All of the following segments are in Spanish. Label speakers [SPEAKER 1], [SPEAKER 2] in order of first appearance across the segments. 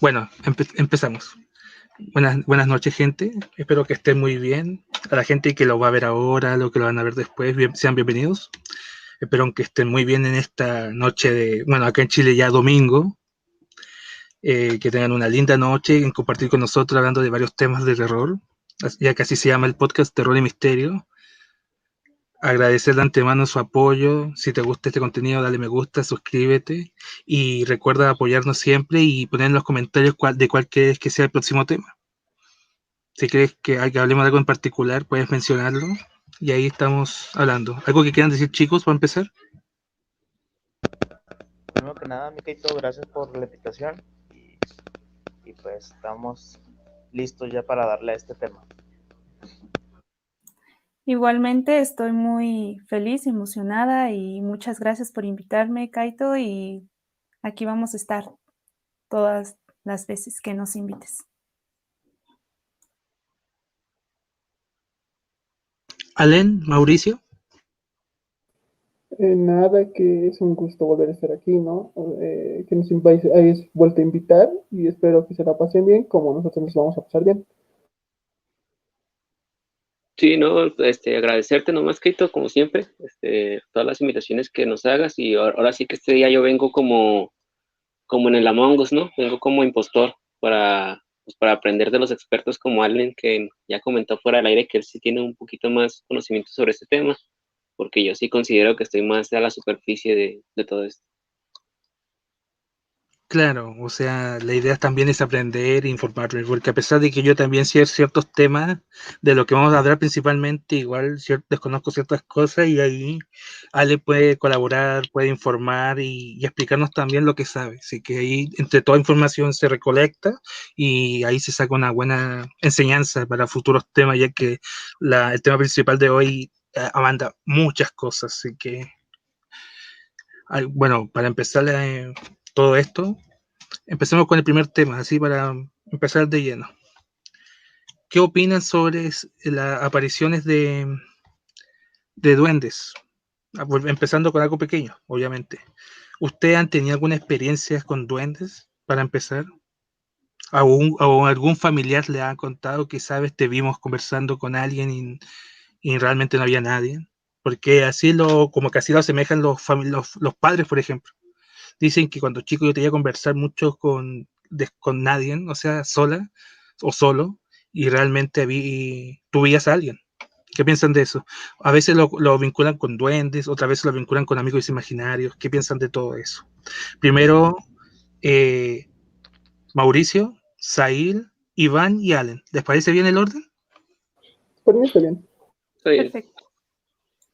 [SPEAKER 1] Bueno, empezamos. Buenas, buenas noches, gente. Espero que estén muy bien. A la gente que lo va a ver ahora, lo que lo van a ver después, sean bienvenidos. Espero que estén muy bien en esta noche de, bueno, acá en Chile ya domingo. Eh, que tengan una linda noche en compartir con nosotros hablando de varios temas de terror, ya que así se llama el podcast Terror y Misterio agradecer de antemano su apoyo. Si te gusta este contenido, dale me gusta, suscríbete y recuerda apoyarnos siempre y poner en los comentarios cuál, de cuál crees que sea el próximo tema. Si crees que, que hablemos de algo en particular, puedes mencionarlo y ahí estamos hablando. ¿Algo que quieran decir, chicos, para empezar?
[SPEAKER 2] Primero que nada, Miquito, gracias por la invitación y pues estamos listos ya para darle a este tema.
[SPEAKER 3] Igualmente estoy muy feliz, emocionada y muchas gracias por invitarme, Kaito, y aquí vamos a estar todas las veces que nos invites.
[SPEAKER 1] Alen, Mauricio.
[SPEAKER 4] Eh, nada, que es un gusto volver a estar aquí, ¿no? Eh, que nos hayáis vuelto a invitar y espero que se la pasen bien como nosotros nos vamos a pasar bien.
[SPEAKER 5] Sí, no, este, agradecerte nomás, Keito, como siempre, este, todas las invitaciones que nos hagas y ahora, sí que este día yo vengo como, como en el Among Us, ¿no? Vengo como impostor para, pues, para aprender de los expertos como Allen, que ya comentó fuera del aire que él sí tiene un poquito más conocimiento sobre este tema, porque yo sí considero que estoy más a la superficie de, de todo esto.
[SPEAKER 1] Claro, o sea, la idea también es aprender e informarme, porque a pesar de que yo también sé ciertos temas de lo que vamos a hablar principalmente, igual desconozco ciertas cosas y ahí Ale puede colaborar, puede informar y, explicarnos también lo que sabe. Así que ahí entre toda información se recolecta y ahí se saca una buena enseñanza para futuros temas, ya que el tema principal de hoy eh, amanda muchas cosas. Así que, bueno, para empezar... Eh, todo esto, empecemos con el primer tema, así para empezar de lleno. ¿Qué opinan sobre las apariciones de, de duendes? Ah, empezando con algo pequeño, obviamente. ¿Ustedes han tenido alguna experiencia con duendes para empezar? ¿O, algún familiar le ha contado que, sabes, te vimos conversando con alguien y, realmente no había nadie? Porque así lo, como que lo asemejan los, los padres, por ejemplo dicen que cuando chico yo tenía que conversar mucho con, con nadie, o sea, sola o solo, y realmente vi, tú veías a alguien. ¿Qué piensan de eso? A veces lo, vinculan con duendes, otras veces lo vinculan con amigos imaginarios. ¿Qué piensan de todo eso? Primero, eh, Mauricio, Sail, Iván y Allen. ¿Les parece bien el orden?
[SPEAKER 4] Por mí está bien.
[SPEAKER 3] Perfecto.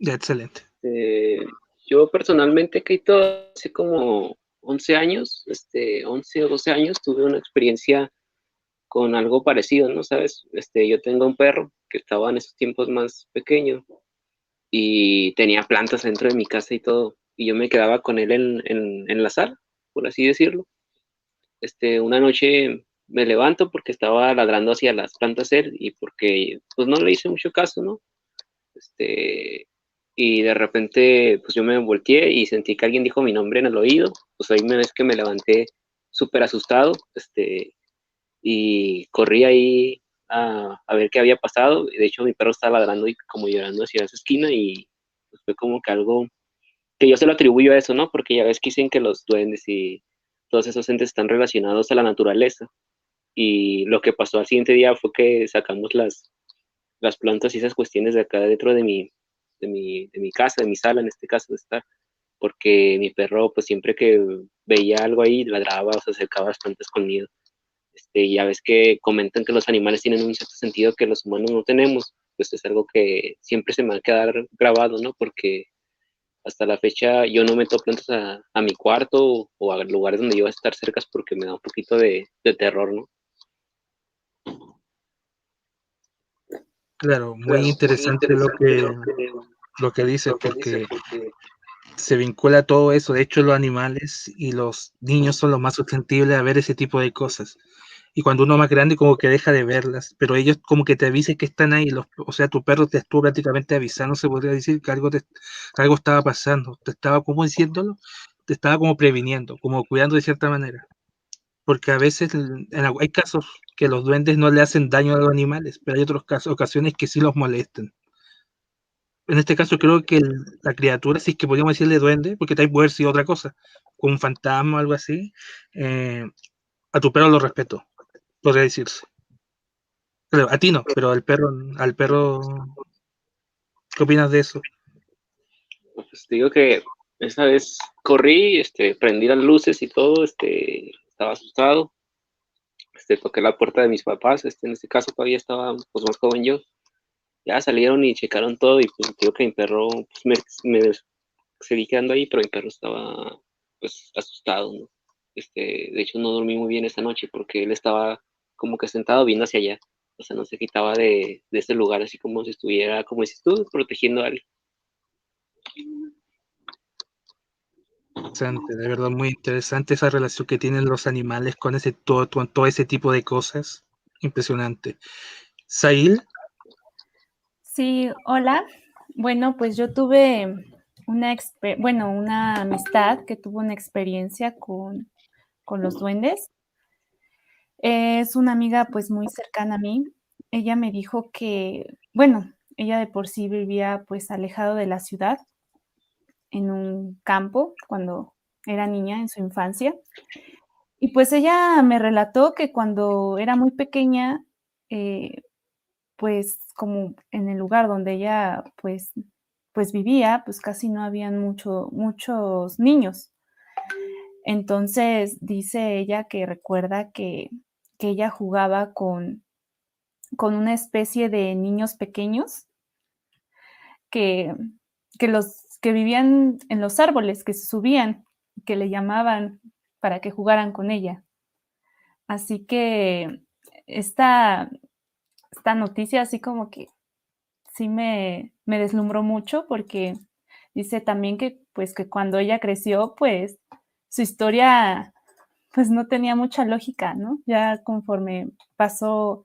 [SPEAKER 1] excelente.
[SPEAKER 5] Eh, yo personalmente, Keito, hace como 11 años, este, 11 o 12 años, tuve una experiencia con algo parecido, ¿no? ¿Sabes? Este, yo tengo un perro que estaba en esos tiempos más pequeño y tenía plantas dentro de mi casa y todo, y yo me quedaba con él en, en, en la sala, por así decirlo. Este, una noche me levanto porque estaba ladrando hacia las plantas él y porque pues no le hice mucho caso, ¿no? Este, y de repente pues yo me volteé y sentí que alguien dijo mi nombre en el oído, pues ahí me que me levanté súper asustado, este, y corrí ahí a, a, ver qué había pasado, de hecho mi perro estaba ladrando y como llorando hacia esa esquina y pues, fue como que algo que yo se lo atribuyo a eso, ¿no? Porque ya ves que dicen que los duendes y todos esos entes están relacionados a la naturaleza. Y lo que pasó al siguiente día fue que sacamos las, las plantas y esas cuestiones de acá dentro de mi, de mi, de mi casa, de mi sala en este caso de estar, porque mi perro pues siempre que veía algo ahí ladraba o se acercaba bastante escondido. Este, ya ves que comentan que los animales tienen un cierto sentido que los humanos no tenemos, pues es algo que siempre se me va a quedar grabado, ¿no? Porque hasta la fecha yo no meto plantas a, a mi cuarto o a lugares donde yo voy a estar cerca porque me da un poquito de, de terror, ¿no?
[SPEAKER 1] Claro, muy interesante, lo, que, lo que dice, porque se vincula todo eso. De hecho, los animales y los niños son los más susceptibles a ver ese tipo de cosas. Y cuando uno es más grande, como que deja de verlas, pero ellos como que te avisen que están ahí. Los, o sea, tu perro te estuvo prácticamente avisando, se podría decir que algo, te, algo estaba pasando. Te estaba como diciéndolo, te estaba como previniendo, como cuidando de cierta manera. porque a veces en, hay casos que los duendes no le hacen daño a los animales, pero hay otras casos, ocasiones que sí los molestan. En este caso creo que la criatura, si es que podríamos decirle duende, porque también puede ser otra cosa, como un fantasma o algo así, eh, a tu perro lo respeto, podría decirse. a ti no, pero al perro, al perro, ¿qué opinas de eso?
[SPEAKER 5] Pues digo que esta vez corrí, este, prendí las luces y todo, este, estaba asustado. Este, toqué la puerta de mis papás, este, en este caso todavía estaba pues, más joven yo. Ya salieron y checaron todo y pues digo que mi perro pues, me, me seguí ahí, pero mi perro estaba pues asustado. Este, de hecho no dormí muy bien esa noche porque él estaba como que sentado viendo hacia allá. O sea, no se quitaba de, de ese lugar así como si estuviera, como dices tú, protegiendo a alguien.
[SPEAKER 1] Interesante, de verdad muy interesante esa relación que tienen los animales con ese todo, todo ese tipo de cosas. Impresionante. Sail.
[SPEAKER 3] Sí, hola. Bueno, pues yo tuve una bueno, una amistad que tuvo una experiencia con, con los duendes. Es una amiga pues muy cercana a mí. Ella me dijo que, bueno, ella de por sí vivía pues alejado de la ciudad en un campo cuando era niña en su infancia. Y pues ella me relató que cuando era muy pequeña, eh, pues como en el lugar donde ella pues, pues vivía, pues casi no habían mucho, muchos niños. Entonces dice ella que recuerda que, que ella jugaba con, con una especie de niños pequeños que, que los que vivían en los árboles, que se subían, que le llamaban para que jugaran con ella. Así que esta, esta noticia así como que sí me, me deslumbró mucho porque dice también que pues que cuando ella creció pues su historia pues no tenía mucha lógica, ¿no? Ya conforme pasó,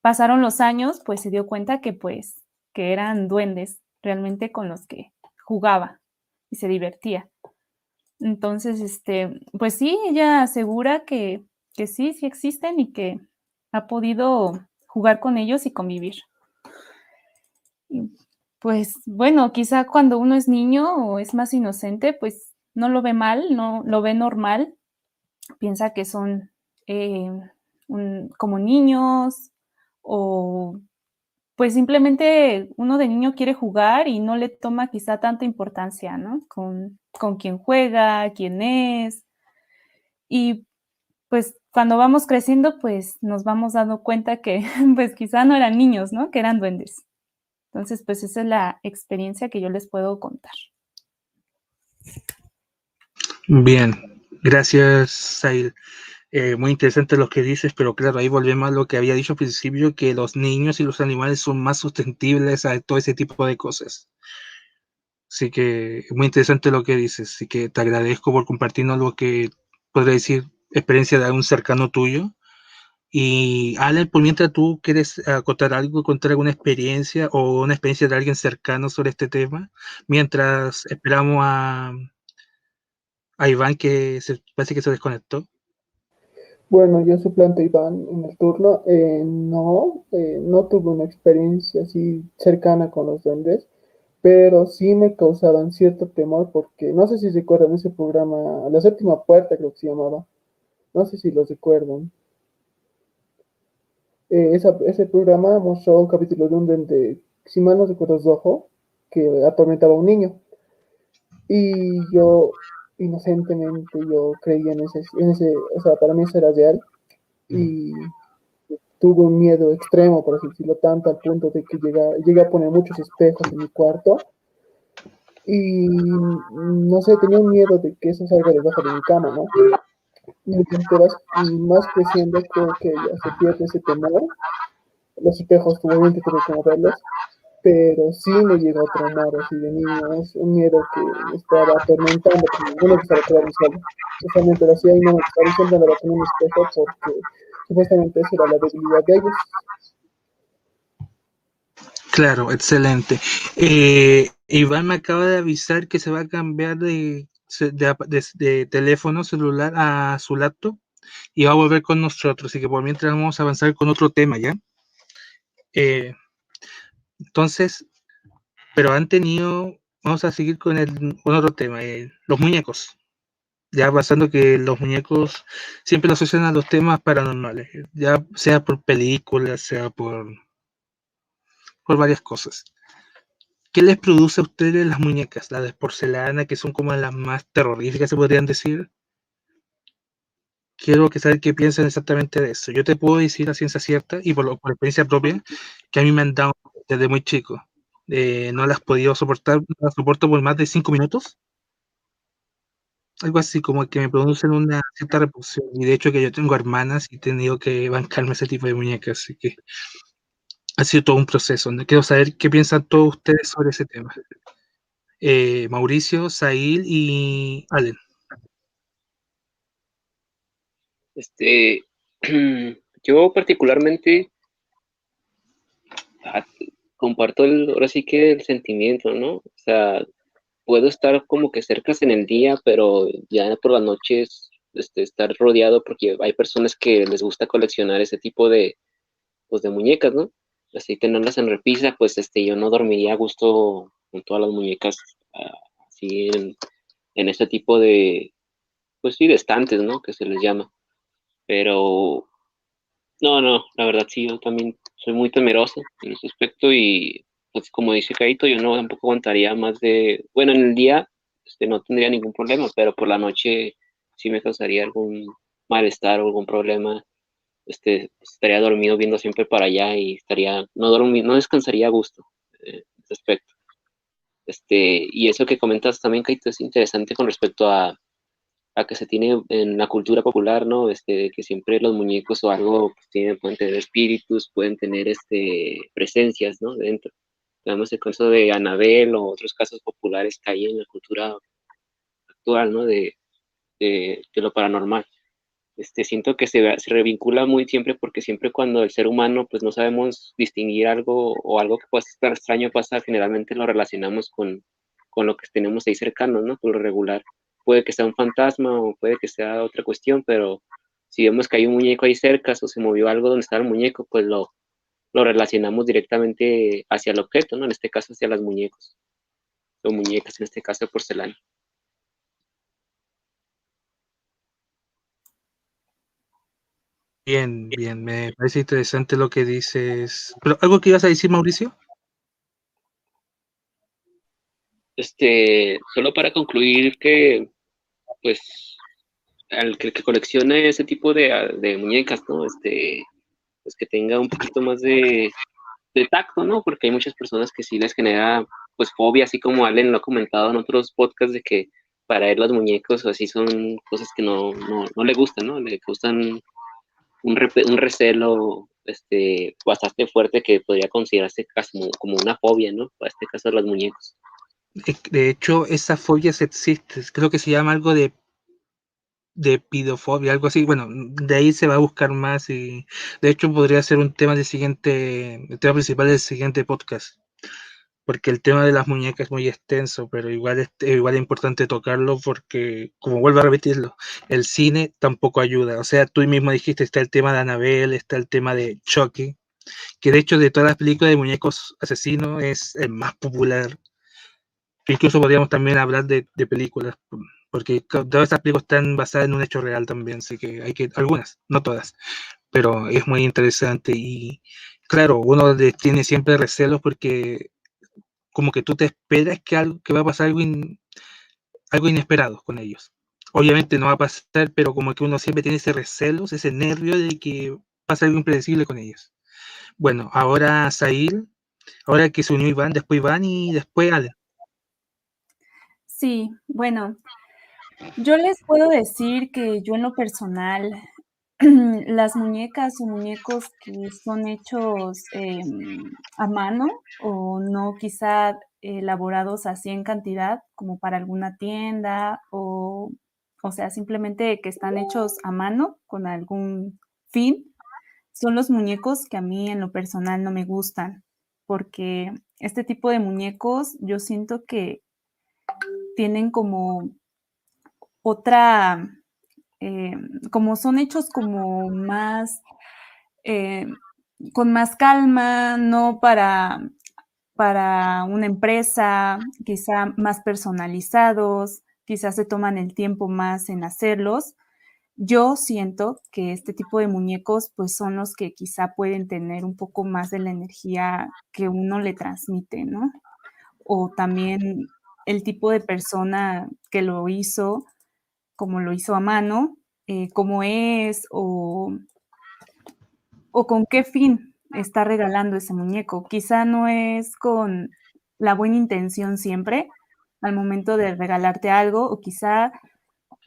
[SPEAKER 3] pasaron los años pues se dio cuenta que pues que eran duendes realmente con los que jugaba y se divertía. Entonces, este, pues sí, ella asegura que, que sí, sí existen y que ha podido jugar con ellos y convivir. pues bueno, quizá cuando uno es niño o es más inocente, pues no lo ve mal, no lo ve normal, piensa que son eh, como niños o pues simplemente uno de niño quiere jugar y no le toma quizá tanta importancia, ¿no? Con, con quién juega, quién es. Y pues cuando vamos creciendo, pues nos vamos dando cuenta que pues quizá no eran niños, ¿no? Que eran duendes. Entonces, pues esa es la experiencia que yo les puedo contar.
[SPEAKER 1] Bien, gracias, Sail. Eh, muy interesante lo que dices, pero claro, ahí volvemos a lo que había dicho al principio, que los niños y los animales son más sustentables a todo ese tipo de cosas. Así que muy interesante lo que dices, así que te agradezco por compartirnos lo que podría decir experiencia de un cercano tuyo. Y Alan, por mientras tú quieres contar algo, contar alguna experiencia o una experiencia de alguien cercano sobre este tema, mientras esperamos a, Iván que se, parece que se desconectó.
[SPEAKER 4] Bueno, yo suplanto a Iván en el turno. Eh, no, eh, no tuve una experiencia así cercana con los duendes, pero sí me causaban cierto temor porque no sé si recuerdan ese programa, La Séptima Puerta creo que se llamaba. No sé si lo recuerdan. Eh, ese programa mostró un capítulo de un duende, si mal no recuerdo, rojo, que atormentaba a un niño. Y yo inocentemente yo creía en ese, o sea, para mí eso era real y tuve un miedo extremo, por así decirlo, tanto al punto de que llegué, a poner muchos espejos en mi cuarto y no sé, tenía un miedo de que eso salga debajo de mi cama, ¿no? Y, y más creciendo creo que ya se pierde ese temor. Los espejos, obviamente tuve que moverlos pero sí me llegó a traumar así de niño, es un miedo que me estaba atormentando, porque no me gustaba quedarme solo, justamente lo hacía y no me gustaba, siempre andaba con un espejo porque supuestamente esa era la debilidad de ellos.
[SPEAKER 1] Claro, excelente. Eh, Iván me acaba de avisar que se va a cambiar de, de, de, teléfono celular a su laptop. y va a volver con nosotros. Así que por mientras vamos a avanzar con otro tema, ¿ya? Eh, entonces, pero han tenido, vamos a seguir con, el, otro tema, eh, los muñecos. Ya pasando que los muñecos siempre lo asocian a los temas paranormales, ya sea por películas, sea por, por varias cosas. ¿Qué les produce a ustedes las muñecas, las de porcelana, que son como las más terroríficas, se podrían decir? Quiero que saber qué piensan exactamente de eso. Yo te puedo decir a ciencia cierta y por, por experiencia propia que a mí me han dado desde muy chico. Eh, no las he podido soportar, no las soporto por más de cinco minutos. Algo así como que me producen una cierta repulsión. Y de hecho que yo tengo hermanas y he tenido que bancarme ese tipo de muñecas. Así que ha sido todo un proceso. Quiero saber qué piensan todos ustedes sobre ese tema. Eh, Mauricio, Sail y Allen.
[SPEAKER 5] Este, yo particularmente ah, comparto el, ahora sí que el sentimiento, ¿no? O sea, puedo estar como que cerca en el día, pero ya por las noches este, estar rodeado porque hay personas que les gusta coleccionar ese tipo de, pues, de muñecas, ¿no? Así tenerlas en repisa, pues este, yo no dormiría a gusto con todas las muñecas ah, así en, en, este tipo de, pues sí, de estantes, ¿no? Que se les llama. Pero, no, no, la verdad sí, yo también soy muy temeroso en ese aspecto y, pues como dice Kaito, yo no tampoco aguantaría más de, bueno, en el día este, no tendría ningún problema, pero por la noche sí me causaría algún malestar o algún problema este, estaría dormido viendo siempre para allá y estaría, no dormir, no descansaría a gusto eh. Este, y eso que comentas también, Kaito, es interesante con respecto a, a, que se tiene en la cultura popular, ¿no? Este, que siempre los muñecos o algo pues, tienen, pueden tener espíritus, pueden tener este, presencias, ¿no? Dentro. Tenemos el caso de Anabel o otros casos populares que hay en la cultura actual, ¿no? De, de lo paranormal este, siento que se, se, revincula muy siempre porque siempre cuando el ser humano pues no sabemos distinguir algo o algo que pueda estar extraño pasa, generalmente lo relacionamos con, con lo que tenemos ahí cercano, ¿no? Por lo regular. Puede que sea un fantasma o puede que sea otra cuestión, pero si vemos que hay un muñeco ahí cerca o se movió algo donde está el muñeco, pues lo, lo relacionamos directamente hacia el objeto, ¿no? En este caso hacia las muñecos o muñecas, en este caso porcelana.
[SPEAKER 1] Bien, bien, me parece interesante lo que dices. ¿Pero algo que ibas a decir, Mauricio?
[SPEAKER 5] Este, solo para concluir que, pues, al que, coleccione ese tipo de, muñecas, ¿no? Este, pues que tenga un poquito más de, tacto, ¿no? Porque hay muchas personas que sí les genera, pues, fobia, así como Allen lo ha comentado en otros podcasts, de que para él los muñecos así son cosas que no, no, no le gustan, ¿no? Le gustan un, recelo este, bastante fuerte que podría considerarse como, como una fobia, ¿no? Para este caso los muñecos.
[SPEAKER 1] De hecho, esa fobia existe, creo que se llama algo de, de pidofobia, algo así. Bueno, de ahí se va a buscar más y de hecho podría ser un tema del siguiente, el tema principal del siguiente podcast porque el tema de las muñecas es muy extenso, pero igual es, igual es importante tocarlo porque, como vuelvo a repetirlo, el cine tampoco ayuda. O sea, tú mismo dijiste, está el tema de Annabelle, está el tema de Chucky, que de hecho de todas las películas de muñecos asesinos es el más popular. Incluso podríamos también hablar de, de películas, porque todas estas películas están basadas en un hecho real también, así que hay que, algunas, no todas, pero es muy interesante y claro, uno tiene siempre recelos porque como que tú te esperas que, algo, que va a pasar algo, algo inesperado con ellos. Obviamente no va a pasar, pero como que uno siempre tiene ese recelo, ese nervio de que pasa algo impredecible con ellos. Bueno, ahora Sail, ahora que se unió Iván, después Iván y después Alan.
[SPEAKER 3] Sí, bueno, yo les puedo decir que yo en lo personal las muñecas o muñecos que son hechos em, a mano o no quizá elaborados así en cantidad como para alguna tienda o, o sea, simplemente que están hechos a mano con algún fin, son los muñecos que a mí en lo personal no me gustan, porque este tipo de muñecos yo siento que tienen como otra eh, como son hechos como más, eh, con más calma, no para, para una empresa, quizá más personalizados, quizás se toman el tiempo más en hacerlos. Yo siento que este tipo de muñecos pues son los que quizá pueden tener un poco más de la energía que uno le transmite, ¿no? O también el tipo de persona que lo hizo, como lo hizo a mano, eh, cómo es o, o con qué fin está regalando ese muñeco. Quizá no es con la buena intención siempre al momento de regalarte algo, o quizá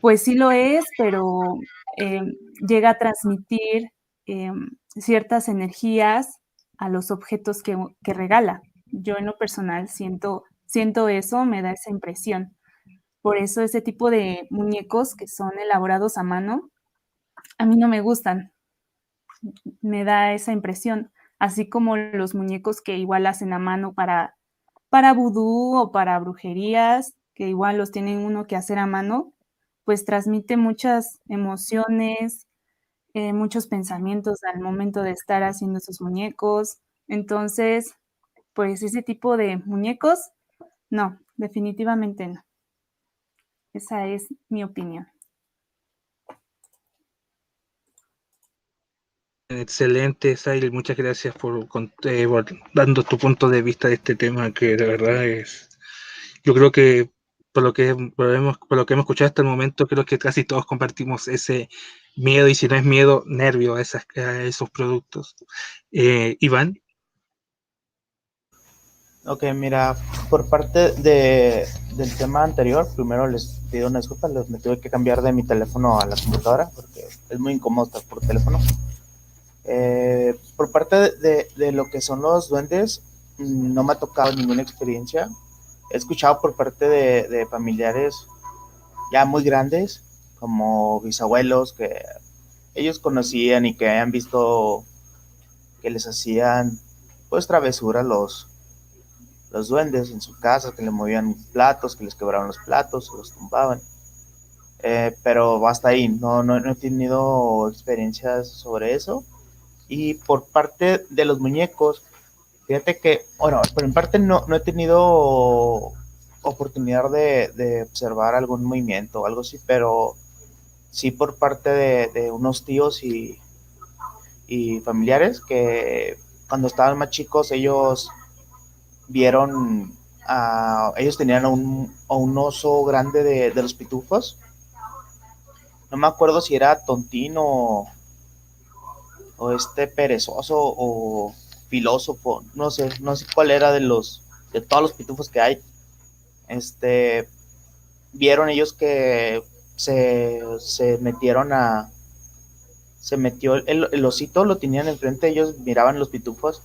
[SPEAKER 3] pues sí lo es, pero eh, llega a transmitir eh, ciertas energías a los objetos que, que, regala. Yo en lo personal siento, siento eso, me da esa impresión. Por eso ese tipo de muñecos que son elaborados a mano, a mí no me gustan. Me da esa impresión, así como los muñecos que igual hacen a mano para, para vudú o para brujerías, que igual los tienen uno que hacer a mano, pues transmite muchas emociones, eh, muchos pensamientos al momento de estar haciendo esos muñecos. Entonces, pues ese tipo de muñecos, no, definitivamente no. Esa es mi opinión.
[SPEAKER 1] Excelente, Sail. Muchas gracias por, eh, por, dando tu punto de vista de este tema que de verdad es, yo creo que por lo que por lo, hemos, por lo que hemos escuchado hasta el momento, creo que casi todos compartimos ese miedo y si no es miedo, nervio a, esas, a esos productos. Eh, Iván.
[SPEAKER 2] Ok, mira, por parte de, del tema anterior, primero les pido una disculpa, les, me tuve que cambiar de mi teléfono a la computadora porque es muy incómodo estar por teléfono. Eh, por parte de, lo que son los duendes, no me ha tocado ninguna experiencia. He escuchado por parte de, familiares ya muy grandes, como bisabuelos, que ellos conocían y que han visto que les hacían pues travesuras los, los duendes en su casa, que le movían platos, que les quebraban los platos, los tumbaban. Eh, pero hasta ahí, no, no, no, he tenido experiencias sobre eso. Y por parte de los muñecos, fíjate que, bueno, por mi parte no, no he tenido oportunidad de, de, observar algún movimiento o algo así, pero sí por parte de, de unos tíos y, y familiares que cuando estaban más chicos ellos vieron, a, ellos tenían a un, un oso grande de, de, los pitufos. No me acuerdo si era tontino o, o, este perezoso o filósofo, no sé, no sé cuál era de los, de todos los pitufos que hay. Este, vieron ellos que se, se metieron a, se metió el, el, osito, lo tenían enfrente, ellos miraban los pitufos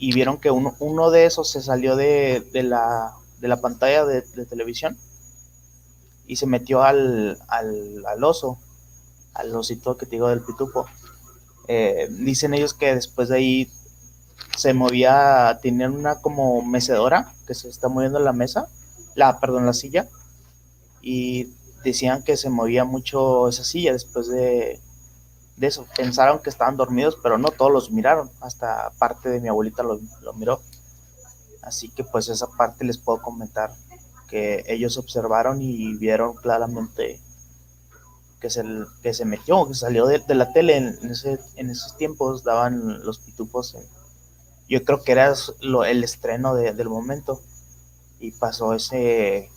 [SPEAKER 2] y vieron que uno, uno de esos se salió de, de, la, de la, pantalla de, televisión y se metió al, al, al, oso, al osito que te digo del pitufo. Eh, dicen ellos que después de ahí se movía, tenían una como mecedora que se está moviendo la mesa, la, perdón, la silla, y decían que se movía mucho esa silla después de, de eso. Pensaron que estaban dormidos, pero no todos los miraron. Hasta parte de mi abuelita lo, miró. Así que pues esa parte les puedo comentar que ellos observaron y vieron claramente que se, que se metió, que salió de, de la tele. En, ese, en, esos tiempos daban los pitufos. Yo creo que era el estreno de, del momento. Y pasó ese,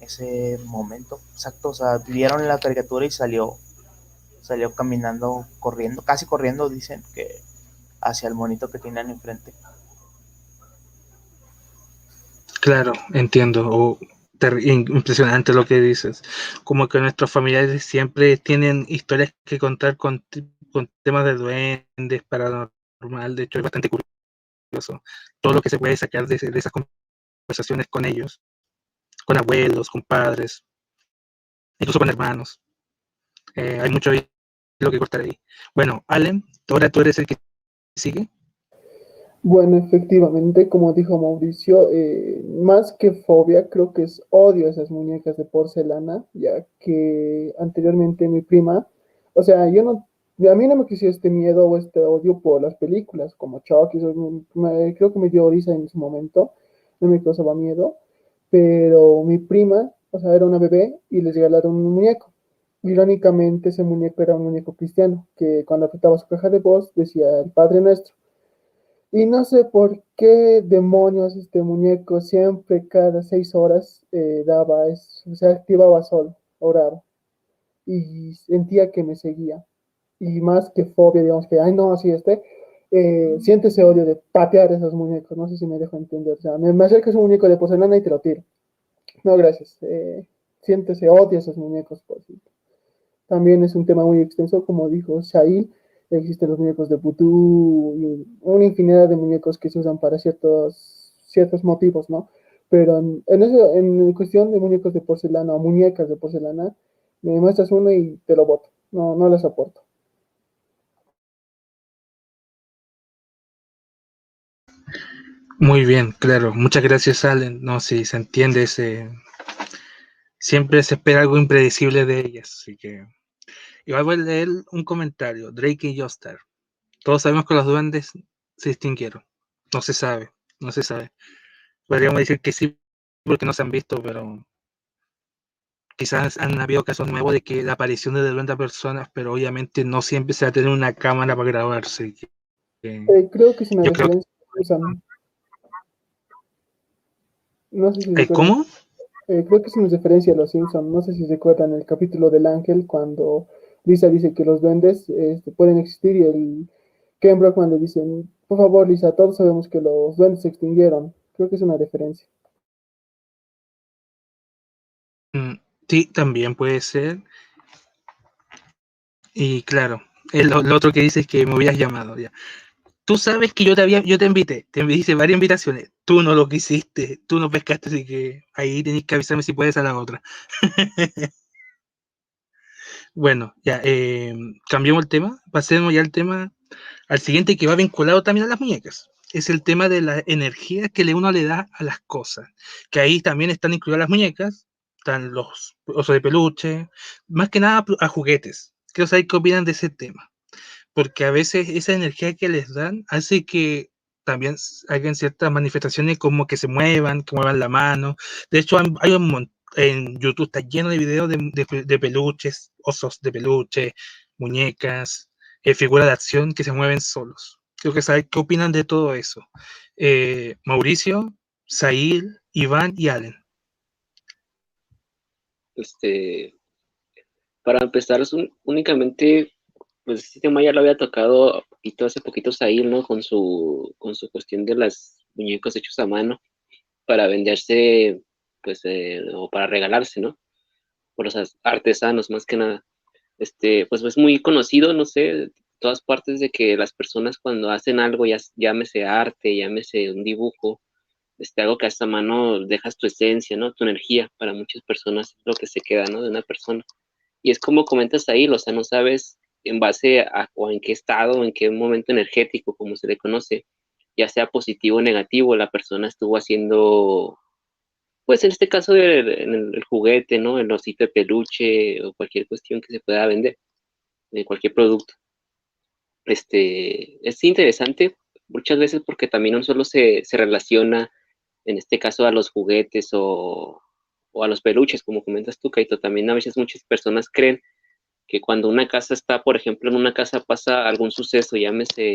[SPEAKER 2] ese momento. Exacto. O sea, vieron la caricatura y salió salió caminando, corriendo, casi corriendo, dicen que hacia el monito que tienen enfrente.
[SPEAKER 1] Claro, entiendo. Oh, impresionante lo que dices. Como que nuestros familiares siempre tienen historias que contar con, con temas de duendes, paranormal. De hecho, es bastante curioso todo lo que se puede sacar de, de esas conversaciones con ellos, con abuelos, con padres, incluso con hermanos. Eh, hay mucho lo que cortar ahí. Bueno, Allen, ahora tú eres el que sigue.
[SPEAKER 4] Bueno, efectivamente, como dijo Mauricio, eh, más que fobia, creo que es odio a esas muñecas de porcelana, ya que anteriormente mi prima, o sea, yo no, a mí no me creció este miedo o este odio por las películas, como Chucky, creo que me dio risa en su momento, no me causaba miedo, pero mi prima, o sea, era una bebé y les regalaron un muñeco. Irónicamente, ese muñeco era un muñeco cristiano, que cuando apretaba su caja de voz decía el Padre Nuestro. Y no sé por qué demonios este muñeco siempre cada seis horas eh, daba, es- se activaba solo, oraba. Y sentía que me seguía. Y más que fobia, digamos que, ay no, así este, eh, siente ese odio de patear esos muñecos. No sé si me dejo entender. O sea, me, me acercas un muñeco de porcelana y te lo tiro. No, gracias. Eh, siente ese odio a esos muñecos. Por sí. También es un tema muy extenso, como dijo Shail existen los muñecos de vudú y una infinidad de muñecos que se usan para ciertos, ciertos motivos, ¿no? Pero en, eso, en cuestión de muñecos de porcelana o muñecas de porcelana, me muestras uno y te lo boto. No, no las soporto.
[SPEAKER 1] Muy bien, claro. Muchas gracias, Allen. No, sí, se entiende ese. Siempre se espera algo impredecible de ellas, así que. Igual voy a leer un comentario. Drake y Joestar. Todos sabemos que los duendes se extinguieron. No se sabe, no se sabe. Podríamos decir que sí, porque no se han visto, pero quizás han habido casos nuevos de que la aparición de duendes a personas, pero obviamente no siempre se va a tener una cámara para grabarse.
[SPEAKER 4] Eh, creo que una
[SPEAKER 1] Yo creo-
[SPEAKER 4] referencia a los Simpson. No sé si
[SPEAKER 1] ¿Eh, ¿Cómo?
[SPEAKER 4] eh, creo que es una referencia a los Simpson. No sé si recuerdan el capítulo del ángel cuando Lisa dice que los duendes este, pueden existir y el Ken Brockman le dice, por favor Lisa, todos sabemos que los duendes se extinguieron. Creo que es una referencia.
[SPEAKER 1] Mm, Sí, también puede ser. Y claro, el, lo otro que dice es que me hubieras llamado ya. Tú sabes que yo te había, yo te invité, te hice varias invitaciones. Tú no lo quisiste, tú no pescaste, así que ahí tenés que avisarme si puedes a la otra. bueno, ya, eh, cambiamos el tema, pasemos ya al tema, al siguiente que va vinculado también a las muñecas. Es el tema de la energía que uno le da a las cosas. Que ahí también están incluidas las muñecas, están los osos de peluche, más que nada a juguetes. Quiero saber qué opinan de ese tema. Porque a veces esa energía que les dan hace que también hagan ciertas manifestaciones como que se muevan, que muevan la mano. De hecho, hay un mon- en YouTube está lleno de videos de, de- peluches, osos de peluche, muñecas, eh, figuras de acción que se mueven solos. Creo que saber qué opinan de todo eso. Eh, Mauricio, Sail, Iván y Allen.
[SPEAKER 5] Este, para empezar, es únicamente, pues este tema ya lo había tocado poquito, hace poquito Zahir, ¿no? Con su, con su cuestión de las muñecos hechos a mano para venderse, pues, eh, o para regalarse, ¿no? Por los artesanos, más que nada. Este, pues es muy conocido, no sé, de todas partes de que las personas cuando hacen algo, ya, llámese arte, llámese un dibujo, este, algo que haces a mano, dejas tu esencia, ¿no? Tu energía. Para muchas personas es lo que se queda, ¿no? De una persona. Y es como comentas ahí, o sea, no sabes en base a o en qué estado, en qué momento energético, como se le conoce, ya sea positivo o negativo, la persona estuvo haciendo, pues en este caso el, el, el juguete, ¿no? El osito de peluche o cualquier cuestión que se pueda vender, de cualquier producto. Este, es interesante muchas veces porque también no solo se, se relaciona, en este caso, a los juguetes o, o a los peluches, como comentas tú, Kaito, también a veces muchas personas creen que cuando una casa está, por ejemplo, en una casa pasa algún suceso, llámese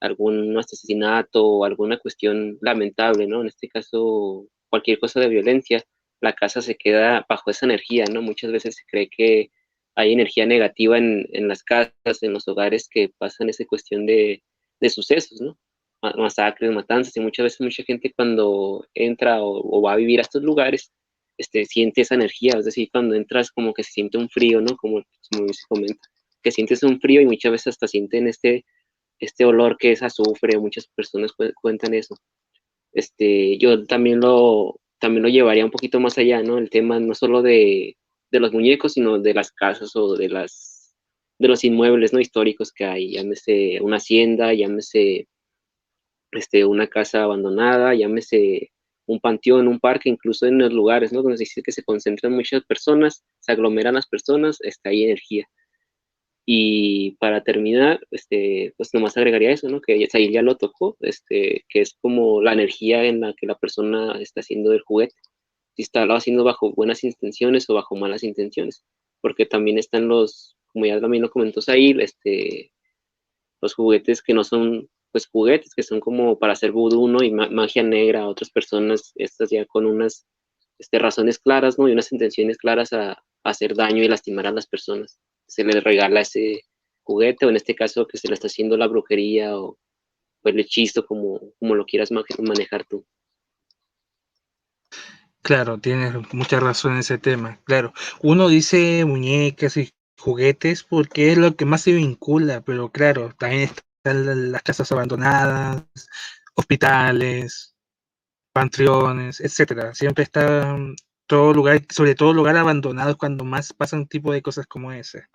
[SPEAKER 5] algún asesinato o alguna cuestión lamentable, ¿no? En este caso, cualquier cosa de violencia, la casa se queda bajo esa energía, ¿no? Muchas veces se cree que hay energía negativa en, en las casas, en los hogares que pasan esa cuestión de, de sucesos, ¿no? Masacres, matanzas, y muchas veces mucha gente cuando entra o, va a vivir a estos lugares, este, siente esa energía, es decir, cuando entras como que se siente un frío, ¿no? Como, se comenta, que sientes un frío y muchas veces hasta sienten este, este olor que es azufre, muchas personas cu cuentan eso. Este, yo también lo, también lo llevaría un poquito más allá, ¿no? El tema no solo de, de los muñecos, sino de las casas o de las de los inmuebles no históricos que hay, llámese una hacienda, llámese este, una casa abandonada, llámese un panteón, un parque, incluso en los lugares, ¿no? Donde se que se concentran muchas personas, se aglomeran las personas, está ahí energía. Y para terminar, este, pues nomás agregaría eso, ¿no? Que ahí ya lo tocó, este, que es como la energía en la que la persona está haciendo el juguete. Si está lo haciendo bajo buenas intenciones o bajo malas intenciones. Porque también están los, como ya también lo comentó Sail, este, los juguetes que no son pues juguetes que son como para hacer vudú, ¿no? Y magia negra a otras personas, estas ya con unas este, razones claras, ¿no? Y unas intenciones claras a, hacer daño y lastimar a las personas. Se les regala ese juguete, o en este caso que se le está haciendo la brujería o, el hechizo, como, como lo quieras manejar tú.
[SPEAKER 1] Claro, tienes mucha razón en ese tema. Claro, uno dice muñecas y juguetes porque es lo que más se vincula, pero claro, también está las casas abandonadas, hospitales, panteones, etcétera. Siempre está todo lugar, sobre todo lugar abandonado cuando más pasan un tipo de cosas como ese.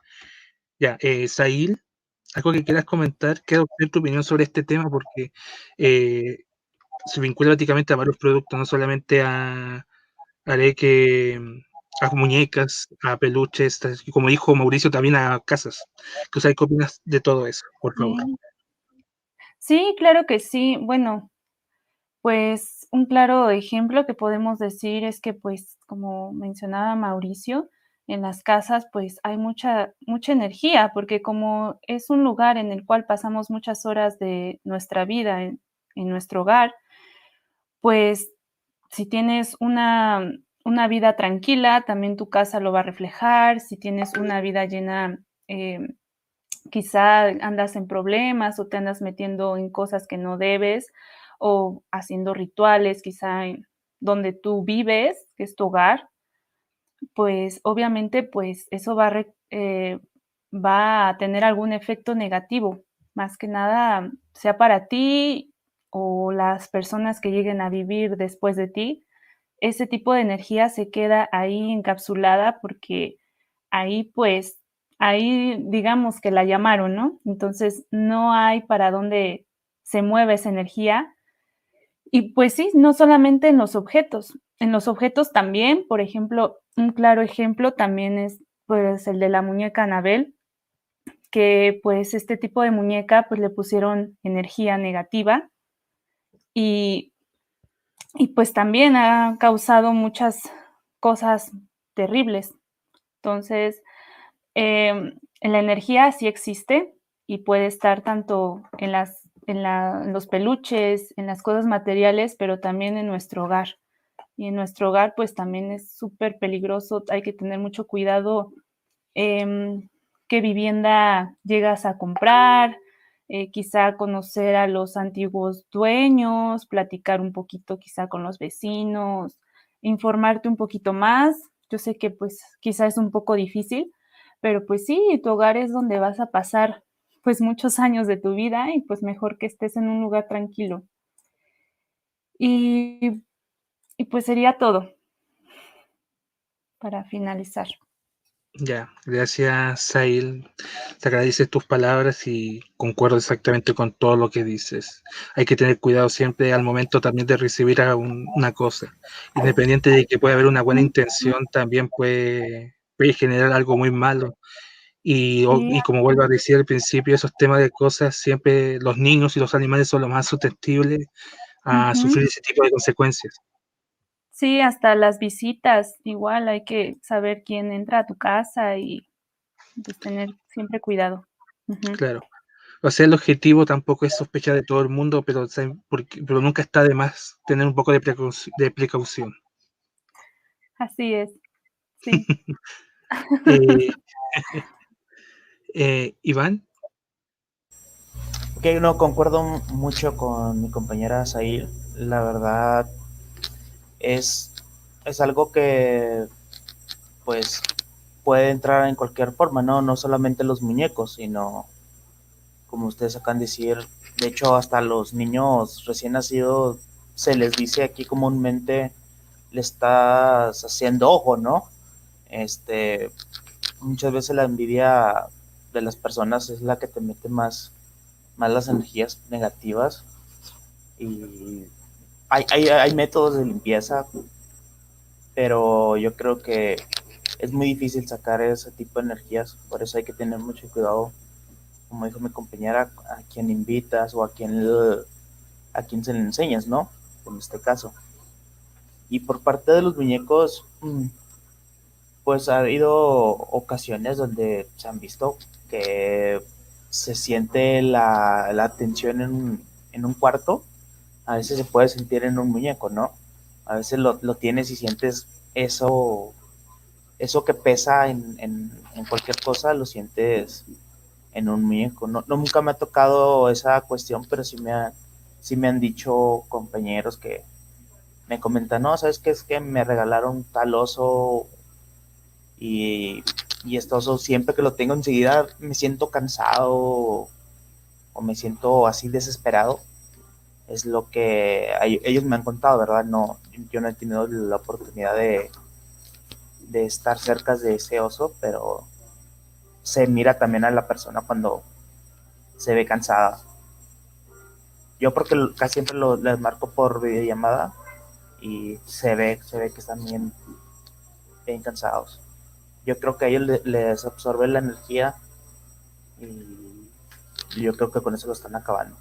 [SPEAKER 1] Ya, eh, Sail, algo que quieras comentar, quiero tener tu opinión sobre este tema porque eh, se vincula prácticamente a varios productos, no solamente a, que a muñecas, a peluches, como dijo Mauricio, también a casas. ¿Qué opinas de todo eso, por favor?
[SPEAKER 3] Sí, claro que sí. Bueno, pues un claro ejemplo que podemos decir es que, pues, como mencionaba Mauricio, en las casas, pues hay mucha, mucha energía, porque como es un lugar en el cual pasamos muchas horas de nuestra vida en, nuestro hogar, pues si tienes una, una, vida tranquila, también tu casa lo va a reflejar. Si tienes una vida llena eh, quizá andas en problemas o te andas metiendo en cosas que no debes o haciendo rituales, quizá en donde tú vives, que es tu hogar, pues obviamente pues eso va a, eh, va a tener algún efecto negativo, más que nada sea para ti o las personas que lleguen a vivir después de ti, ese tipo de energía se queda ahí encapsulada porque ahí pues ahí digamos que la llamaron, ¿no? Entonces no hay para dónde se mueve esa energía. Y pues sí, no solamente en los objetos, en los objetos también, por ejemplo, un claro ejemplo también es pues el de la muñeca Anabel, que pues este tipo de muñeca pues le pusieron energía negativa y, y pues también ha causado muchas cosas terribles. Entonces, Em, la energía sí existe y puede estar tanto en, las, en, los peluches, en las cosas materiales, pero también en nuestro hogar. Y en nuestro hogar, pues también es súper peligroso, hay que tener mucho cuidado em, qué vivienda llegas a comprar, eh, quizá conocer a los antiguos dueños, platicar un poquito quizá con los vecinos, informarte un poquito más. Yo sé que pues quizá es un poco difícil, pero pues sí, tu hogar es donde vas a pasar pues muchos años de tu vida y pues mejor que estés en un lugar tranquilo. Y, y pues sería todo para finalizar.
[SPEAKER 1] Ya, gracias, Sail. Te agradezco tus palabras y concuerdo exactamente con todo lo que dices. Hay que tener cuidado siempre al momento también de recibir una cosa. Independiente de que pueda haber una buena intención, también puede puede generar algo muy malo. Y, como vuelvo a decir al principio, esos temas de cosas, siempre los niños y los animales son los más susceptibles a sufrir ese tipo de consecuencias.
[SPEAKER 3] Sí, hasta las visitas, igual hay que saber quién entra a tu casa y pues, tener siempre cuidado.
[SPEAKER 1] Claro. O sea, el objetivo tampoco es sospechar de todo el mundo, pero, pero nunca está de más tener un poco de, de precaución.
[SPEAKER 3] Así es. Sí.
[SPEAKER 1] Eh, eh, Iván.
[SPEAKER 2] Que no concuerdo mucho con mi compañera Sail. La verdad es, es algo que pues puede entrar en cualquier forma, ¿no? No solamente los muñecos, sino como ustedes acaban de decir, de hecho hasta los niños recién nacidos se les dice aquí comúnmente le estás haciendo ojo, ¿no? Este, muchas veces la envidia de las personas es la que te mete más, más las energías negativas. Y hay, hay, hay métodos de limpieza, pero yo creo que es muy difícil sacar ese tipo de energías, por eso hay que tener mucho cuidado, como dijo mi compañera, a quien invitas o a quien, a quien se le enseñas, ¿no? En este caso. Y por parte de los muñecos, mm, pues ha habido ocasiones donde se han visto que se siente la, la tensión en, en, un cuarto, a veces se puede sentir en un muñeco, ¿no? A veces lo, lo tienes y sientes eso, eso que pesa en, en, en, cualquier cosa, lo sientes en un muñeco. No, nunca me ha tocado esa cuestión, pero sí me, ha, sí me han dicho compañeros que me comentan, no, ¿sabes qué? Es que me regalaron tal oso y, y este oso siempre que lo tengo enseguida me siento cansado o me siento así desesperado. Es lo que ellos me han contado, ¿verdad? No, yo no he tenido la oportunidad de, de estar cerca de ese oso, pero se mira también a la persona cuando se ve cansada. Yo porque casi siempre lo, marco por videollamada y se ve, se ve que están bien cansados. Yo creo que a ellos les absorbe la energía y yo creo que con eso lo están acabando.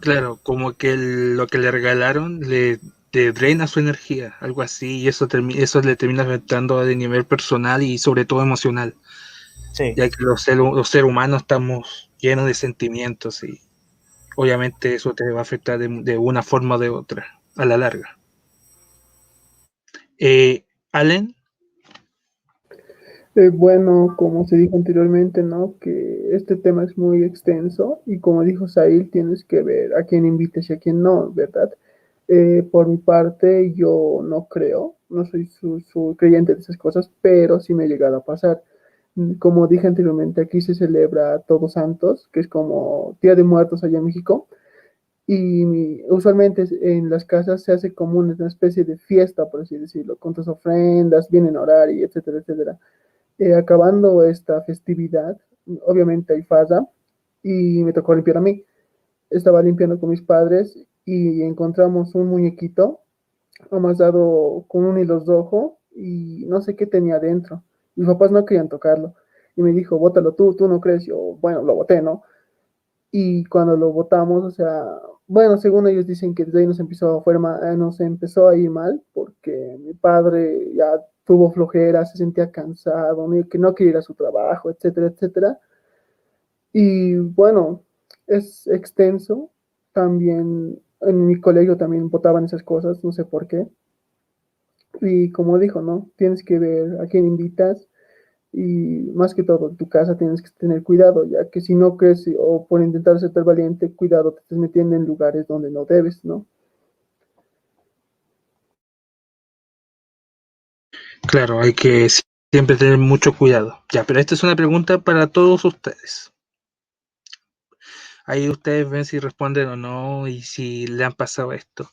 [SPEAKER 1] Claro, como que lo que le regalaron le te drena su energía, algo así, y eso, eso le termina afectando de nivel personal y sobre todo emocional. Sí. Ya que los, los seres humanos estamos llenos de sentimientos y obviamente eso te va a afectar de, de una forma o de otra a la larga. Eh, Allen.
[SPEAKER 4] Eh, bueno, como se dijo anteriormente, ¿no? Que este tema es muy extenso y como dijo Sail, tienes que ver a quién invites y a quién no, ¿verdad? Eh, por mi parte, yo no creo, no soy su, creyente de esas cosas, pero sí me ha llegado a pasar. Como dije anteriormente, aquí se celebra Todos Santos, que es como Día de Muertos allá en México, y usualmente en las casas se hace como una especie de fiesta, por así decirlo, con tus ofrendas, vienen a orar y etcétera, etcétera. Eh, acabando esta festividad, obviamente hay fasa y me tocó limpiar a mí. Estaba limpiando con mis padres y encontramos un muñequito amasado con un hilo rojo y no sé qué tenía dentro. Mis papás no querían tocarlo y me dijo, bótalo tú, tú no crees. Yo, bueno, lo boté, ¿no? Y cuando lo botamos, o sea, bueno, según ellos dicen que desde ahí nos empezó, eh, nos empezó a ir mal porque mi padre ya tuvo flojera, se sentía cansado, que no quería ir a su trabajo, etcétera, etcétera. Y bueno, es extenso. También en mi colegio también votaban esas cosas, no sé por qué. Y como dijo, ¿no? Tienes que ver a quién invitas y más que todo en tu casa tienes que tener cuidado, ya que si no crees o por intentar ser tan valiente, cuidado, te estás metiendo en lugares donde no debes, ¿no?
[SPEAKER 1] Claro, hay que siempre tener mucho cuidado. Ya, pero esta es una pregunta para todos ustedes. Ahí ustedes ven si responden o no y si le han pasado esto.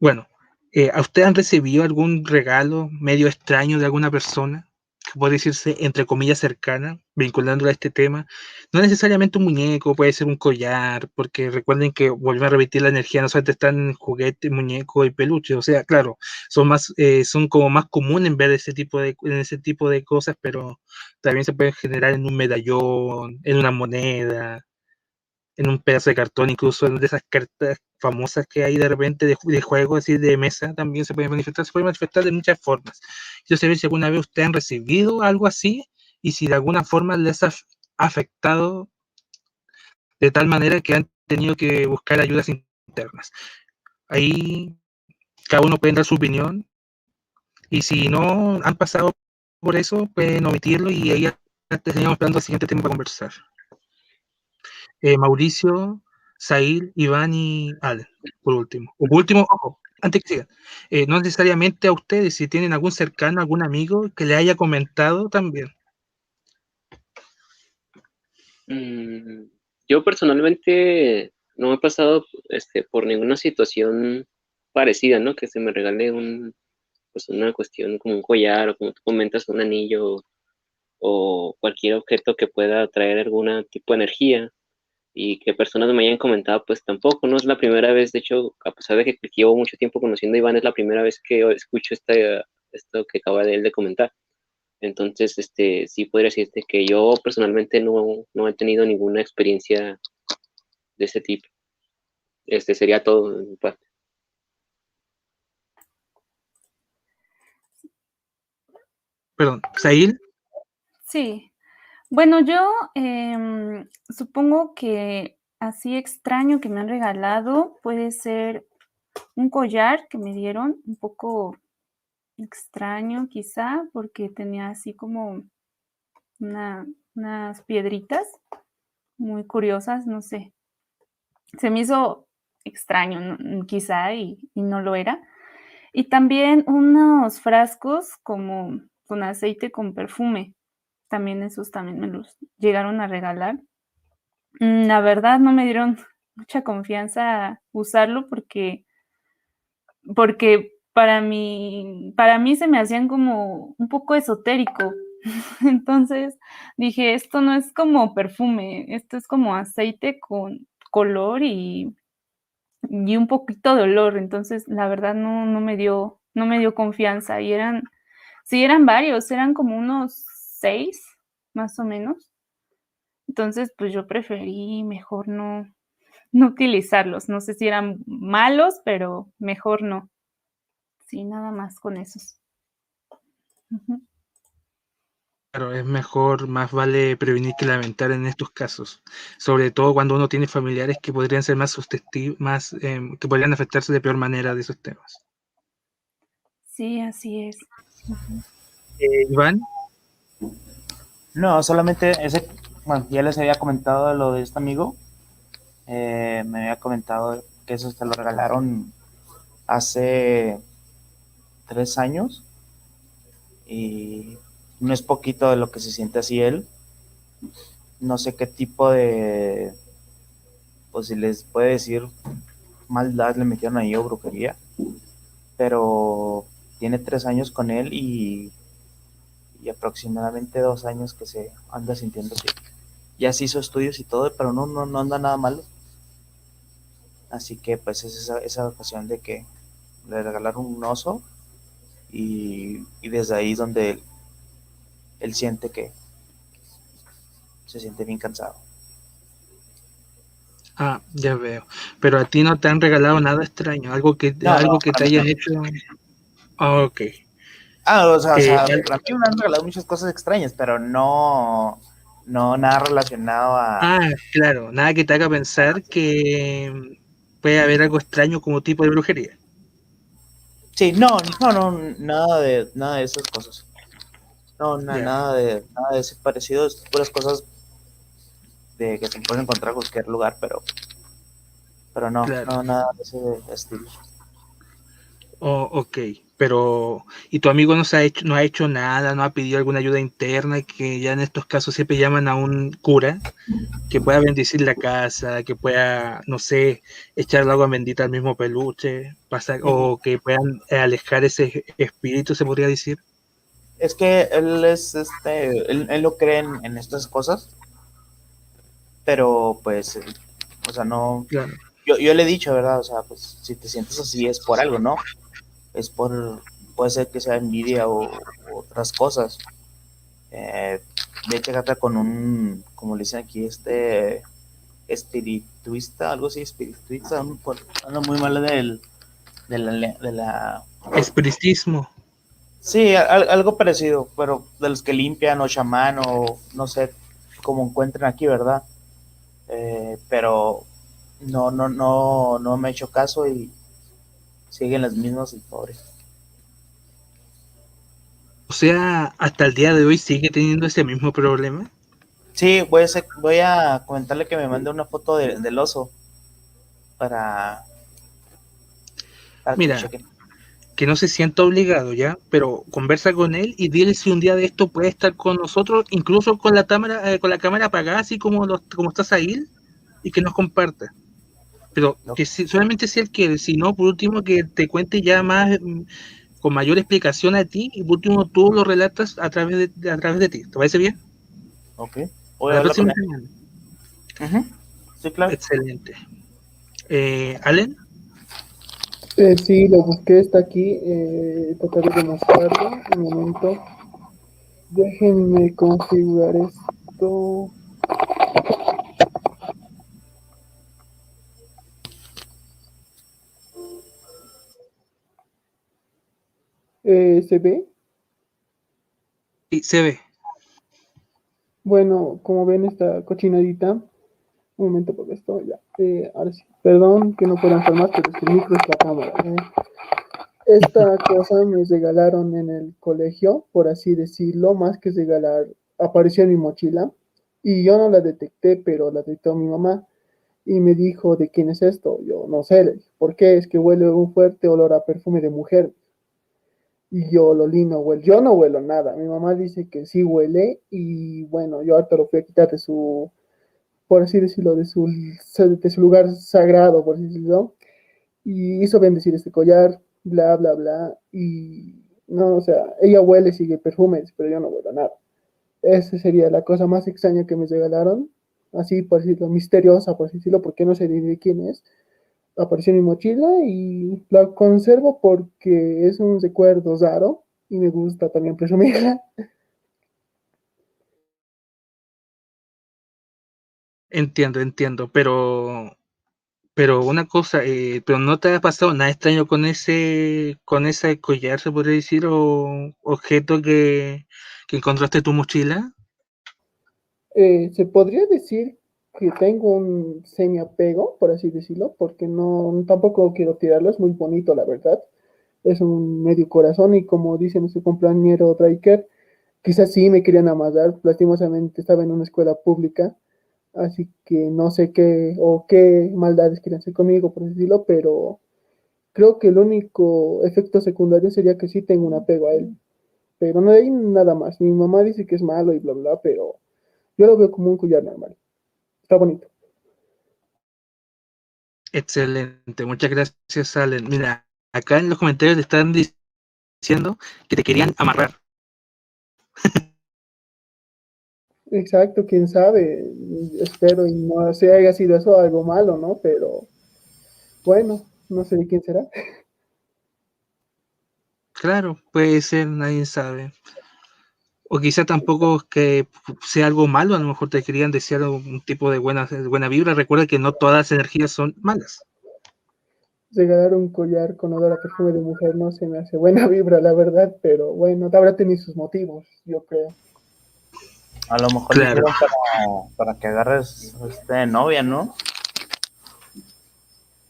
[SPEAKER 1] Bueno, eh, ¿a ustedes han recibido algún regalo medio extraño de alguna persona? Puede decirse, entre comillas, cercana, vinculándolo a este tema. No necesariamente un muñeco, puede ser un collar, porque recuerden que vuelve a repetir la energía, no solamente están juguetes, muñecos y peluches. O sea, claro, son más, eh, son como más comunes en ver ese tipo de, ese tipo de cosas, pero también se pueden generar en un medallón, en una moneda, en un pedazo de cartón, incluso en de esas cartas famosas que hay de repente de, de juego, así de mesa, también se puede manifestar, se puede manifestar de muchas formas. Yo sé si alguna vez ustedes han recibido algo así y si de alguna forma les ha afectado de tal manera que han tenido que buscar ayudas internas. Ahí cada uno puede dar su opinión y si no han pasado por eso, pueden omitirlo y ahí ya estaríamos esperando el siguiente tema para conversar. Eh, Mauricio, Sail, Iván y Allen, por último. por último, ojo, antes que sigan, eh, no necesariamente a ustedes, si tienen algún cercano, algún amigo que le haya comentado también.
[SPEAKER 5] Mm, yo personalmente no he pasado este, por ninguna situación parecida, ¿no? Que se me regale un, pues una cuestión como un collar o como tú comentas, un anillo o cualquier objeto que pueda traer algún tipo de energía y que personas me hayan comentado, pues tampoco, no es la primera vez, de hecho, a pesar de que llevo mucho tiempo conociendo a Iván, es la primera vez que escucho esta, esto que acaba de él de comentar. Entonces, este, sí podría decirte que yo personalmente no, no he tenido ninguna experiencia de ese tipo. Este sería todo en mi parte.
[SPEAKER 1] Perdón, Sail.
[SPEAKER 3] Sí. Bueno, yo em, supongo que así extraño que me han regalado puede ser un collar que me dieron, un poco extraño quizá, porque tenía así como unas piedritas muy curiosas, no sé. Se me hizo extraño, quizá, y, y no lo era. Y también unos frascos como con aceite con perfume. También esos también me los llegaron a regalar. Mm, la verdad no me dieron mucha confianza usarlo porque porque para mí para mí se me hacían como un poco esotérico. Entonces dije, esto no es como perfume, esto es como aceite con color y, y un poquito de olor. Entonces, la verdad no, no me dio no me dio confianza y eran Sí, eran varios, eran como unos seis, más o menos. Entonces, pues yo preferí mejor no, no utilizarlos. No sé si eran malos, pero mejor no. Sí, nada más con esos.
[SPEAKER 1] Claro, es mejor, más vale prevenir que lamentar en estos casos, sobre todo cuando uno tiene familiares que podrían ser más susceptibles, más, em, que podrían afectarse de peor manera de esos temas.
[SPEAKER 3] Sí, así es.
[SPEAKER 1] Eh, Iván.
[SPEAKER 2] No, solamente ese, bueno, ya les había comentado lo de este amigo. Eh, me había comentado que eso se lo regalaron hace tres años y no es poquito de lo que se siente así él. No sé qué tipo de, pues si les puede decir maldad le metieron ahí o brujería, pero tiene tres años con él y, aproximadamente dos años que se anda sintiendo así. Ya se hizo estudios y todo, pero no, no, no anda nada malo. Así que pues es esa, esa ocasión de que le regalaron un oso y, desde ahí donde él, él siente que se siente bien cansado.
[SPEAKER 1] Ah, ya veo. Pero a ti no te han regalado nada extraño, algo que, algo que te hayan hecho. Ok.
[SPEAKER 2] Ah, o sea, eh, a mí me han regalado muchas cosas extrañas, pero no, no nada relacionado a.
[SPEAKER 1] Ah, claro, nada que te haga pensar que puede haber algo extraño como tipo de brujería.
[SPEAKER 2] Sí, no, no, no, nada de, nada de esas cosas. No, nada de, nada de ese parecido, es puras cosas de que se pueden encontrar en cualquier lugar, pero, pero no, no, nada de ese estilo.
[SPEAKER 1] Oh, ok pero y tu amigo no se ha hecho no ha hecho nada no ha pedido alguna ayuda interna que ya en estos casos siempre llaman a un cura que pueda bendecir la casa que pueda no sé echar agua bendita al mismo peluche pasar, o que puedan alejar ese espíritu se podría decir.
[SPEAKER 2] Es que él es este él, él lo cree en, estas cosas pero pues o sea no yo, yo le he dicho verdad o sea pues si te sientes así es por algo no es por, puede ser que sea envidia o, otras cosas. Eh, de hecho, trata con un, como le dicen aquí, este espirituista, algo así, espirituista, ando muy mal del, de la, de la...
[SPEAKER 1] Espiritismo.
[SPEAKER 2] Sí, algo parecido, pero de los que limpian o chamán o no sé cómo encuentren aquí, ¿verdad? Eh, pero no, no, no, no me he hecho caso y siguen las mismas y pobres.
[SPEAKER 1] O sea, hasta el día de hoy sigue teniendo ese mismo problema.
[SPEAKER 2] Sí, voy a, voy a comentarle que me mande una foto del oso para,
[SPEAKER 1] Mira, que, no se sienta obligado ya, pero conversa con él y dile si un día de esto puede estar con nosotros, incluso con la cámara, eh, con la cámara apagada, así como, los, como estás ahí, y que nos comparta. Pero que solamente si él quiere, si no, por último, que te cuente ya más, mm, con mayor explicación a ti, y por último tú lo relatas a través de, a través de ti. ¿Te parece bien?
[SPEAKER 2] Ok.
[SPEAKER 1] La próxima
[SPEAKER 2] semana. Sí, claro.
[SPEAKER 1] Excelente. Eh, ¿Allen?
[SPEAKER 4] Eh, sí, lo busqué, está aquí. Eh, trataré de mostrarlo. Un momento. Déjenme configurar esto. Eh, ¿Se ve?
[SPEAKER 1] Sí, se ve.
[SPEAKER 4] Bueno, como ven esta cochinadita, un momento porque esto ya, eh, ahora sí, perdón que no puedan más, pero es que el micro es la cámara. ¿eh? Esta cosa me regalaron en el colegio, por así decirlo, más que regalar, apareció en mi mochila y yo no la detecté, pero la detectó mi mamá y me dijo, ¿de quién es esto? Yo no sé, ¿por qué? Es que huele un fuerte olor a perfume de mujer. Y yo, Loli, no huele. Yo no huelo nada. Mi mamá dice que sí huele. Y bueno, yo ahorita lo fui a quitar de su, por así decirlo, de su, de su lugar sagrado, por así decirlo. Y hizo bendecir este collar, bla, bla, bla. Y no, o sea, ella huele, sigue perfumes, pero yo no huelo nada. Esa sería la cosa más extraña que me regalaron. Así, por decirlo, misteriosa, por así decirlo, porque no sé de quién es apareció en mi mochila y la conservo porque es un recuerdo raro y me gusta también presumirla.
[SPEAKER 1] Entiendo, entiendo, pero pero una cosa, eh, pero no te ha pasado nada extraño con ese con ese collar, se podría decir, o objeto que, que encontraste en tu mochila.
[SPEAKER 4] Eh, se podría decir que tengo un semi-apego, por así decirlo, porque no tampoco quiero tirarlo, es muy bonito, la verdad. Es un medio corazón y como dice nuestro compañero Driker, quizás sí me querían amasar, lastimosamente estaba en una escuela pública, así que no sé qué o qué maldades querían hacer conmigo, por así decirlo, pero creo que el único efecto secundario sería que sí tengo un apego a él. Pero no hay nada más. Mi mamá dice que es malo y bla, bla, pero yo lo veo como un collar normal. Está bonito.
[SPEAKER 1] Excelente, muchas gracias, Allen. Mira, acá en los comentarios te están diciendo que te querían amarrar.
[SPEAKER 4] Exacto, quién sabe. Espero y no se haya sido eso algo malo, ¿no? Pero bueno, no sé de quién será.
[SPEAKER 1] Claro, puede ser, nadie sabe. O quizá tampoco que sea algo malo, a lo mejor te querían desear un tipo de buena, buena vibra. Recuerda que no todas las energías son malas.
[SPEAKER 4] Regalar un collar con olor a perfume de mujer no se me hace buena vibra, la verdad, pero bueno, habrá tenido sus motivos, yo creo.
[SPEAKER 2] A lo mejor
[SPEAKER 1] Claro.
[SPEAKER 2] para, para que agarres este, novia, ¿no?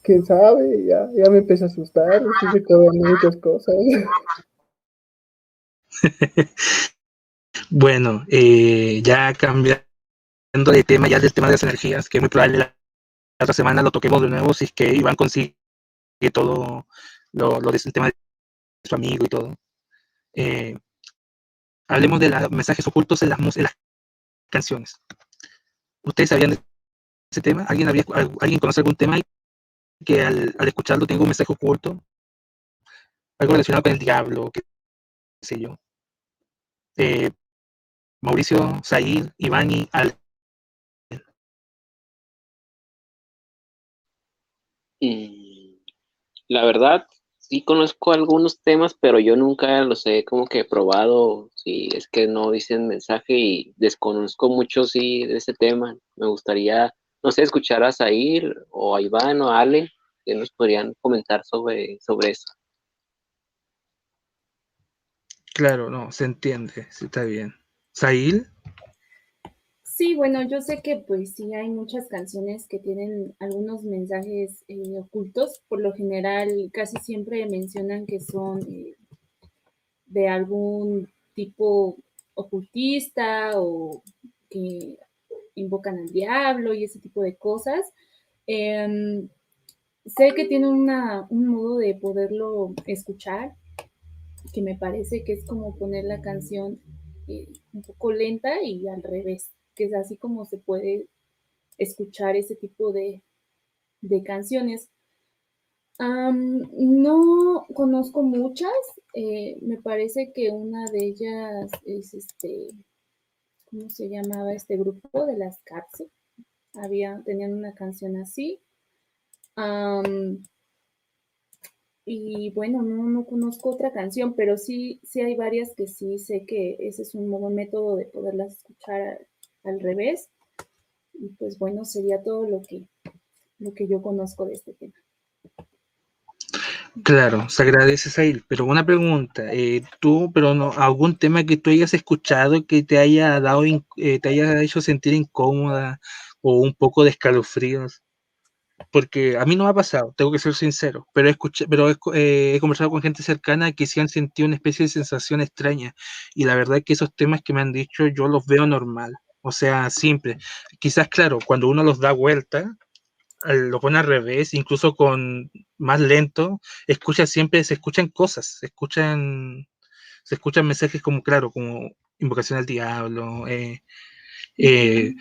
[SPEAKER 4] Quién sabe, ya, ya me empecé a asustar, sí se acaban muchas cosas.
[SPEAKER 1] Bueno, eh, ya cambiando de tema, ya del tema de las energías, que muy probable la, otra semana lo toquemos de nuevo, si es que Iván consigue todo lo, lo del tema de su amigo y todo. Eh, hablemos de los mensajes ocultos en las, las canciones. ¿Ustedes sabían de ese tema? ¿Alguien, había, al- ¿alguien conoce algún tema que al, al escucharlo tenga un mensaje oculto? Algo relacionado con el diablo, qué sé yo. Eh, Mauricio, Said, Iván y Al.
[SPEAKER 5] La verdad, sí conozco algunos temas, pero yo nunca los he como que probado. Si es que no dicen mensaje y desconozco mucho, sí, de ese tema. Me gustaría, no sé, escuchar a Zair o a Iván o a Ale, que nos podrían comentar sobre, sobre eso.
[SPEAKER 1] Claro, no, se entiende, sí está bien. Sail,
[SPEAKER 3] Sí, bueno, yo sé que pues sí hay muchas canciones que tienen algunos mensajes eh, ocultos. Por lo general, casi siempre mencionan que son eh, de algún tipo ocultista o que invocan al diablo y ese tipo de cosas. Em, sé que tiene una, un modo de poderlo escuchar que me parece que es como poner la canción eh, un poco lenta y al revés, que es así como se puede escuchar ese tipo de, de canciones. No conozco muchas, eh, me parece que una de ellas es este, ¿cómo se llamaba este grupo de las Capsi? había, tenían una canción así. Y bueno, no, no conozco otra canción, pero sí, sí hay varias que sí sé que ese es un buen método de poderlas escuchar al revés. Y pues bueno, sería todo lo que, lo que yo conozco de este tema.
[SPEAKER 1] Claro, se agradece, Sail, pero una pregunta, eh, tú, pero no, algún tema que tú hayas escuchado que te haya dado, eh, te haya hecho sentir incómoda o un poco de escalofríos, porque a mí no me ha pasado, tengo que ser sincero, pero, escuché, pero he, conversado con gente cercana que sí han sentido una especie de sensación extraña, y la verdad es que esos temas que me han dicho yo los veo normal, o sea, simple. Quizás, claro, cuando uno los da vuelta, lo pone al revés, incluso con más lento, escucha siempre, se escuchan cosas, se escuchan, se escuchan mensajes como, claro, como invocación al diablo, eh, eh,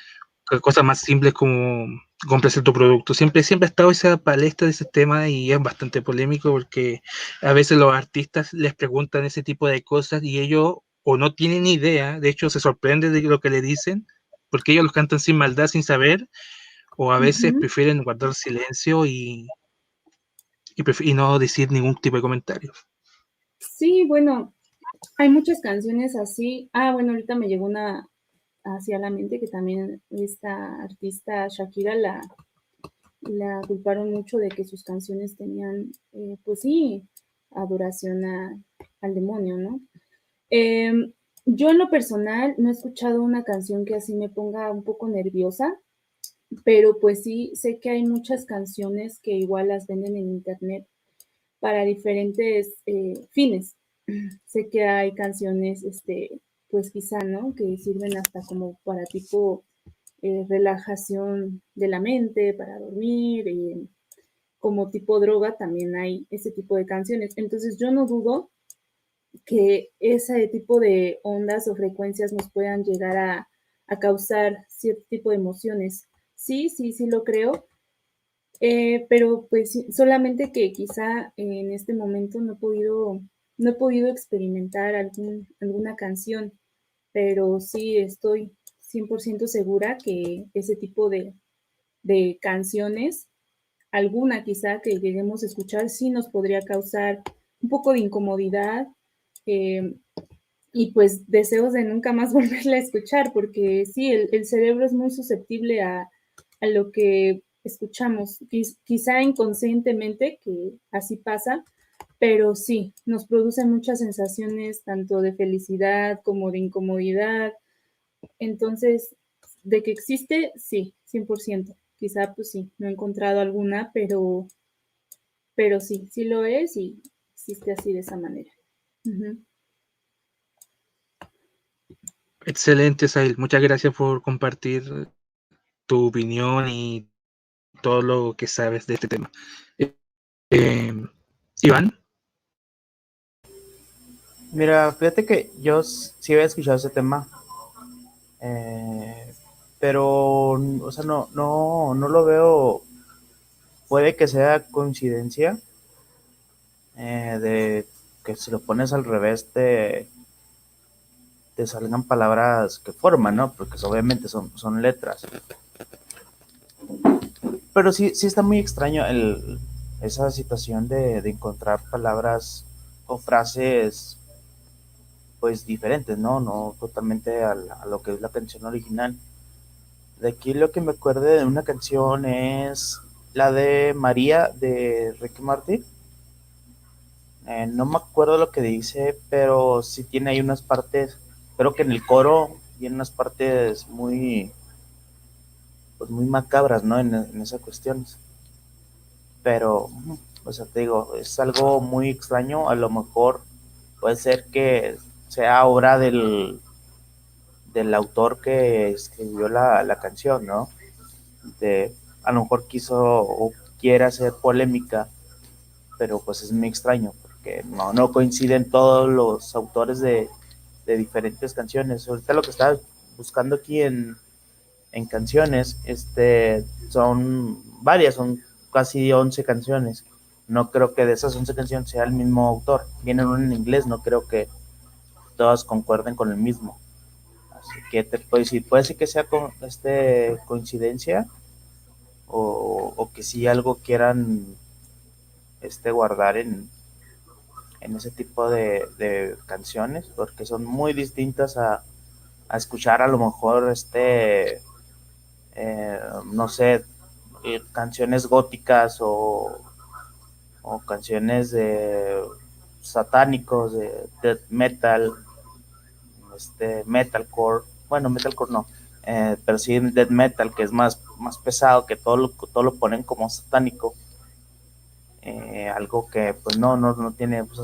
[SPEAKER 1] cosas más simples como compres tu producto. Siempre, siempre ha estado esa palestra de ese tema y es bastante polémico porque a veces los artistas les preguntan ese tipo de cosas y ellos o no tienen idea, de hecho se sorprende de lo que le dicen, porque ellos los cantan sin maldad, sin saber, o a veces prefieren guardar silencio y, y, no decir ningún tipo de comentario.
[SPEAKER 3] Sí, bueno, hay muchas canciones así. Ah, bueno, ahorita me llegó una hacia la mente que también esta artista Shakira la, la culparon mucho de que sus canciones tenían, eh, pues sí, adoración al demonio, ¿no? Em, yo en lo personal no he escuchado una canción que así me ponga un poco nerviosa pero pues sí, sé que hay muchas canciones que igual las venden en internet para diferentes eh, fines. sé que hay canciones, este, pues quizá, ¿no? Que sirven hasta como para tipo eh, relajación de la mente, para dormir, eh, como tipo droga también hay ese tipo de canciones. Entonces yo no dudo que ese tipo de ondas o frecuencias nos puedan llegar a, a causar cierto tipo de emociones Sí, sí, sí lo creo. Eh, pero pues solamente que quizá en este momento no he podido, no he podido experimentar algún, alguna canción, pero sí estoy 100% segura que ese tipo de, canciones, alguna quizá que lleguemos a escuchar, sí nos podría causar un poco de incomodidad eh, y pues deseos de nunca más volverla a escuchar, porque sí, el cerebro es muy susceptible a, a lo que escuchamos, quizá inconscientemente, que así pasa, pero sí, nos produce muchas sensaciones tanto de felicidad como de incomodidad. Entonces, de que existe, sí, 100%. Quizá, pues sí, no he encontrado alguna, pero, pero sí, sí lo es y existe así de esa manera.
[SPEAKER 1] Excelente, Sail. Muchas gracias por compartir tu opinión y todo lo que sabes de este tema. Eh, em, Iván.
[SPEAKER 2] Mira, fíjate que yo sí había escuchado ese tema, eh, pero, o sea, no, no, no lo veo, puede que sea coincidencia eh, de que si lo pones al revés te, te salgan palabras que forman, ¿no? Porque obviamente son, son letras. Pero sí, sí está muy extraño el, esa situación de, encontrar palabras o frases pues diferentes, ¿no? No totalmente a, lo que es la canción original. De aquí lo que me acuerdo de una canción es la de María de Ricky Martin. Eh, no me acuerdo lo que dice, pero sí tiene ahí unas partes, creo que en el coro tiene unas partes muy, pues muy macabras, ¿no? En, en esas cuestiones. Pero, o sea, te digo, es algo muy extraño, a lo mejor puede ser que sea obra del, del autor que escribió la, canción, ¿no? De, a lo mejor quiso o quiere hacer polémica, pero pues es muy extraño, porque no, no coinciden todos los autores de, de diferentes canciones. Ahorita lo que estaba buscando aquí en, en canciones, este, son varias, son casi 11 canciones. No creo que de esas 11 canciones sea el mismo autor. Vienen en inglés, no creo que todas concuerden con el mismo. Así que te puedo decir, puede ser que sea con, este, coincidencia, o, que si algo quieran este, guardar en, en ese tipo de, canciones, porque son muy distintas a, escuchar a lo mejor, este, eh, no sé, eh, canciones góticas o, o canciones de satánicos, de metal, este, metalcore, bueno, metalcore no, eh, pero sí death metal, que es más, más pesado, que todo lo, todo lo ponen como satánico. Eh, algo que pues no, no, no tiene pues,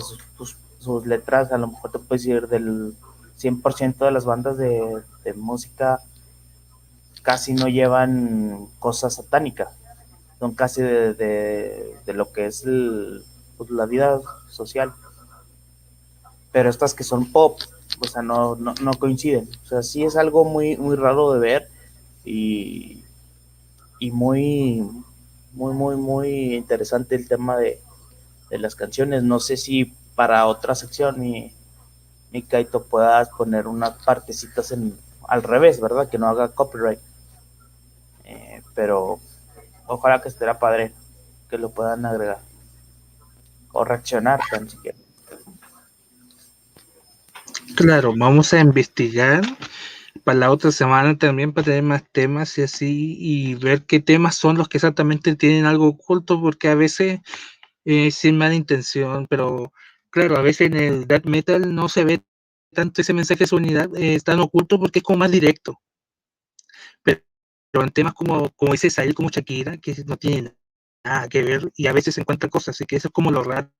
[SPEAKER 2] sus, letras, a lo mejor te puedes decir del 100% de las bandas de, música casi no llevan cosas satánicas, son casi de, lo que es pues, la vida social. Pero estas que son pop, o sea, no, no, no, coinciden. O sea, sí es algo muy, muy raro de ver y, y muy, muy, muy, muy interesante el tema de, las canciones. No sé si para otra sección mi, mi Kaito puedas poner unas partecitas en, al revés, ¿verdad? Que no haga copyright. Eh, pero ojalá que esté padre que lo puedan agregar o reaccionar tan siquiera.
[SPEAKER 1] Claro, vamos a investigar para la otra semana también para tener más temas y así y ver qué temas son los que exactamente tienen algo oculto porque a veces eh, sin mala intención, pero claro, a veces en el death metal no se ve tanto ese mensaje de su unidad, eh, es tan oculto porque es como más directo. Pero, en temas como, como ese Sahil, como Shakira, que no tienen nada que ver y a veces se encuentran cosas, así que eso es como lo raro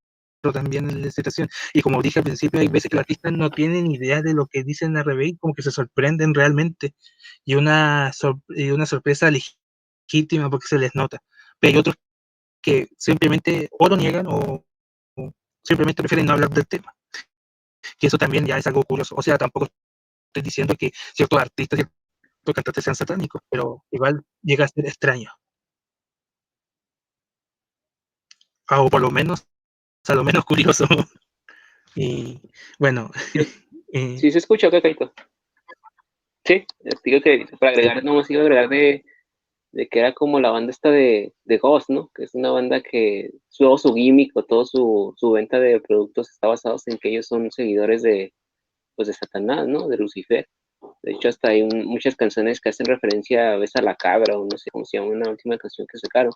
[SPEAKER 1] también en la situación. Y como dije al principio, hay veces que los artistas no tienen idea de lo que dicen a revés, como que se sorprenden realmente. Y una, sorpresa legítima porque se les nota. Pero hay otros que simplemente o lo niegan o, simplemente prefieren no hablar del tema. Y eso también ya es algo curioso. O sea, tampoco estoy diciendo que ciertos artistas, ciertos cantantes sean satánicos, pero igual llega a ser extraño. O por lo menos a lo menos curioso. y bueno.
[SPEAKER 5] Eh, sí, se escucha acá, Kaito. Sí, digo que para agregar, no iba a agregar de, de, que era como la banda esta de, de Ghost, ¿no? Que es una banda que todo su gimmick o todo su, su venta de productos está basado en que ellos son seguidores de, pues de Satanás, ¿no? De Lucifer. De hecho, hasta hay muchas canciones que hacen referencia a veces a la cabra o no sé cómo se llama una última canción que sacaron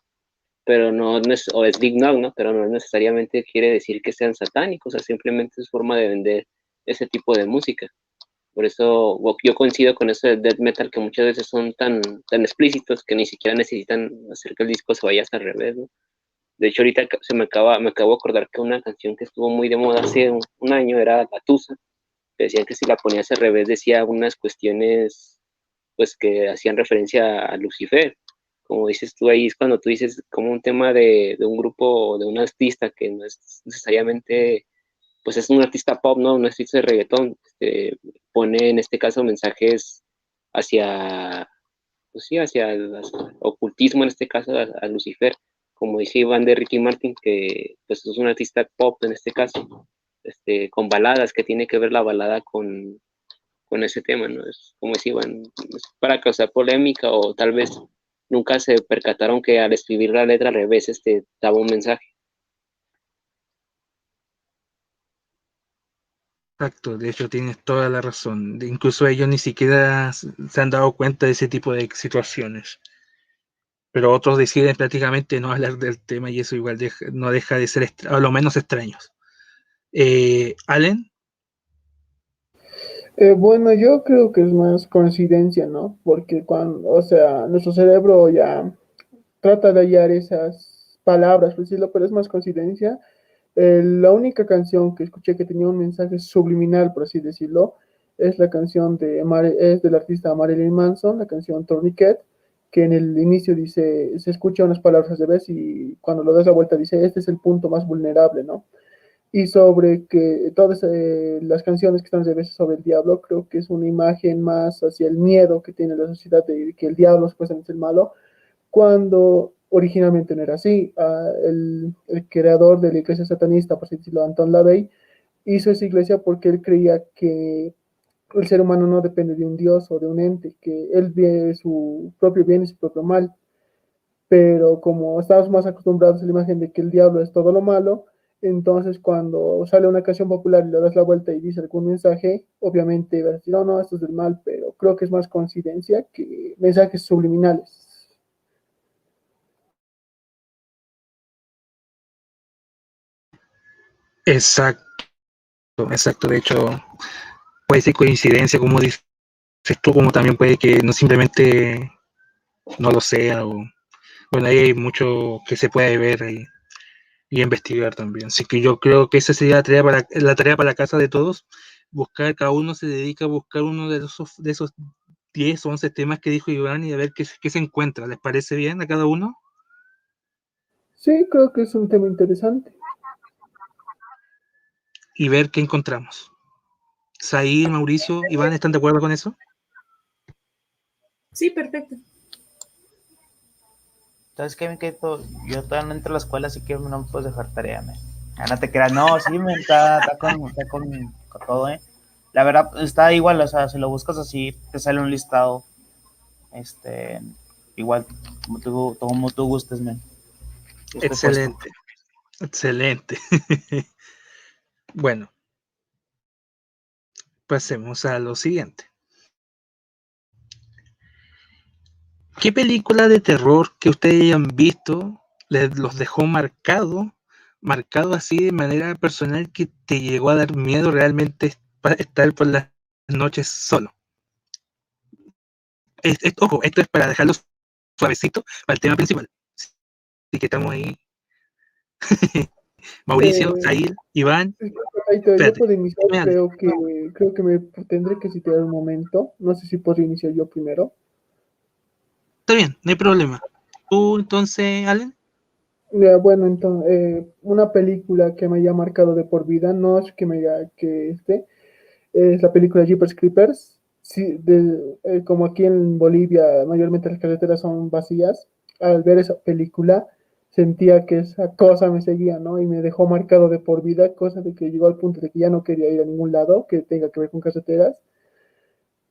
[SPEAKER 5] pero no, es, o es Big ¿no? Pero no necesariamente quiere decir que sean satánicos, o sea, simplemente es forma de vender ese tipo de música. Por eso yo coincido con eso de death metal que muchas veces son tan, tan explícitos que ni siquiera necesitan hacer que el disco se vaya hasta al revés, ¿no? De hecho, ahorita se me acaba, me acabo de acordar que una canción que estuvo muy de moda hace un, año era La Tusa, decían que si la ponías al revés decía unas cuestiones pues que hacían referencia a Lucifer, como dices tú ahí, es cuando tú dices como un tema de, de un grupo, de un artista que no es necesariamente, pues es un artista pop, ¿no? Un artista de reggaetón, este, pone en este caso mensajes hacia, pues sí, hacia el, ocultismo, en este caso a, Lucifer, como dice Iván de Ricky Martin, que pues es un artista pop en este caso, este, con baladas, que tiene que ver la balada con, con ese tema, ¿no? Es como decía Iván, para causar polémica o tal vez nunca se percataron que al escribir la letra al revés este, daba un mensaje.
[SPEAKER 1] Exacto, de hecho tienes toda la razón. Incluso ellos ni siquiera se han dado cuenta de ese tipo de situaciones. Pero otros deciden prácticamente no hablar del tema y eso igual no deja de ser, a lo menos extraños. Eh, Allen.
[SPEAKER 4] Eh, bueno, yo creo que es más coincidencia, ¿no? Porque cuando, o sea, nuestro cerebro ya trata de hallar esas palabras, por decirlo, pero es más coincidencia. Eh, la única canción que escuché que tenía un mensaje subliminal, por así decirlo, es la canción de es del artista Marilyn Manson, la canción Tourniquet, que en el inicio dice, se escucha unas palabras de vez y cuando lo das la vuelta dice, este es el punto más vulnerable, ¿no? Y sobre que todas eh, las canciones que están de veces sobre el diablo, creo que es una imagen más hacia el miedo que tiene la sociedad de que el diablo supuestamente es el malo, cuando originalmente no era así. Ah, el, creador de la iglesia satanista, por decirlo, Anton LaVey, hizo esa iglesia porque él creía que el ser humano no depende de un dios o de un ente, que él ve su propio bien y su propio mal. pero como estamos más acostumbrados a la imagen de que el diablo es todo lo malo, entonces cuando sale una canción popular y le das la vuelta y dice algún mensaje, obviamente vas a decir, no, no, esto es del mal, pero creo que es más coincidencia que mensajes subliminales.
[SPEAKER 1] Exacto, exacto. De hecho, puede ser coincidencia, como dices tú, como también puede que no simplemente no lo sea. O, bueno, ahí hay mucho que se puede ver y, y investigar también. Así que yo creo que esa sería la tarea para la tarea para la casa de todos. Buscar, cada uno se dedica a buscar uno de esos, de esos 10 o 11 temas que dijo Iván y a ver qué, qué se encuentra. ¿Les parece bien a cada uno?
[SPEAKER 4] Sí, creo que es un tema interesante.
[SPEAKER 1] Y ver qué encontramos. Saí, Mauricio, Iván, ¿están de acuerdo con eso?
[SPEAKER 6] Sí, perfecto.
[SPEAKER 2] ¿Sabes qué, mi querido? Yo todavía no entro a la escuela, así que no me puedes dejar tarea, me. Ah, no te creas, no, sí, me está, está, con, está con, todo, ¿eh? La verdad, está igual, o sea, si lo buscas así, te sale un listado, este, igual, como tú, como tú gustes, men.
[SPEAKER 1] Excelente, excelente. bueno, pasemos a lo siguiente. ¿Qué película de terror que ustedes hayan visto les, los dejó marcado, marcado así de manera personal que te llegó a dar miedo realmente estar por las noches solo? Es, es, ojo, esto es para dejarlo suavecito para el tema principal. Así que estamos ahí. Mauricio, eh, Iván.
[SPEAKER 4] Yo por iniciar, creo que, creo que me tendré que citar un momento. No sé si puedo iniciar yo primero.
[SPEAKER 1] Está bien, no hay problema. ¿Tú entonces, Allen?
[SPEAKER 4] Bueno, entonces, eh, una película que me haya marcado de por vida, no es que me haya, que este, es la película Jeepers Creepers. Sí, de, eh, como aquí en Bolivia mayormente las carreteras son vacías, al ver esa película sentía que esa cosa me seguía, ¿no? Y me dejó marcado de por vida, cosa de que llegó al punto de que ya no quería ir a ningún lado que tenga que ver con carreteras.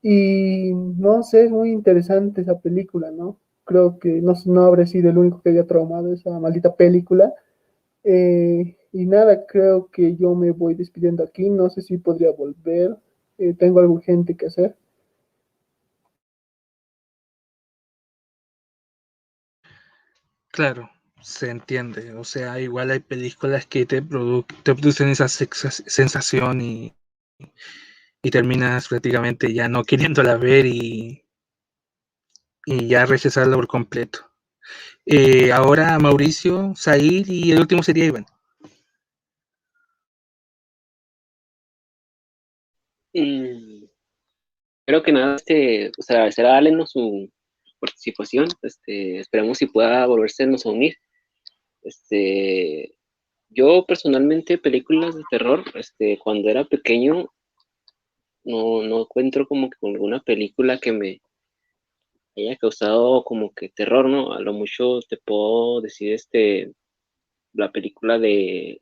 [SPEAKER 4] Y no sé, es muy interesante esa película, ¿no? Creo que no, no habré sido el único que haya traumado esa maldita película. Eh, y nada, creo que yo me voy despidiendo aquí. No sé si podría volver. Eh, tengo algo urgente que hacer.
[SPEAKER 1] Claro, se entiende. O sea, igual hay películas que te, te producen esa sensación y, y terminas prácticamente ya no queriéndola ver y, y ya rechazarla por completo. Eh, ahora Mauricio, Said y el último sería Iván.
[SPEAKER 5] Mm, creo que nada, este, o sea, será Allen su participación. Este, esperamos si pueda volverse a unir. Este, yo personalmente películas de terror, este, cuando era pequeño, no, no encuentro como que con alguna película que me haya causado como que terror, ¿no? A lo mucho te puedo decir este la película de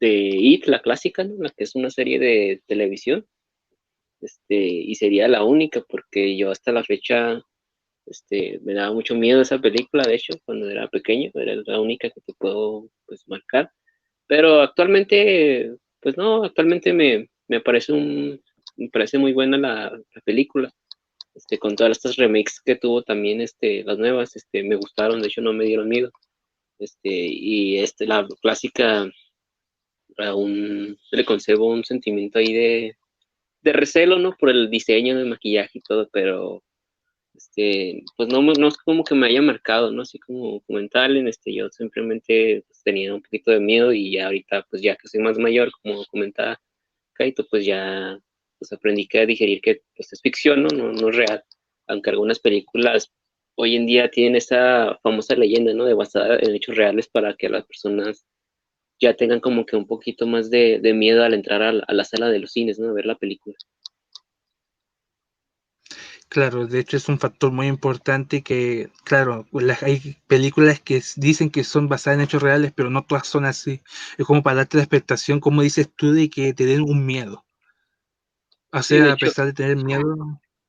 [SPEAKER 5] de It, la clásica, ¿no? La que es una serie de televisión. Este, y sería la única porque yo hasta la fecha este, me daba mucho miedo esa película, de hecho, cuando era pequeño, era la única que te puedo pues marcar. Pero actualmente, pues no, actualmente me, me parece un, me parece muy buena la, la, película. Este, con todas estas remakes que tuvo también, este, las nuevas, este, me gustaron, de hecho no me dieron miedo. Este, y este, la clásica, aún le concebo un sentimiento ahí de, de recelo, ¿no? Por el diseño del maquillaje y todo, pero este, pues no, no es como que me haya marcado, ¿no? Así como comentarle, este, yo simplemente pues, tenía un poquito de miedo y ya ahorita, pues ya que soy más mayor, como comentaba Kaito, pues ya pues aprendí que a digerir que pues, es ficción, ¿no? ¿no? No es real. Aunque algunas películas hoy en día tienen esa famosa leyenda, ¿no? De basada en hechos reales para que las personas ya tengan como que un poquito más de, de miedo al entrar a la, sala de los cines, ¿no? A ver la película.
[SPEAKER 1] Claro, de hecho es un factor muy importante que, claro, hay películas que dicen que son basadas en hechos reales, pero no todas son así. Es como para darte la expectación, como dices tú, de que te den un miedo. Sea, sí, a pesar de tener miedo.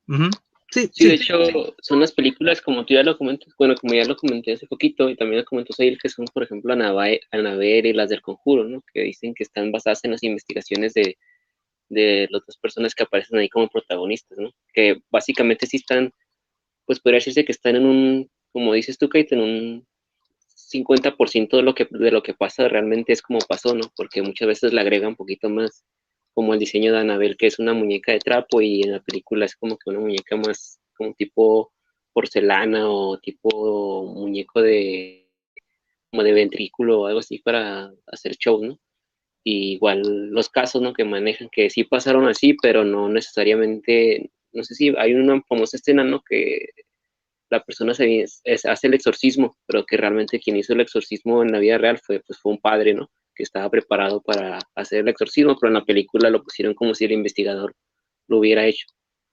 [SPEAKER 1] Uh -huh. Sí,
[SPEAKER 5] Sí, de hecho, son las películas, como tú ya lo comentas, bueno, como ya lo comenté hace poquito, y también lo comentó Sail, que son, por ejemplo, Annabelle y las del Conjuro, ¿no? Que dicen que están basadas en las investigaciones de, de las dos personas que aparecen ahí como protagonistas, ¿no? Que básicamente sí están, pues podría decirse que están en un, como dices tú, Kate, en un 50% de lo, que, de lo que pasa realmente es como pasó, ¿no? Porque muchas veces le agrega un poquito más, como el diseño de Annabelle, que es una muñeca de trapo, y en la película es como que una muñeca más como tipo porcelana o tipo muñeco de como de ventrículo o algo así para hacer show, ¿no? Y igual los casos, ¿no? Que manejan que sí pasaron así, pero no necesariamente, no sé si hay una famosa escena, ¿no? Que la persona se, hace el exorcismo, pero que realmente quien hizo el exorcismo en la vida real fue, pues, fue un padre, ¿no? Que estaba preparado para hacer el exorcismo, pero en la película lo pusieron como si el investigador lo hubiera hecho.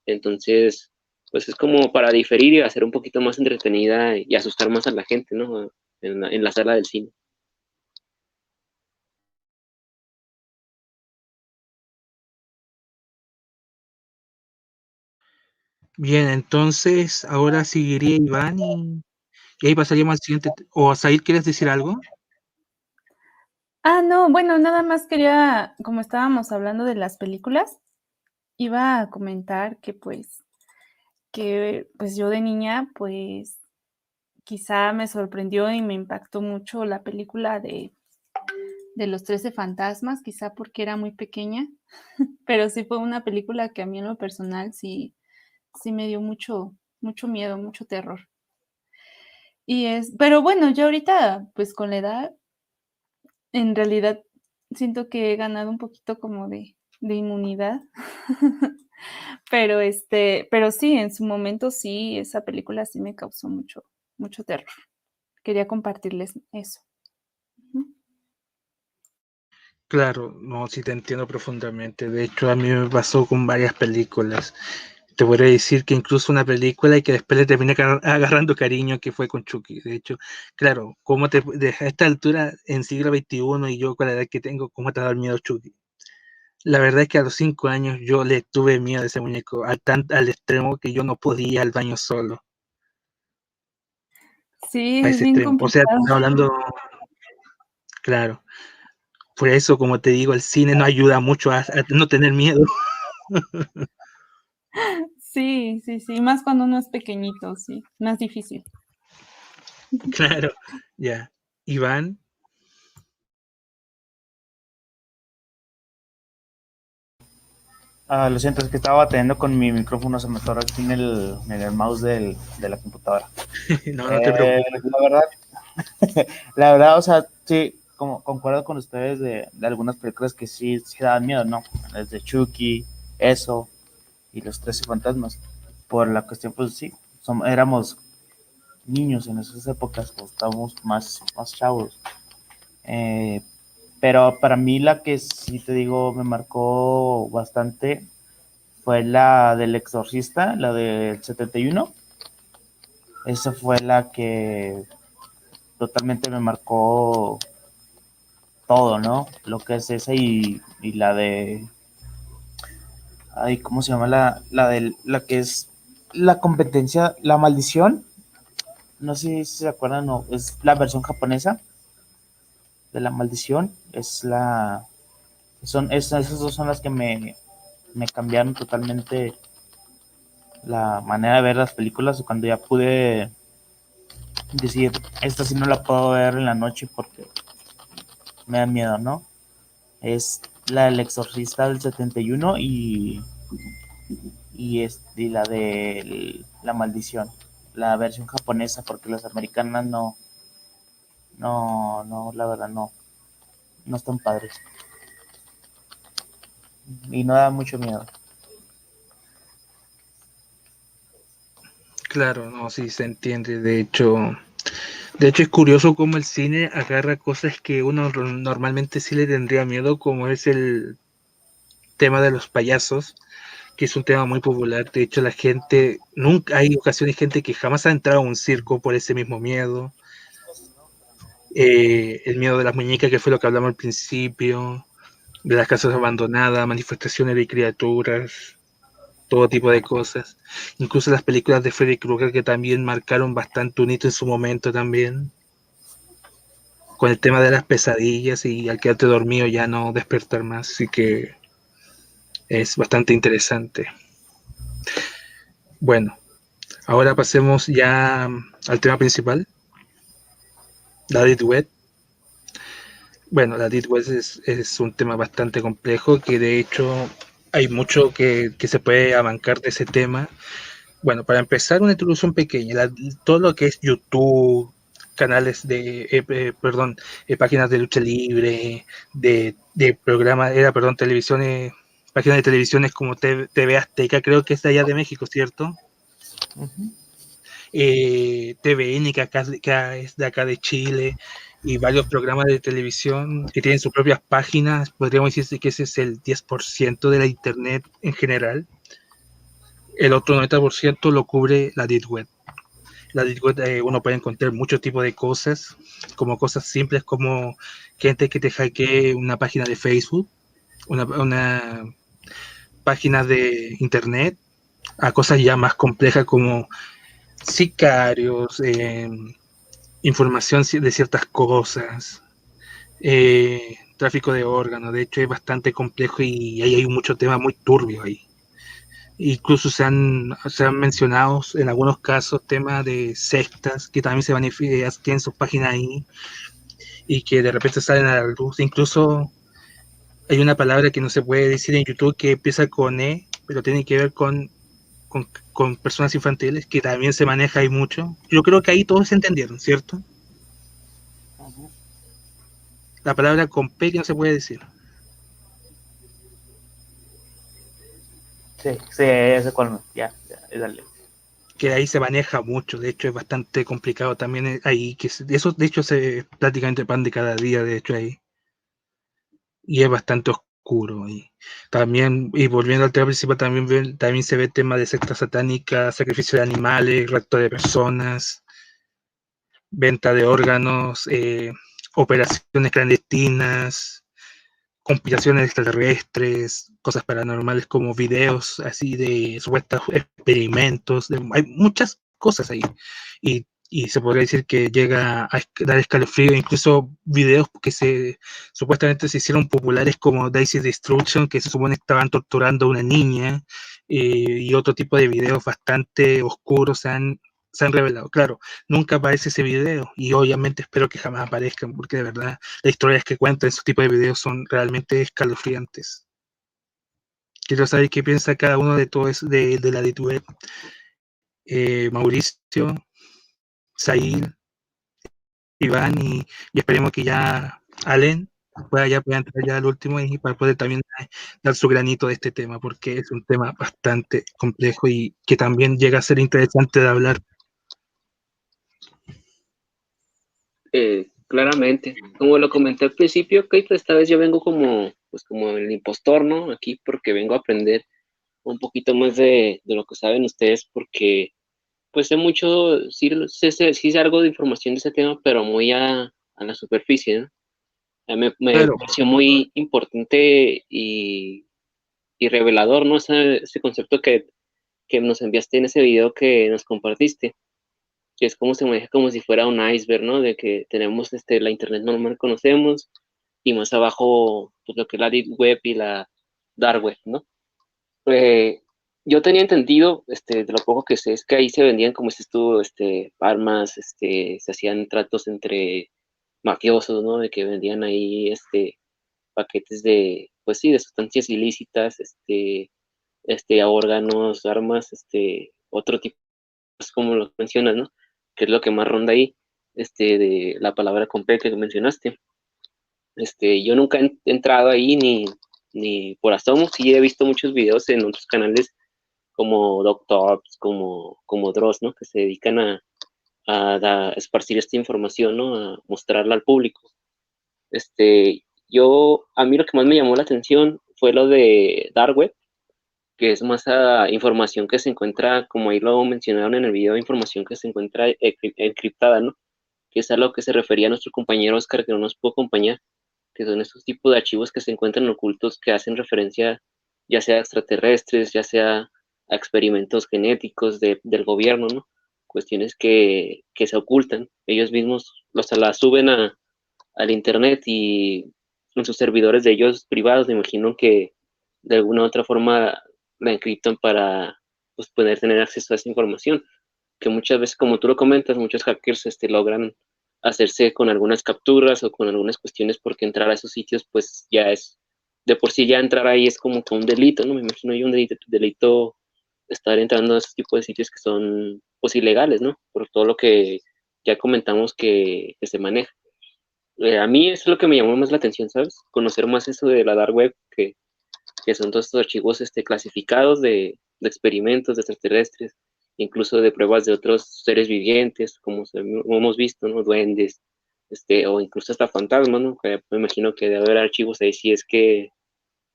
[SPEAKER 5] Entonces, pues es como para diferir y hacer un poquito más entretenida y asustar más a la gente, ¿no? En la, sala del cine.
[SPEAKER 1] Bien, entonces ahora seguiría Iván y, y ahí pasaríamos al siguiente. ¿O Said, quieres decir algo?
[SPEAKER 3] Ah, no, bueno, nada más quería, como estábamos hablando de las películas, iba a comentar que pues, que pues yo de niña, pues quizá me sorprendió y me impactó mucho la película de, de los Trece Fantasmas, quizá porque era muy pequeña, pero sí fue una película que a mí en lo personal sí, sí me dio mucho, mucho miedo, mucho terror. Y es, pero bueno, yo ahorita, pues con la edad, en realidad siento que he ganado un poquito como de, de inmunidad. pero este, pero sí, en su momento sí, esa película sí me causó mucho, mucho terror. Quería compartirles eso.
[SPEAKER 1] Claro, no, sí te entiendo profundamente. De hecho, a mí me pasó con varias películas. Te podría decir que incluso una película y que después le terminé agarrando cariño que fue con Chucky. De hecho, claro, ¿cómo te, a esta altura, en siglo XXI y yo con la edad que tengo, cómo te ha dado miedo Chucky? La verdad es que a los cinco años yo le tuve miedo a ese muñeco, al, tan, al extremo que yo no podía ir al baño solo.
[SPEAKER 3] Sí, es bien.
[SPEAKER 1] O sea, hablando, claro. Por eso, como te digo, el cine no ayuda mucho a, a no tener miedo.
[SPEAKER 3] Sí, sí, sí, más cuando uno es pequeñito, sí, más difícil.
[SPEAKER 1] Claro, ya. Iván.
[SPEAKER 2] Ah, lo siento, es que estaba batallando con mi micrófono, se me atoró aquí en el, en el mouse del, de la computadora.
[SPEAKER 1] no, no te preocupes.
[SPEAKER 2] Eh, la verdad, la verdad, o sea, sí, como concuerdo con ustedes de, de algunas películas que sí, sí daban miedo, ¿no? Desde Chucky, eso, y los 13 fantasmas. Por la cuestión, pues sí, somos, éramos niños en esas épocas, pues, estábamos más, más chavos. Eh, pero para mí la que sí te digo me marcó bastante fue la del exorcista, la del 71. Esa fue la que totalmente me marcó todo, ¿no? Lo que es esa y, y la de ay, ¿cómo se llama la, la de la que es la competencia, la maldición? No sé si se acuerdan, no, es la versión japonesa de la maldición, es la son esas dos son las que me, me cambiaron totalmente la manera de ver las películas cuando ya pude decir, esta sí no la puedo ver en la noche porque me da miedo, ¿no? Es la del exorcista del 71 y, y, es, y la de la maldición, la versión japonesa, porque las americanas no, no, no, la verdad no, no están padres. Y no da mucho miedo.
[SPEAKER 1] Claro, no, sí se entiende. De hecho, de hecho es curioso cómo el cine agarra cosas que uno normalmente sí le tendría miedo, como es el tema de los payasos, que es un tema muy popular. De hecho, la gente, nunca hay ocasiones gente que jamás ha entrado a un circo por ese mismo miedo. Eh, el miedo de las muñecas, que fue lo que hablamos al principio, de las casas abandonadas, manifestaciones de criaturas. Todo tipo de cosas. Incluso las películas de Freddy Krueger que también marcaron bastante un hito en su momento también. Con el tema de las pesadillas y al quedarte dormido ya no despertar más. Así que es bastante interesante. Bueno, ahora pasemos ya al tema principal. La Deep Web. Bueno, la Deep Web es un tema bastante complejo que de hecho hay mucho que, se puede abancar de ese tema. Bueno, para empezar, una introducción pequeña. todo lo que es YouTube, canales de, eh, eh, perdón, eh, páginas de lucha libre, de, de programas, era, perdón, televisiones, páginas de televisiones como TV, Azteca, creo que es de allá de México, ¿cierto? TVN, que acá, que es de acá de Chile, y varios programas de televisión que tienen sus propias páginas. Podríamos decir que ese es el 10% de la Internet en general. El otro 90% lo cubre la Deep Web. La Deep Web eh, uno puede encontrar muchos tipos de cosas, como cosas simples como gente que te hackee una página de Facebook, una, una página de Internet, a cosas ya más complejas como sicarios, eh, información de ciertas cosas, eh, tráfico de órganos, de hecho es bastante complejo y ahí hay mucho tema muy turbio ahí. Incluso se han, se han mencionado en algunos casos temas de sectas que también se tienen sus páginas ahí y que de repente salen a la luz. Incluso hay una palabra que no se puede decir en YouTube que empieza con E, pero tiene que ver con con, personas infantiles, que también se maneja ahí mucho. Yo creo que ahí todos se entendieron, ¿cierto? La palabra con P que no se puede decir.
[SPEAKER 2] Sí, sí, ese cual ya, ya, dale.
[SPEAKER 1] Que ahí se maneja mucho, de hecho es bastante complicado también ahí, que eso de hecho se prácticamente pan de cada día, de hecho ahí. Y es bastante oscuro y también, y volviendo al tema principal, también, también se ve tema de secta satánica, sacrificio de animales, rapto de personas, venta de órganos, eh, operaciones clandestinas, conspiraciones extraterrestres, cosas paranormales como videos así de supuestos experimentos, hay muchas cosas ahí. Y y se podría decir que llega a dar escalofrío, incluso videos que se supuestamente se hicieron populares como Daisy Destruction, que se supone estaban torturando a una niña, eh, y otro tipo de videos bastante oscuros se han, se han revelado. Claro, nunca aparece ese video y obviamente espero que jamás aparezcan, porque de verdad las historias que cuentan ese tipo de videos son realmente escalofriantes. Quiero saber qué piensa cada uno de todo eso de, de la de web. Eh, Mauricio, Sail, Iván y, esperemos que ya Allen pueda ya pueda entrar ya al último y para poder también dar su granito de este tema, porque es un tema bastante complejo y que también llega a ser interesante de hablar.
[SPEAKER 5] Eh, claramente, como lo comenté al principio, esta vez yo vengo como, pues como el impostor, ¿no? Aquí porque vengo a aprender un poquito más de, de lo que saben ustedes, porque pues sé mucho, sí, sé, algo de información de ese tema, pero muy a, la superficie, ¿no? Me, pareció muy importante y, revelador, ¿no? Ese, ese concepto que, nos enviaste en ese video que nos compartiste, que es como se maneja como si fuera un iceberg, ¿no? De que tenemos este, la internet normal que conocemos y más abajo pues, lo que es la deep web y la dark web, ¿no? Eh, yo tenía entendido, este, de lo poco que sé, es que ahí se vendían, como dices tú, este, armas, este, se hacían tratos entre mafiosos, ¿no? De que vendían ahí, este, paquetes de, pues sí, de sustancias ilícitas, este, este, órganos, armas, este, otro tipo, pues como lo mencionas, ¿no? Que es lo que más ronda ahí, este, de la palabra completa que mencionaste. Este, yo nunca he entrado ahí ni, ni por asomo, sí he visto muchos videos en otros canales como Doctors, como, como Dross, ¿no? Que se dedican a, a, esparcir esta información, ¿no? A mostrarla al público. Este, yo, a mí lo que más me llamó la atención fue lo de Dark Web, que es más a información que se encuentra, como ahí lo mencionaron en el video, información que se encuentra encriptada, ¿no? Que es a lo que se refería a nuestro compañero Oscar, que no nos pudo acompañar, que son estos tipos de archivos que se encuentran ocultos que hacen referencia ya sea a extraterrestres, ya sea a experimentos genéticos del gobierno, ¿no? Cuestiones que, se ocultan. Ellos mismos los, las suben a, al Internet y en sus servidores de ellos privados, me imagino que de alguna u otra forma la encriptan para pues, poder tener acceso a esa información. Que muchas veces, como tú lo comentas, muchos hackers este, logran hacerse con algunas capturas o con algunas cuestiones porque entrar a esos sitios pues ya es, de por sí ya entrar ahí es como que un delito, ¿no? Me imagino yo un delito, delito estar entrando a ese tipo de sitios que son pues ilegales, ¿no? Por todo lo que ya comentamos que, se maneja. Eh, a mí eso es lo que me llamó más la atención, ¿sabes? Conocer más eso de la dark web, que, que son todos estos archivos este, clasificados de, experimentos de extraterrestres, incluso de pruebas de otros seres vivientes, como, hemos visto, ¿no? Duendes, este, o incluso hasta fantasmas, ¿no? me imagino que debe haber archivos ahí si es que,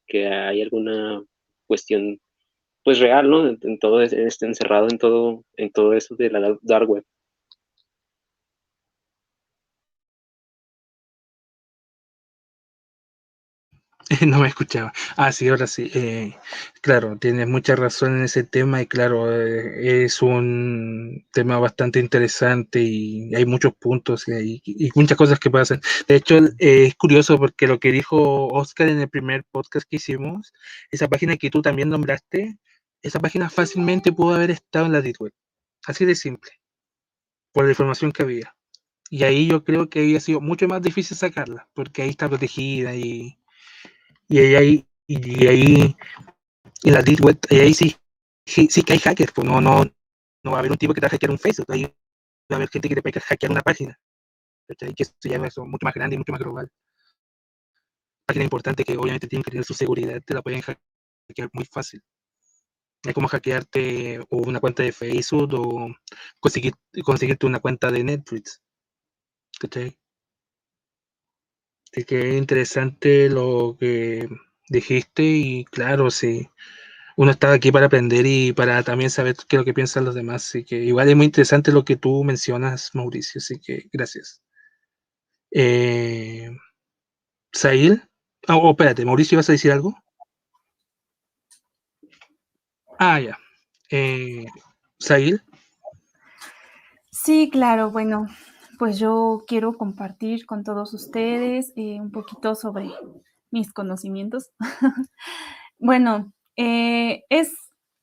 [SPEAKER 5] que hay alguna cuestión, pues real, ¿no? En, todo, este, encerrado en todo, en todo eso de la dark web.
[SPEAKER 1] No me escuchaba. Ah, sí, ahora sí. Eh, claro, tienes mucha razón en ese tema y claro, eh, es un tema bastante interesante y hay muchos puntos y, muchas cosas que pasan. De hecho, eh, es curioso porque lo que dijo Oscar en el primer podcast que hicimos, esa página que tú también nombraste, esa página fácilmente pudo haber estado en la Deep Web. Así de simple, por la información que había. Y ahí yo creo que había sido mucho más difícil sacarla, porque ahí está protegida y y ahí, y ahí en la Deep Web, ahí sí, sí, que hay hackers, pues no, no, no va a haber un tipo que te va a hackear un Facebook, ahí va a haber gente que te puede hackear una página, que eso ya es mucho más grande y mucho más global. Página importante que obviamente tienen que tener su seguridad, te la pueden hackear muy fácil. Es como hackearte una cuenta de Facebook o conseguir, conseguirte una cuenta de Netflix. ¿Cachai? Así que interesante lo que dijiste y claro, sí, uno está aquí para aprender y para también saber qué es lo que piensan los demás. Así que igual es muy interesante lo que tú mencionas, Mauricio, así que gracias. Eh, oh, oh, espérate, Mauricio, ¿vas a decir algo? Ah, ya. Eh.
[SPEAKER 3] Sí, claro, bueno, pues yo quiero compartir con todos ustedes eh, un poquito sobre mis conocimientos. bueno, eh, es,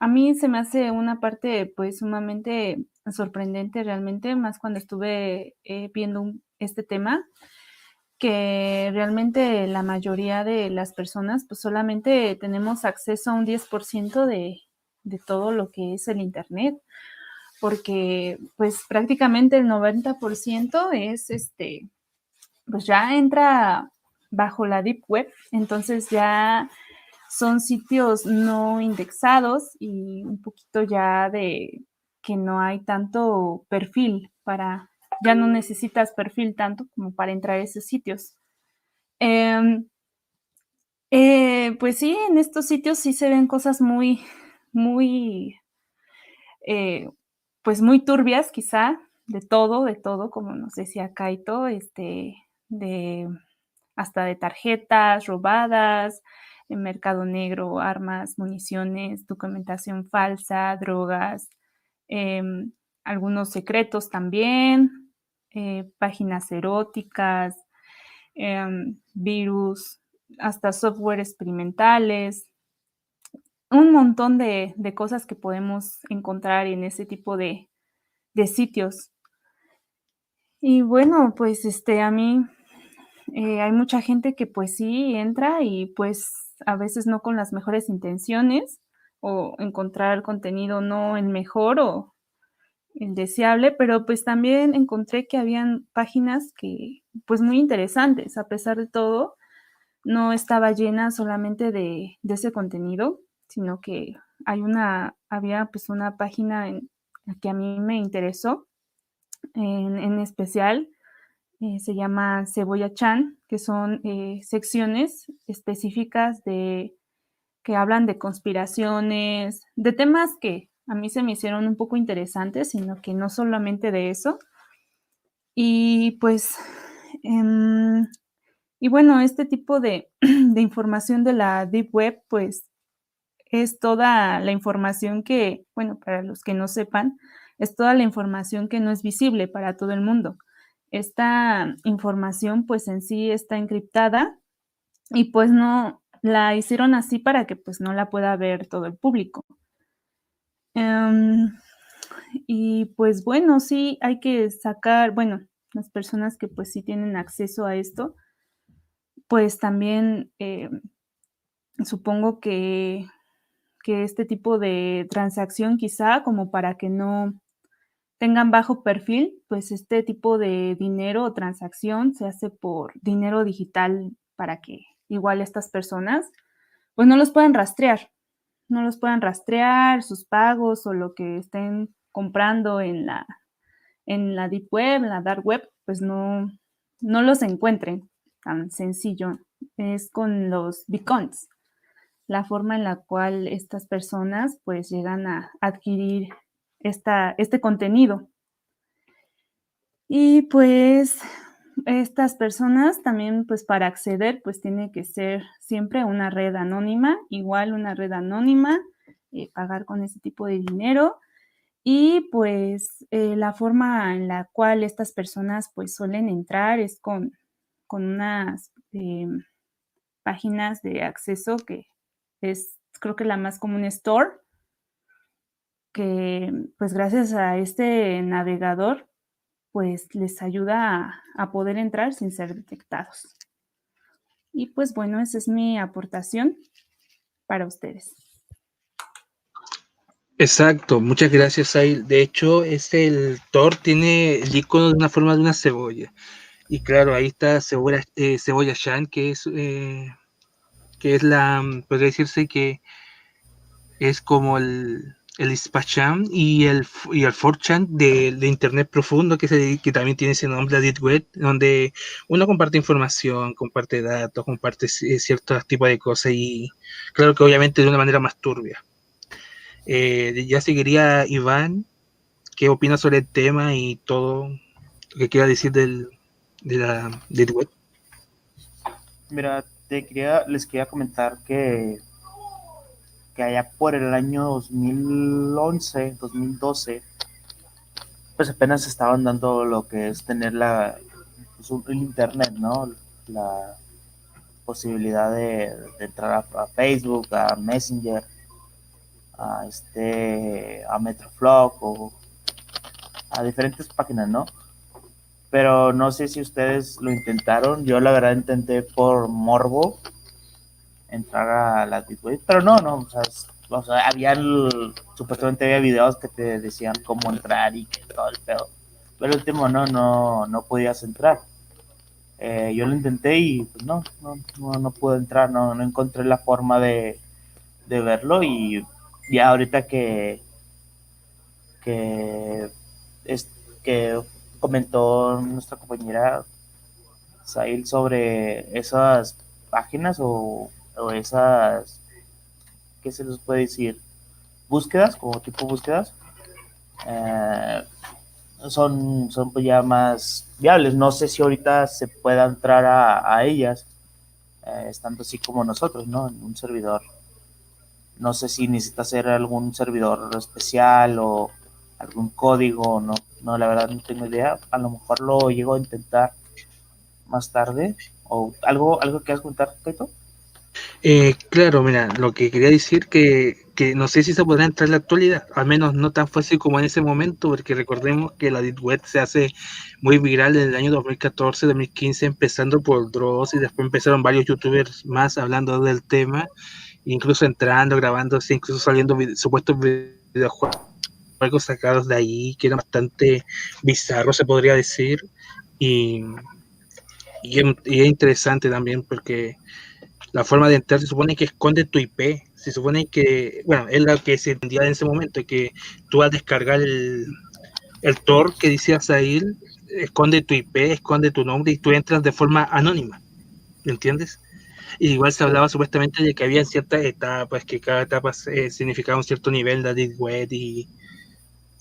[SPEAKER 3] a mí se me hace una parte pues sumamente sorprendente realmente, más cuando estuve eh, viendo este tema, que realmente la mayoría de las personas pues solamente tenemos acceso a un 10% de, de todo lo que es el Internet porque pues prácticamente el 90% es este, pues ya entra bajo la Deep Web, entonces ya son sitios no indexados y un poquito ya de que no hay tanto perfil para, ya no necesitas perfil tanto como para entrar a esos sitios. Em, eh, pues sí, en estos sitios sí se ven cosas muy, muy eh, pues muy turbias quizá, de todo, de todo, como nos decía Kaito, este, de hasta de tarjetas robadas, en mercado negro, armas, municiones, documentación falsa, drogas, em, algunos secretos también, eh, páginas eróticas, em, virus, hasta software experimentales, un montón de, cosas que podemos encontrar en ese tipo de, sitios. Y bueno, pues este, a mí eh, hay mucha gente que pues sí entra y pues a veces no con las mejores intenciones o encontrar contenido no el mejor o el deseable, pero pues también encontré que habían páginas que pues muy interesantes, a pesar de todo, no estaba llena solamente de, de ese contenido, sino que hay una, había pues una página en que a mí me interesó, en, especial, eh, se llama Cebolla Chan, que son eh, secciones específicas de que hablan de conspiraciones, de temas que a mí se me hicieron un poco interesantes, sino que no solamente de eso. Y pues, em, y bueno, este tipo de, de, información de la Deep Web, pues es toda la información que, bueno, para los que no sepan, es toda la información que no es visible para todo el mundo. Esta información pues en sí está encriptada y pues no la hicieron así para que pues no la pueda ver todo el público. Em, y pues bueno, sí hay que sacar, bueno, las personas que pues sí tienen acceso a esto, pues también eh, supongo que, que este tipo de transacción quizá como para que no tengan bajo perfil, pues este tipo de dinero o transacción se hace por dinero digital para que igual estas personas pues no los puedan rastrear, no los puedan rastrear, sus pagos o lo que estén comprando en la, en la deep web, en la dark web, pues no, no los encuentren tan sencillo. Es con los beacons, la forma en la cual estas personas pues llegan a adquirir esta, este contenido. Y pues estas personas también, pues para acceder, pues tiene que ser siempre una red anónima, igual una red anónima, eh, pagar con ese tipo de dinero. Y pues eh, la forma en la cual estas personas pues suelen entrar es con, con unas em, páginas de acceso que es creo que la más común Store, que pues gracias a este navegador pues les ayuda a, poder entrar sin ser detectados. Y pues bueno, esa es mi aportación para ustedes.
[SPEAKER 1] Exacto, muchas gracias, Ail. De hecho, es el Thor tiene el icono de una forma de una cebolla. Y claro, ahí está cebolla, eh, Shan, que es, eh, que es la, podría decirse que es como el, el Spacham y el, y el 4chan de, de, Internet profundo, que, se, que también tiene ese nombre, Deep Web, donde uno comparte información, comparte datos, comparte eh, ciertos tipos de cosas y claro que obviamente de una manera más turbia. Eh, ya seguiría Iván, ¿qué opina sobre el tema y todo lo que quiera decir del, de la Deep Web?
[SPEAKER 2] Mira, te quería, les quería comentar que que allá por el año 2011, 2012, pues apenas estaban dando lo que es tener la, pues, el internet, ¿no? La posibilidad de, entrar a, Facebook, a Messenger, a este, a Metroflog o a diferentes páginas, ¿no? Pero no sé si ustedes lo intentaron. Yo la verdad intenté por morbo entrar a la Deep Web, pero no, no, o sea, había, supuestamente había videos que te decían cómo entrar y que todo el pedo, pero el último no, no, no podías entrar. Eh, yo lo intenté y pues no, no, no, pude entrar, no, no encontré la forma de, de verlo y ya ahorita que que es que comentó nuestra compañera Sail sobre esas páginas o o esas, ¿qué se les puede decir? Búsquedas, como tipo búsquedas, eh, son, son pues ya más viables. No sé si ahorita se pueda entrar a, ellas, eh, estando así como nosotros, ¿no? En un servidor. No sé si necesita ser algún servidor especial o algún código, no, no, la verdad no tengo idea. A lo mejor lo llego a intentar más tarde. ¿O algo, algo que has contar, Kaito?
[SPEAKER 1] Eh, claro, mira, lo que quería decir que, que no sé si se podrá entrar en la actualidad, al menos no tan fácil como en ese momento, porque recordemos que la Deep Web se hace muy viral en el año 2014, 2015, empezando por Dross y después empezaron varios youtubers más hablando del tema, incluso entrando, grabándose, incluso saliendo supuestos videojuegos sacados de ahí, que eran bastante bizarros, se podría decir, y, y es interesante también porque la forma de entrar se supone que esconde tu IP. Se supone que, bueno, es lo que se entendía en ese momento, que tú al descargar el, el Tor que decías ahí, esconde tu IP, esconde tu nombre y tú entras de forma anónima. ¿Me entiendes? Y igual se hablaba supuestamente de que había ciertas etapas, que cada etapa eh, significaba un cierto nivel de Deep Web y,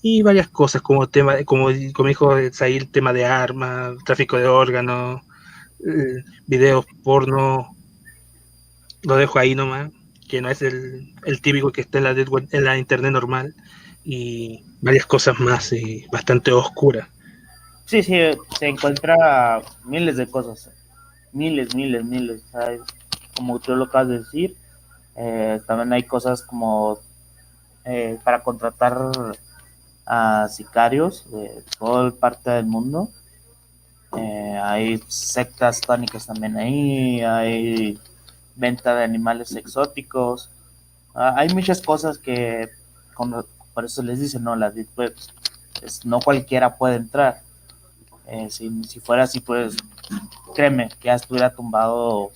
[SPEAKER 1] y varias cosas, como tema, como, como dijo Zahir, tema de armas, tráfico de órganos, eh, videos porno, lo dejo ahí nomás. que no es el, el típico que está en la, en la internet normal, y varias cosas más y bastante oscuras.
[SPEAKER 2] Sí, sí, se encuentra miles de cosas, miles, miles, miles. Como tú lo acabas de decir, eh, también hay cosas como eh, para contratar a sicarios de toda parte del mundo. Eh, hay sectas tónicas también ahí, hay venta de animales exóticos. Ah, hay muchas cosas que, por eso les dicen, no, la Deep Web, no cualquiera puede entrar. Eh, si, fuera así, pues créeme que ya estuviera tumbado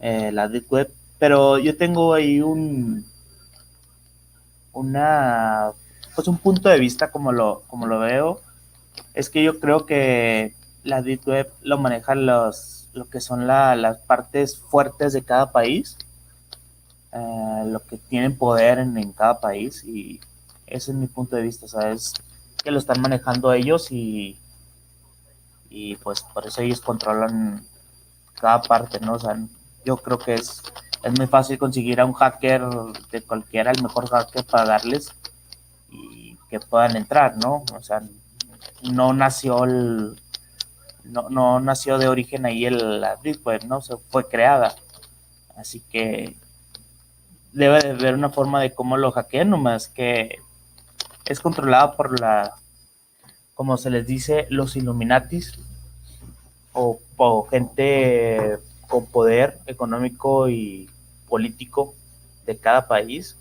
[SPEAKER 2] eh, la Deep Web. Pero yo tengo ahí un, una, pues un punto de vista como lo, como lo veo. Es que yo creo que la Deep Web lo manejan los, lo que son las partes fuertes de cada país, eh, lo que tienen poder en, cada país y ese es mi punto de vista, ¿sabes? Que lo están manejando ellos y, y pues por eso ellos controlan cada parte, ¿no? O sea, yo creo que es, es muy fácil conseguir a un hacker de cualquiera, el mejor hacker para darles y que puedan entrar, ¿no? O sea, no nació el, no, no nació de origen ahí el, la Web, ¿no? Se fue creada. Así que debe de haber una forma de cómo lo hackean, nomás que es controlada por la, como se les dice, los Illuminatis o, o gente con poder económico y político de cada país.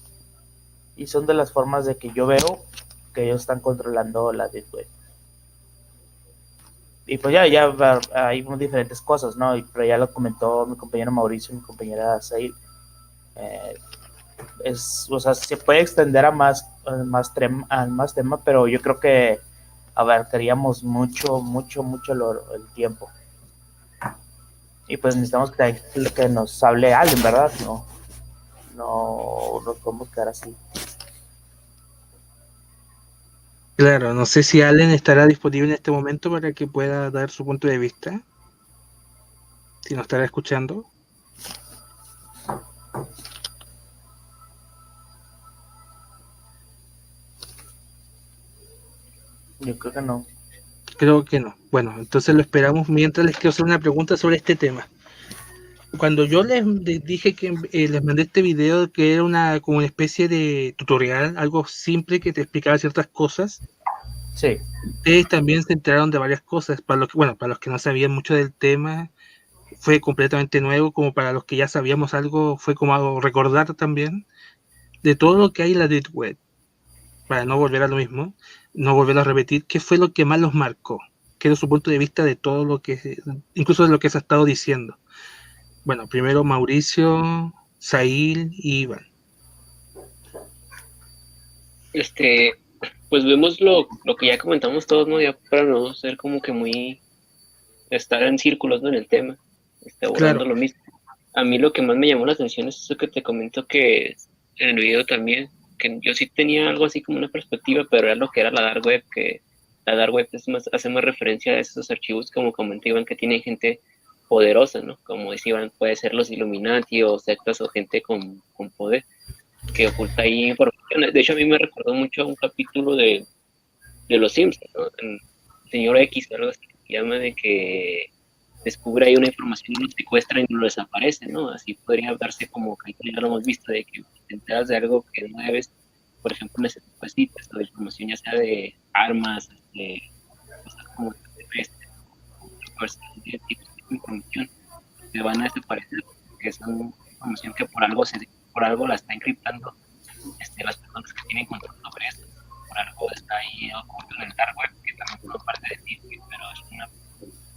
[SPEAKER 2] Y son de las formas de que yo veo que ellos están controlando la Web y pues ya, ya hay diferentes cosas, ¿no? Y, pero ya lo comentó mi compañero Mauricio, mi compañera Said. Eh, es, o sea, se puede extender a más, más, a más tema, pero yo creo que abarcaríamos mucho, mucho, mucho el tiempo. Y pues necesitamos que, que nos hable alguien, ¿verdad? No, no nos podemos quedar así.
[SPEAKER 1] Claro, no sé si Allen estará disponible en este momento para que pueda dar su punto de vista. Si nos estará escuchando.
[SPEAKER 2] Yo creo que no.
[SPEAKER 1] Creo que no. Bueno, entonces lo esperamos mientras les quiero hacer una pregunta sobre este tema. Cuando yo les dije que eh, les mandé este video que era una como una especie de tutorial, algo simple que te explicaba ciertas cosas,
[SPEAKER 2] Sí.
[SPEAKER 1] Ustedes también se enteraron de varias cosas. Para los que, bueno, para los que no sabían mucho del tema, fue completamente nuevo. Como para los que ya sabíamos algo, fue como algo recordar también de todo lo que hay en la Deep Web. Para no volver a lo mismo, no volver a repetir, ¿qué fue lo que más los marcó? ¿Qué era su punto de vista de todo lo que, incluso de lo que se ha estado diciendo? Bueno, primero Mauricio, Sail y Iván.
[SPEAKER 5] Este, pues vemos lo, lo que ya comentamos todos, ¿no? Ya para no ser como que muy, estar en círculos, ¿no? En el tema, está abordando lo mismo. A mí lo que más me llamó la atención es eso que te comento que en el video también, que yo sí tenía algo así como una perspectiva, pero era lo que era la dark web, que la dark web es más, hace más referencia a esos archivos como comentaban que tienen gente poderosa, ¿no? Como decían, puede ser los Illuminati o sectas o gente con, con poder que oculta ahí información. De hecho, a mí me recordó mucho un capítulo de, de Los Simpsons, ¿no? el señor X, algo así, que llama de que descubre ahí una información y lo secuestra y lo desaparece, ¿no? Así podría darse como que ya lo hemos visto, de que te de algo que no debes, por ejemplo, ese tipo de información, ya sea de armas, de cosas como terrestres, de tipo de información, que van a desaparecer, porque es una información que por algo se por algo la está encriptando este, las personas que tienen control sobre esto. Por algo está ahí oculto en el dark web, que también forma parte de ti, pero es una,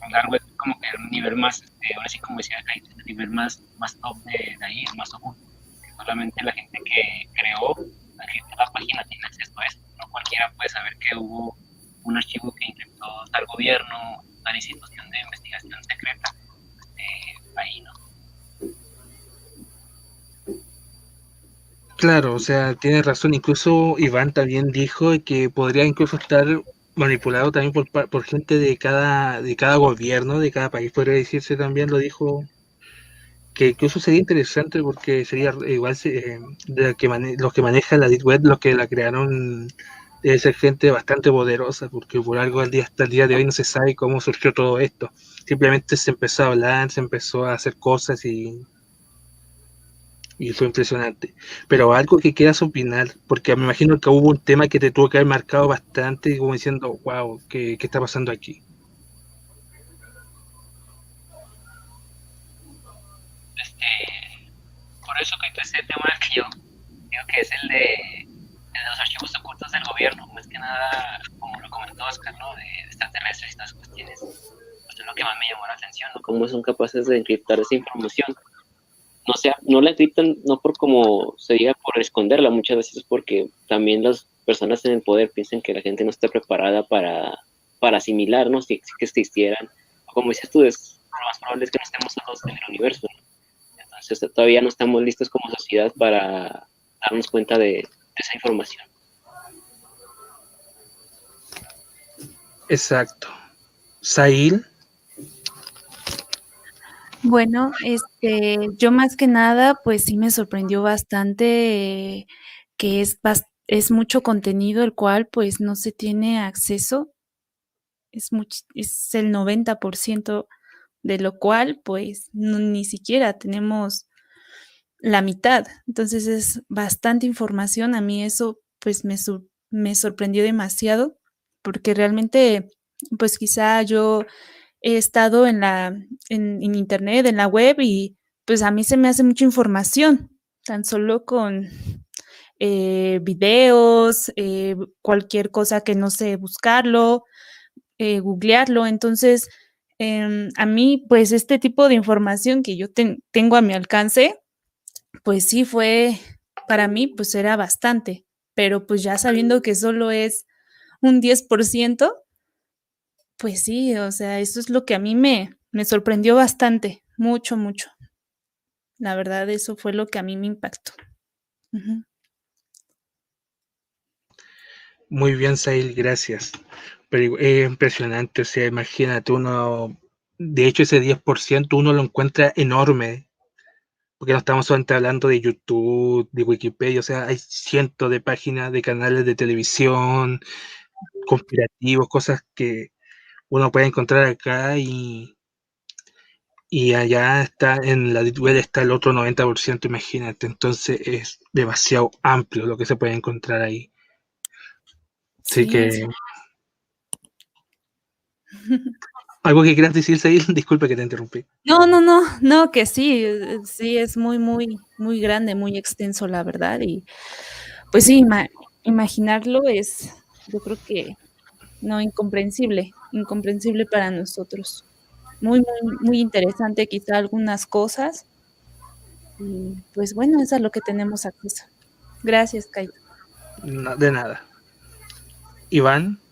[SPEAKER 5] un dark web como que un nivel más, este, ahora sí como decía acá, un nivel más, más top de, de ahí, más oculto. Que solamente la gente que creó, la gente de la página tiene acceso a esto. No cualquiera puede saber que hubo un archivo que encriptó tal gobierno, tal institución de investigación secreta, este, ahí, ¿no?
[SPEAKER 1] Claro, o sea, tiene razón. Incluso Iván también dijo que podría incluso estar manipulado también por, por gente de cada, de cada gobierno, de cada país, podría decirse también, lo dijo que incluso sería interesante porque sería igual eh, los que manejan la Deep Web, los que la crearon, debe ser gente bastante poderosa, porque por algo al día, hasta el día de hoy no se sabe cómo surgió todo esto. Simplemente se empezó a hablar, se empezó a hacer cosas y, y fue impresionante. Pero algo que quieras opinar, porque me imagino que hubo un tema que te tuvo que haber marcado bastante, como diciendo, wow, ¿qué, qué está pasando aquí?
[SPEAKER 5] por eso que ese tema que yo digo que es el de, los archivos ocultos del gobierno, más que nada, como lo comentó Oscar, ¿no? de extraterrestres y estas cuestiones, pues es lo que más me llamó la atención, ¿no? Cómo son capaces de encriptar esa información. No sea, no la encriptan no por como se diga por esconderla, muchas veces es porque también las personas en el poder piensan que la gente no está preparada para, para asimilar, ¿no? Si, que existieran. Como dices tú, es, lo más probable es que no estemos solos en el universo, ¿no? todavía no estamos listos como sociedad para darnos cuenta de, esa información.
[SPEAKER 1] Exacto. Sail.
[SPEAKER 3] Bueno, este, yo más que nada, pues sí me sorprendió bastante eh, que es, es mucho contenido el cual pues no se tiene acceso. Es, es el 90% de lo cual pues ni siquiera tenemos la mitad. Entonces es bastante información. A mí eso pues me, me sorprendió demasiado porque realmente pues quizá yo he estado en la en, internet, en la web y pues a mí se me hace mucha información, tan solo con eh, videos, eh, cualquier cosa que no sé buscarlo, eh, googlearlo. Entonces, Em, a mí, pues este tipo de información que yo tengo a mi alcance, pues sí fue, para mí, pues era bastante, pero pues ya sabiendo que solo es un 10%, pues sí, o sea, eso es lo que a mí me, me sorprendió bastante, mucho, mucho. La verdad, eso fue lo que a mí me impactó.
[SPEAKER 1] Muy bien, Sail, gracias pero es impresionante, o sea, imagínate uno, de hecho ese 10% uno lo encuentra enorme, porque no estamos solamente hablando de YouTube, de Wikipedia, o sea, hay cientos de páginas de canales de televisión, conspirativos, cosas que uno puede encontrar acá y, y allá está, en la web está el otro 90%, imagínate, entonces es demasiado amplio lo que se puede encontrar ahí. Así que... ¿Algo que quieras decir, Sail? Disculpe que te interrumpí.
[SPEAKER 3] No, no, no, no, que sí, sí, es muy, muy, muy grande, muy extenso, la verdad. Y pues sí, imaginarlo es, yo creo que, no, incomprensible, incomprensible para nosotros. Muy, muy, muy interesante, quizá algunas cosas. Y pues bueno, eso es lo que tenemos acceso. Gracias, Kaito.
[SPEAKER 1] de nada. Iván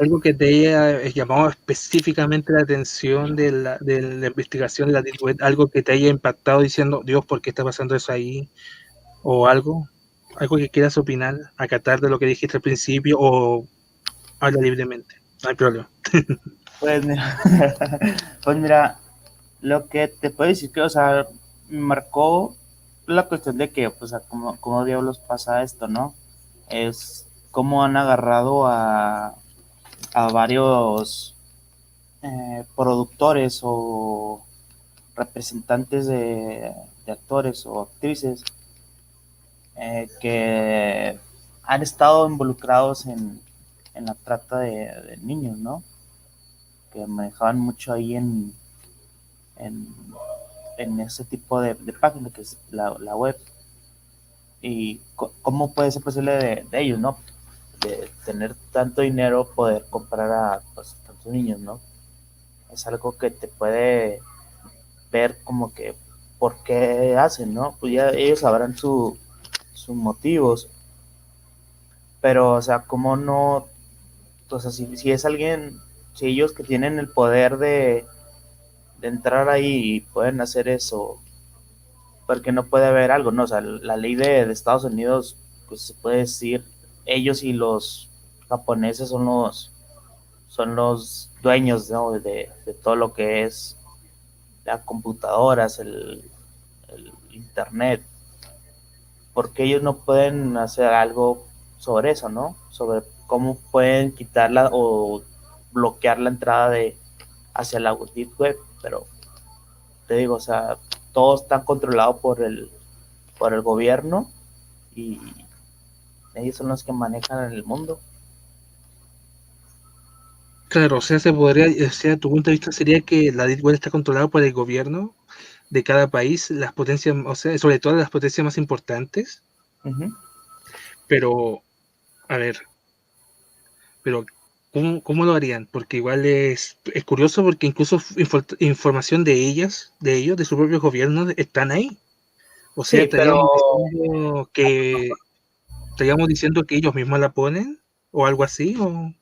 [SPEAKER 1] algo que te haya llamado específicamente la atención de la, de la investigación de la algo que te haya impactado diciendo, Dios, ¿por qué está pasando eso ahí? O algo, algo que quieras opinar, acatar de lo que dijiste al principio o habla libremente, no hay problema.
[SPEAKER 2] Pues mira, pues mira, lo que te puedo decir que, o sea, marcó la cuestión de que, pues, como, como diablos pasa esto, ¿no? Es cómo han agarrado a a varios eh, productores o representantes de, actores o actrices eh, que han estado involucrados en, la trata de, niños, ¿no? Que manejaban mucho ahí en, en, ese tipo de, página que es la, web. Y cómo puede ser posible de, de ellos, ¿no? De tener tanto dinero poder comprar a pues, tantos niños, ¿no? Es algo que te puede ver como que por qué hacen, ¿no? Pues ya ellos sabrán sus motivos. Pero, o sea, como no, o sea, si, si, es alguien, si ellos que tienen el poder de, de entrar ahí y pueden hacer eso, porque no puede haber algo, ¿no? O sea, la ley de Estados Unidos, pues se puede decir ellos y los japoneses son los son los dueños de, todo lo que es las computadoras, el, el internet, porque ellos no pueden hacer algo sobre eso, ¿no? Sobre cómo pueden quitarla o bloquear la entrada de hacia la deep web, pero te digo, o sea, todo está controlado por el por el gobierno y ellos son los que manejan el mundo.
[SPEAKER 1] Claro, o sea, se podría, o sea, tu punto de vista sería que la Deep Web está controlada por el gobierno de cada país, las potencias, o sea, sobre todo las potencias más importantes. Pero, a ver, pero ¿cómo, ¿cómo, lo harían? Porque igual es, es curioso porque incluso información de ellas, de ellos, de su propio gobierno, están ahí. O sea,
[SPEAKER 2] Sí, pero-
[SPEAKER 1] diciendo que estaríamos diciendo que ellos mismos la ponen o algo así o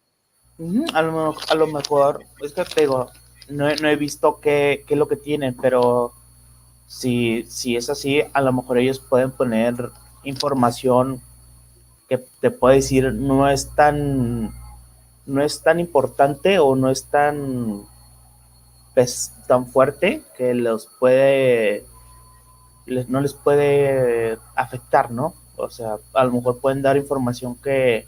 [SPEAKER 2] A lo, a lo mejor, es que te digo, no, no he visto qué, qué es lo que tienen, pero si, si es así, a lo mejor ellos pueden poner información que te puede decir no es tan no es tan importante o no es tan pues, tan fuerte que los puede les- no les puede afectar, ¿no? O sea, a lo mejor pueden dar información que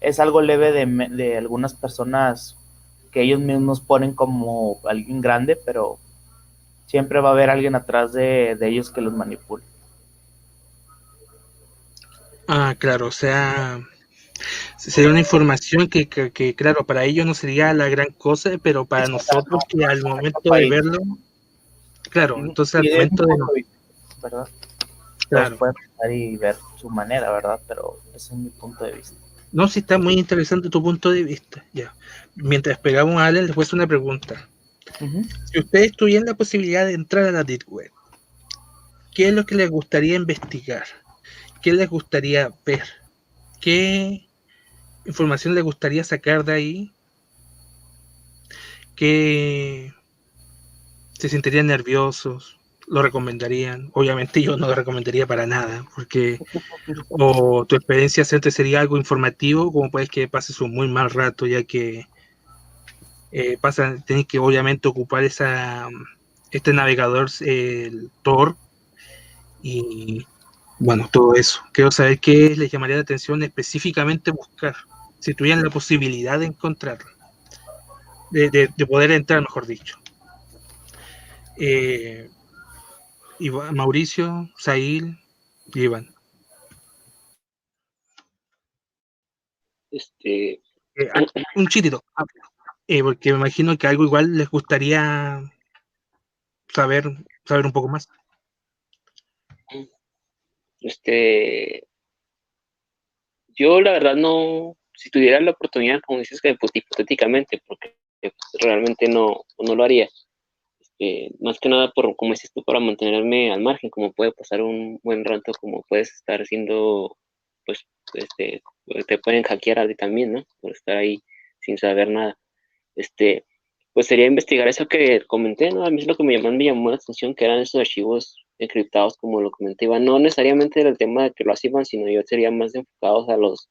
[SPEAKER 2] es algo leve de, de algunas personas que ellos mismos ponen como alguien grande, pero siempre va a haber alguien atrás de, de ellos que los manipule.
[SPEAKER 1] Ah, claro, o sea, sería una información que, que- que, claro, para ellos no sería la gran cosa, pero para nosotros que al momento de verlo, claro, entonces al
[SPEAKER 2] Y de
[SPEAKER 1] momento de...
[SPEAKER 2] ¿verdad?
[SPEAKER 1] Claro.
[SPEAKER 2] Pensar y ver su manera, ¿verdad? Pero ese es mi punto de vista.
[SPEAKER 1] No, sí está muy interesante tu punto de vista, ya. Mientras esperamos a Allen, les voy a hacer una pregunta. Si ustedes tuvieran la posibilidad de entrar a la Deep Web, ¿qué es lo que les gustaría investigar? ¿Qué les gustaría ver? ¿Qué información les gustaría sacar de ahí? ¿Qué se sentirían nerviosos? ¿Lo recomendarían? Obviamente yo no lo recomendaría para nada, porque o tu experiencia siempre sería algo informativo, como puedes que pases un muy mal rato, ya que eh, pasa, tenés que obviamente ocupar esa, este navegador, el Tor, y bueno, todo eso. Quiero saber qué les llamaría la atención específicamente buscar, si tuvieran la posibilidad de encontrarlo, de, de- de poder entrar, mejor dicho. Eh, Iván- Mauricio, Sail, y Iván.
[SPEAKER 5] Este,
[SPEAKER 1] Eh, ah, un chitito, rápido. Eh, porque me imagino que algo igual les gustaría saber, saber un poco más.
[SPEAKER 5] este, yo la verdad no, si tuviera la oportunidad, como dices que pues, hipotéticamente, porque pues, realmente no, no lo haría. Este, más que nada por, como dices tú, para mantenerme al margen, como puede pasar un buen rato, como puedes estar haciendo, pues, este, te pueden hackear a ti también, ¿no? Por estar ahí sin saber nada. Este, pues sería investigar eso que comenté, ¿no? A mí es lo que me llamó, me llamó la atención, que eran esos archivos encriptados, como lo comenté, Iván. no necesariamente del tema de que lo hacían, sino yo sería más enfocados a los,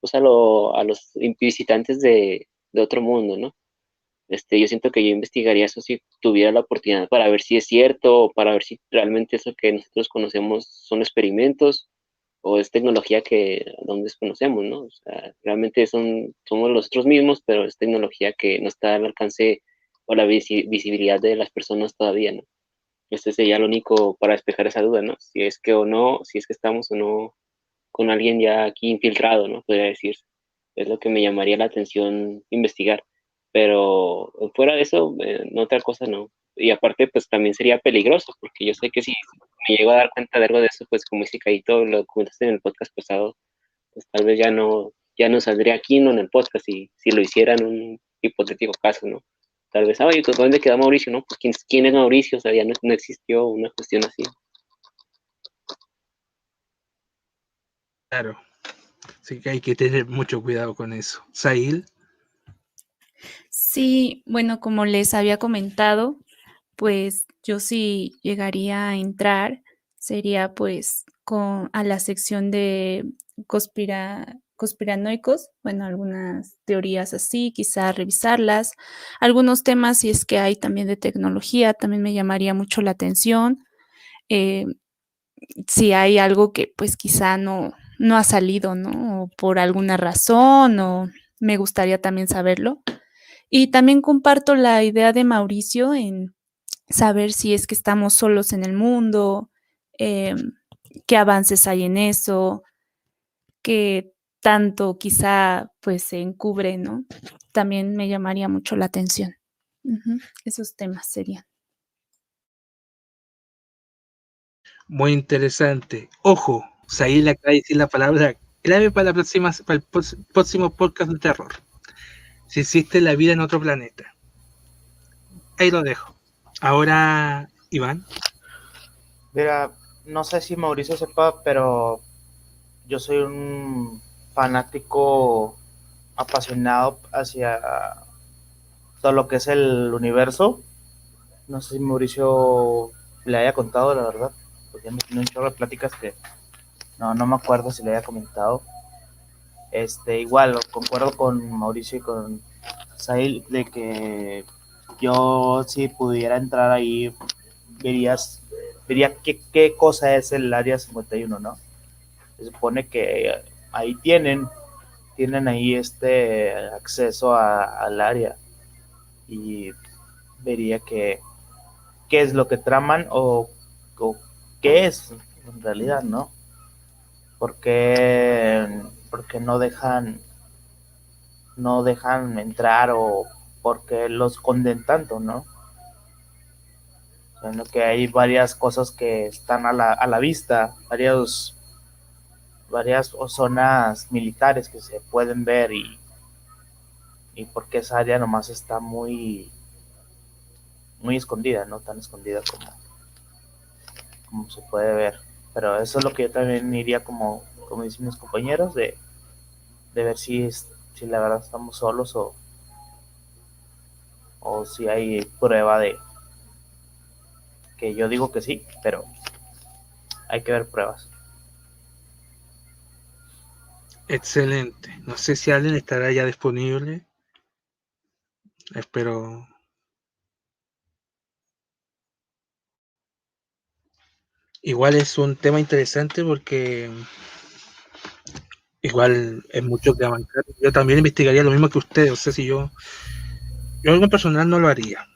[SPEAKER 5] pues a, lo, a los visitantes de, de otro mundo, ¿no? Este, yo siento que yo investigaría eso si tuviera la oportunidad para ver si es cierto o para ver si realmente eso que nosotros conocemos son experimentos o es tecnología que aún desconocemos, ¿no? O sea, realmente son, somos nosotros mismos, pero es tecnología que no está al alcance o la visi- visibilidad de las personas todavía, ¿no? Este sería lo único para despejar esa duda, ¿no? Si es que o no, si es que estamos o no con alguien ya aquí infiltrado, ¿no? Podría decirse. Es lo que me llamaría la atención investigar. Pero fuera de eso, eh, otra cosa no. Y aparte, pues también sería peligroso, porque yo sé que si me llego a dar cuenta de algo de eso, pues como dice Caíto, lo comentaste en el podcast pasado, pues tal vez ya no, ya no saldría aquí, no en el podcast, si, si lo hiciera en un hipotético caso, ¿no? Tal vez, oye, pues, ¿dónde queda Mauricio? No, pues ¿quién, quién es Mauricio? O sea, ya no, no existió una cuestión así.
[SPEAKER 1] Claro. Así que hay que tener mucho cuidado con eso. Sail,
[SPEAKER 3] Sí, bueno, como les había comentado, pues yo sí llegaría a entrar, sería pues con a la sección de conspira, conspiranoicos, bueno, algunas teorías así, quizá revisarlas, algunos temas, si es que hay también de tecnología, también me llamaría mucho la atención. Eh, si hay algo que pues quizá no, no ha salido, ¿no? O por alguna razón, o me gustaría también saberlo. Y también comparto la idea de Mauricio en saber si es que estamos solos en el mundo, eh, qué avances hay en eso, qué tanto quizá pues se encubre, ¿no? También me llamaría mucho la atención. Esos temas serían.
[SPEAKER 1] Muy interesante. Ojo, Saí le acaba de decir la palabra clave para, la próxima, para el próximo podcast de terror. Si existe la vida en otro planeta. Ahí lo dejo. Ahora, Iván.
[SPEAKER 2] Mira, no sé si Mauricio sepa, pero yo soy un fanático apasionado hacia todo lo que es el universo. No sé si Mauricio le haya contado, la verdad, porque me tiene un chorro de pláticas que no, no me acuerdo si le había comentado. Este, igual, concuerdo con Mauricio y con Sail de que yo si pudiera entrar ahí, verías, vería qué, qué cosa es el área 51, ¿no? Se supone que ahí tienen, tienen ahí este acceso al área y vería que qué es lo que traman o, o qué es en realidad, ¿no? porque porque no dejan no dejan entrar o porque los esconden tanto, ¿no? Bueno, que hay varias cosas que están a la, a la vista, varios, varias zonas militares que se pueden ver y, y porque esa área nomás está muy, muy escondida, no tan escondida como, como se puede ver. Pero eso es lo que yo también iría como, como dicen mis compañeros, de, de ver si, si la verdad estamos solos o, o si hay prueba de que yo digo que sí, pero hay que ver pruebas.
[SPEAKER 1] Excelente. No sé si alguien estará ya disponible. Espero igual es un tema interesante porque igual es mucho que avanzar. Yo también investigaría lo mismo que usted, o sea, si yo, yo en personal no lo haría.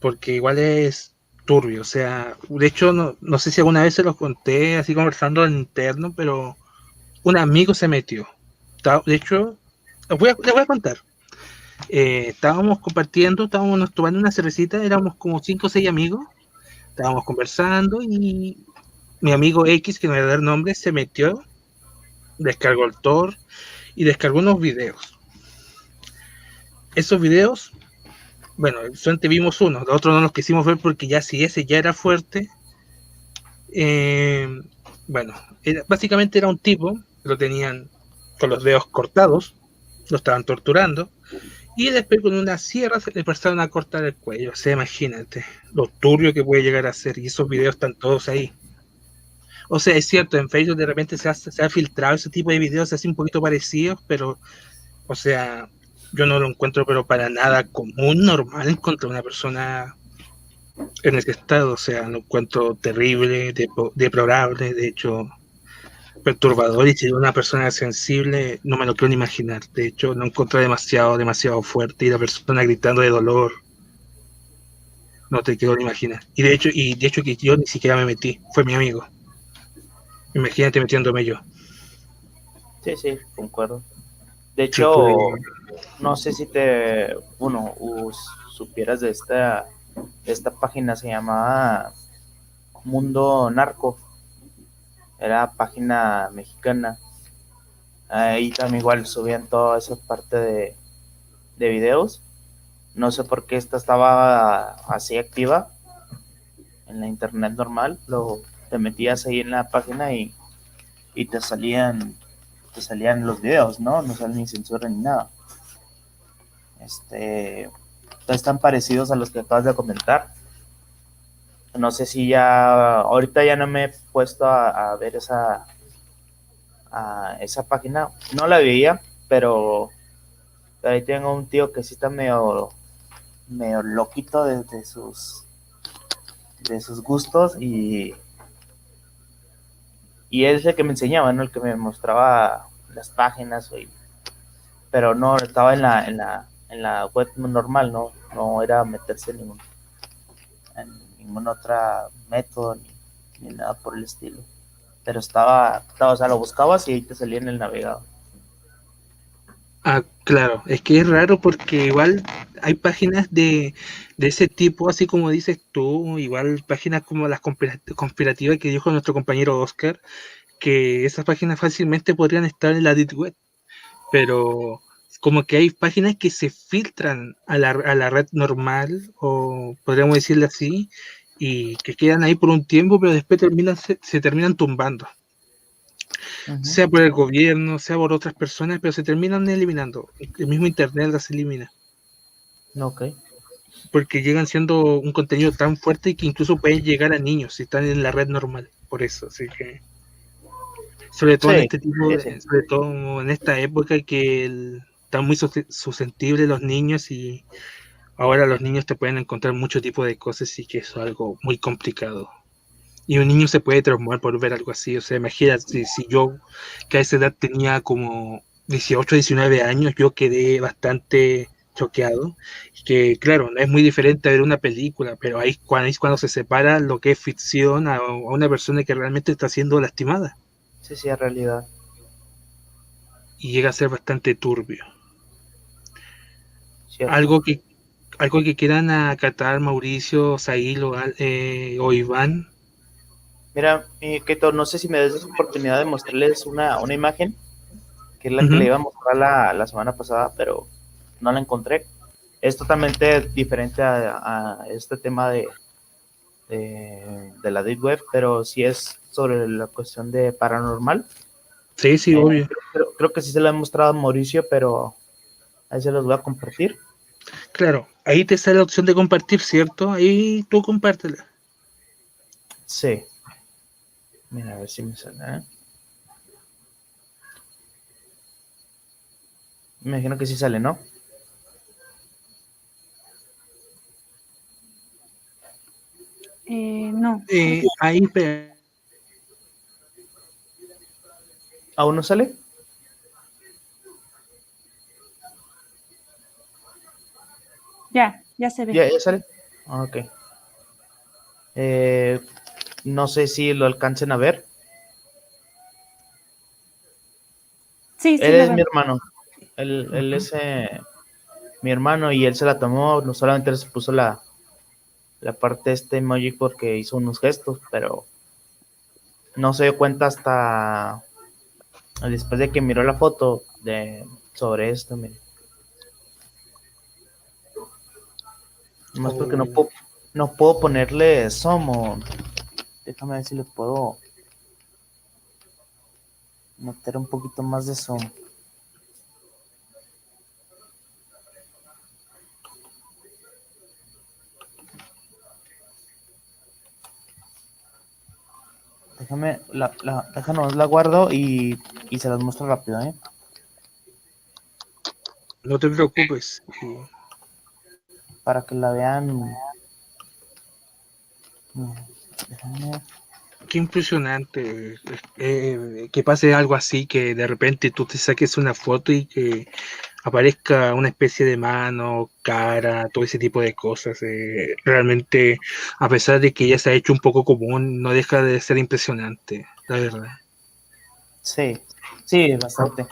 [SPEAKER 1] Porque igual es turbio, o sea, de hecho, no, no sé si alguna vez se los conté así conversando en interno, pero un amigo se metió. De hecho, les voy a, les voy a contar. Eh, estábamos compartiendo, estábamos tomando una cervecita, éramos como cinco o seis amigos, estábamos conversando y mi amigo X, que no voy a dar nombre, se metió, descargó el Tor y descargó unos videos. Esos videos, bueno, solamente vimos uno, los otros no los quisimos ver porque ya si ese ya era fuerte, eh, bueno, básicamente era un tipo, lo tenían con los dedos cortados, lo estaban torturando, y después con una sierra se le empezaron a cortar el cuello. O sea, imagínate lo turbio que puede llegar a ser. Y esos videos están todos ahí. O sea, es cierto, en Facebook de repente se ha, se ha filtrado ese tipo de videos así un poquito parecidos, pero, o sea, yo no lo encuentro, pero para nada común, normal encontrar una persona en ese estado. O sea, lo encuentro terrible, deplorable. De hecho, perturbador y si una persona sensible no me lo quiero ni imaginar. De hecho, no encontré demasiado, demasiado fuerte y la persona gritando de dolor. No te quiero ni imaginar. Y de hecho, y de hecho que yo ni siquiera me metí, fue mi amigo. Imagínate metiéndome yo.
[SPEAKER 2] Sí, sí, concuerdo. De hecho, no sé si te, bueno, supieras de esta, de esta página, se llamaba Mundo Narco era página mexicana. Ahí también igual subían toda esa parte de, de videos. No sé por qué esta estaba así activa en la internet normal. Lo, te metías ahí en la página y, y te salían te salían los videos, ¿no? No salen ni censura ni nada. Este, están parecidos a los que acabas de comentar. No sé si ya, ahorita ya no me he puesto a, ver esa, a esa página. No la veía, pero ahí tengo un tío que sí está medio, medio loquito de, sus de sus gustos y y él es el que me enseñaba, ¿no? El que me mostraba las páginas, pero no estaba en la, en la, en la web normal, ¿no? No era meterse en ningún, en ningún otro método ni, ni nada por el estilo. Pero estaba, estaba, o sea, lo buscabas y ahí te salía en el navegador.
[SPEAKER 1] Ah, claro, es que es raro porque igual hay páginas de, de ese tipo, así como dices tú, igual páginas como las conspira- conspirativas que dijo nuestro compañero Oscar, que esas páginas fácilmente podrían estar en la Deep Web, pero como que hay páginas que se filtran a la, a la red normal, o podríamos decirle así, y que quedan ahí por un tiempo, pero después terminan, se, se terminan tumbando Sea por el gobierno, sea por otras personas, pero se terminan eliminando. El mismo Internet las elimina,
[SPEAKER 2] Ok.
[SPEAKER 1] porque llegan siendo un contenido tan fuerte que incluso pueden llegar a niños si están en la red normal. Por eso, así que. Sobre todo en este tipo, de-
[SPEAKER 2] sí,
[SPEAKER 1] sobre todo en esta época que el- están muy sus- susceptibles los niños y ahora los niños te pueden encontrar mucho tipo de cosas y que eso es algo muy complicado. Y un niño se puede traumar por ver algo así. O sea, imagínate, si, si yo que a esa edad tenía como 18, 19 años, yo quedé bastante choqueado. Que claro, es muy diferente a ver una película, pero ahí, cuando, es cuando se separa lo que es ficción a, a una persona que realmente está siendo lastimada.
[SPEAKER 2] Sí, sí, es realidad.
[SPEAKER 1] Y llega a ser bastante turbio.
[SPEAKER 2] Cierto.
[SPEAKER 1] Algo que, algo que quieran acatar Mauricio, Sail o, Al- eh, o Iván.
[SPEAKER 2] Mira, mi Keito, no sé si me des la oportunidad de mostrarles una, una imagen, que es la que le iba a mostrar la, la semana pasada, pero no la encontré. Es totalmente diferente a, a este tema de, de, de la Deep Web, pero sí es sobre la cuestión de paranormal.
[SPEAKER 1] Sí, sí,
[SPEAKER 2] Eh,
[SPEAKER 1] obvio.
[SPEAKER 2] Creo, creo que sí se lo he mostrado a Mauricio, pero ahí se los voy a compartir.
[SPEAKER 1] Claro, ahí te sale la opción de compartir, ¿cierto? Ahí tú compártela.
[SPEAKER 2] Sí. Mira, a ver si me sale. ¿eh? Me imagino que sí sale, ¿no?
[SPEAKER 3] Eh, no.
[SPEAKER 1] Eh, ahí, espera.
[SPEAKER 2] ¿Aún no sale?
[SPEAKER 3] Ya, ya se ve.
[SPEAKER 2] ¿Ya, ya sale? Ah, Ok. Eh, no sé si lo alcancen a ver.
[SPEAKER 3] Sí, sí.
[SPEAKER 2] él es mi hermano. Él, él es eh, mi hermano y él se la tomó. No solamente se puso la, la parte de este emoji porque hizo unos gestos, pero no se dio cuenta hasta después de que miró la foto de sobre esto. mire. Más porque no
[SPEAKER 1] Oh.
[SPEAKER 2] puedo, no puedo ponerle somo. Déjame ver si le puedo meter un poquito más de somo. Déjame, la, la, déjanos, la guardo y, y se las muestro rápido, ¿eh?
[SPEAKER 1] No te preocupes.
[SPEAKER 2] Para que la vean. Mira, déjame-
[SPEAKER 1] Qué impresionante eh, que pase algo así, que de repente tú te saques una foto y que aparezca una especie de mano, cara, todo ese tipo de cosas. eh, realmente, a pesar de que ya se ha hecho un poco común, no deja de ser impresionante, la verdad.
[SPEAKER 2] Sí, sí, bastante.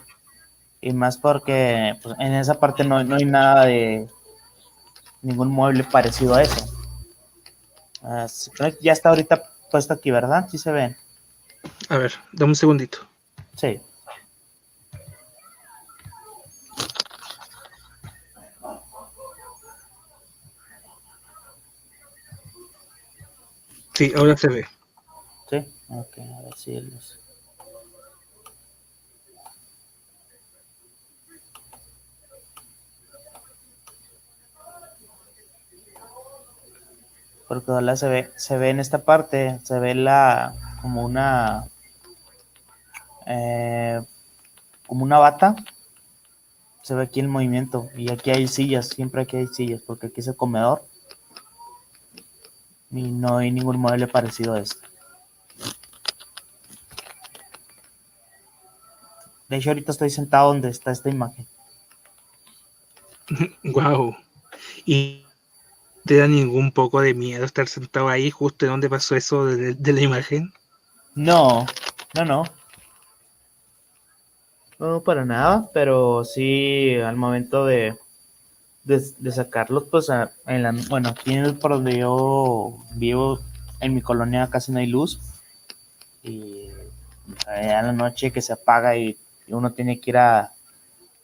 [SPEAKER 2] Y más porque pues, en esa parte no hay nada de ningún mueble parecido a eso. Que ya está ahorita puesto aquí, ¿verdad? Sí se ven.
[SPEAKER 1] A ver, dame un segundito.
[SPEAKER 2] Sí.
[SPEAKER 1] Sí, ahora se ve.
[SPEAKER 2] Sí. Ok, a ver si los... Porque ahora se ve, se ve en esta parte, se ve la como una eh, como una bata. Se ve aquí el movimiento. Y aquí hay sillas, siempre aquí hay sillas, porque aquí es el comedor. Y no hay ningún mueble parecido a este. De hecho, ahorita estoy sentado donde está esta imagen.
[SPEAKER 1] Wow. ¿Y te da ningún poco de miedo estar sentado ahí justo donde pasó eso de, de la imagen?
[SPEAKER 2] No, no, no. No, para nada, pero sí al momento de, de, sacarlos, pues a- en la, bueno, aquí en el- por donde yo vivo, en mi colonia casi no hay luz. Y allá en la noche que se apaga y uno tiene que ir a,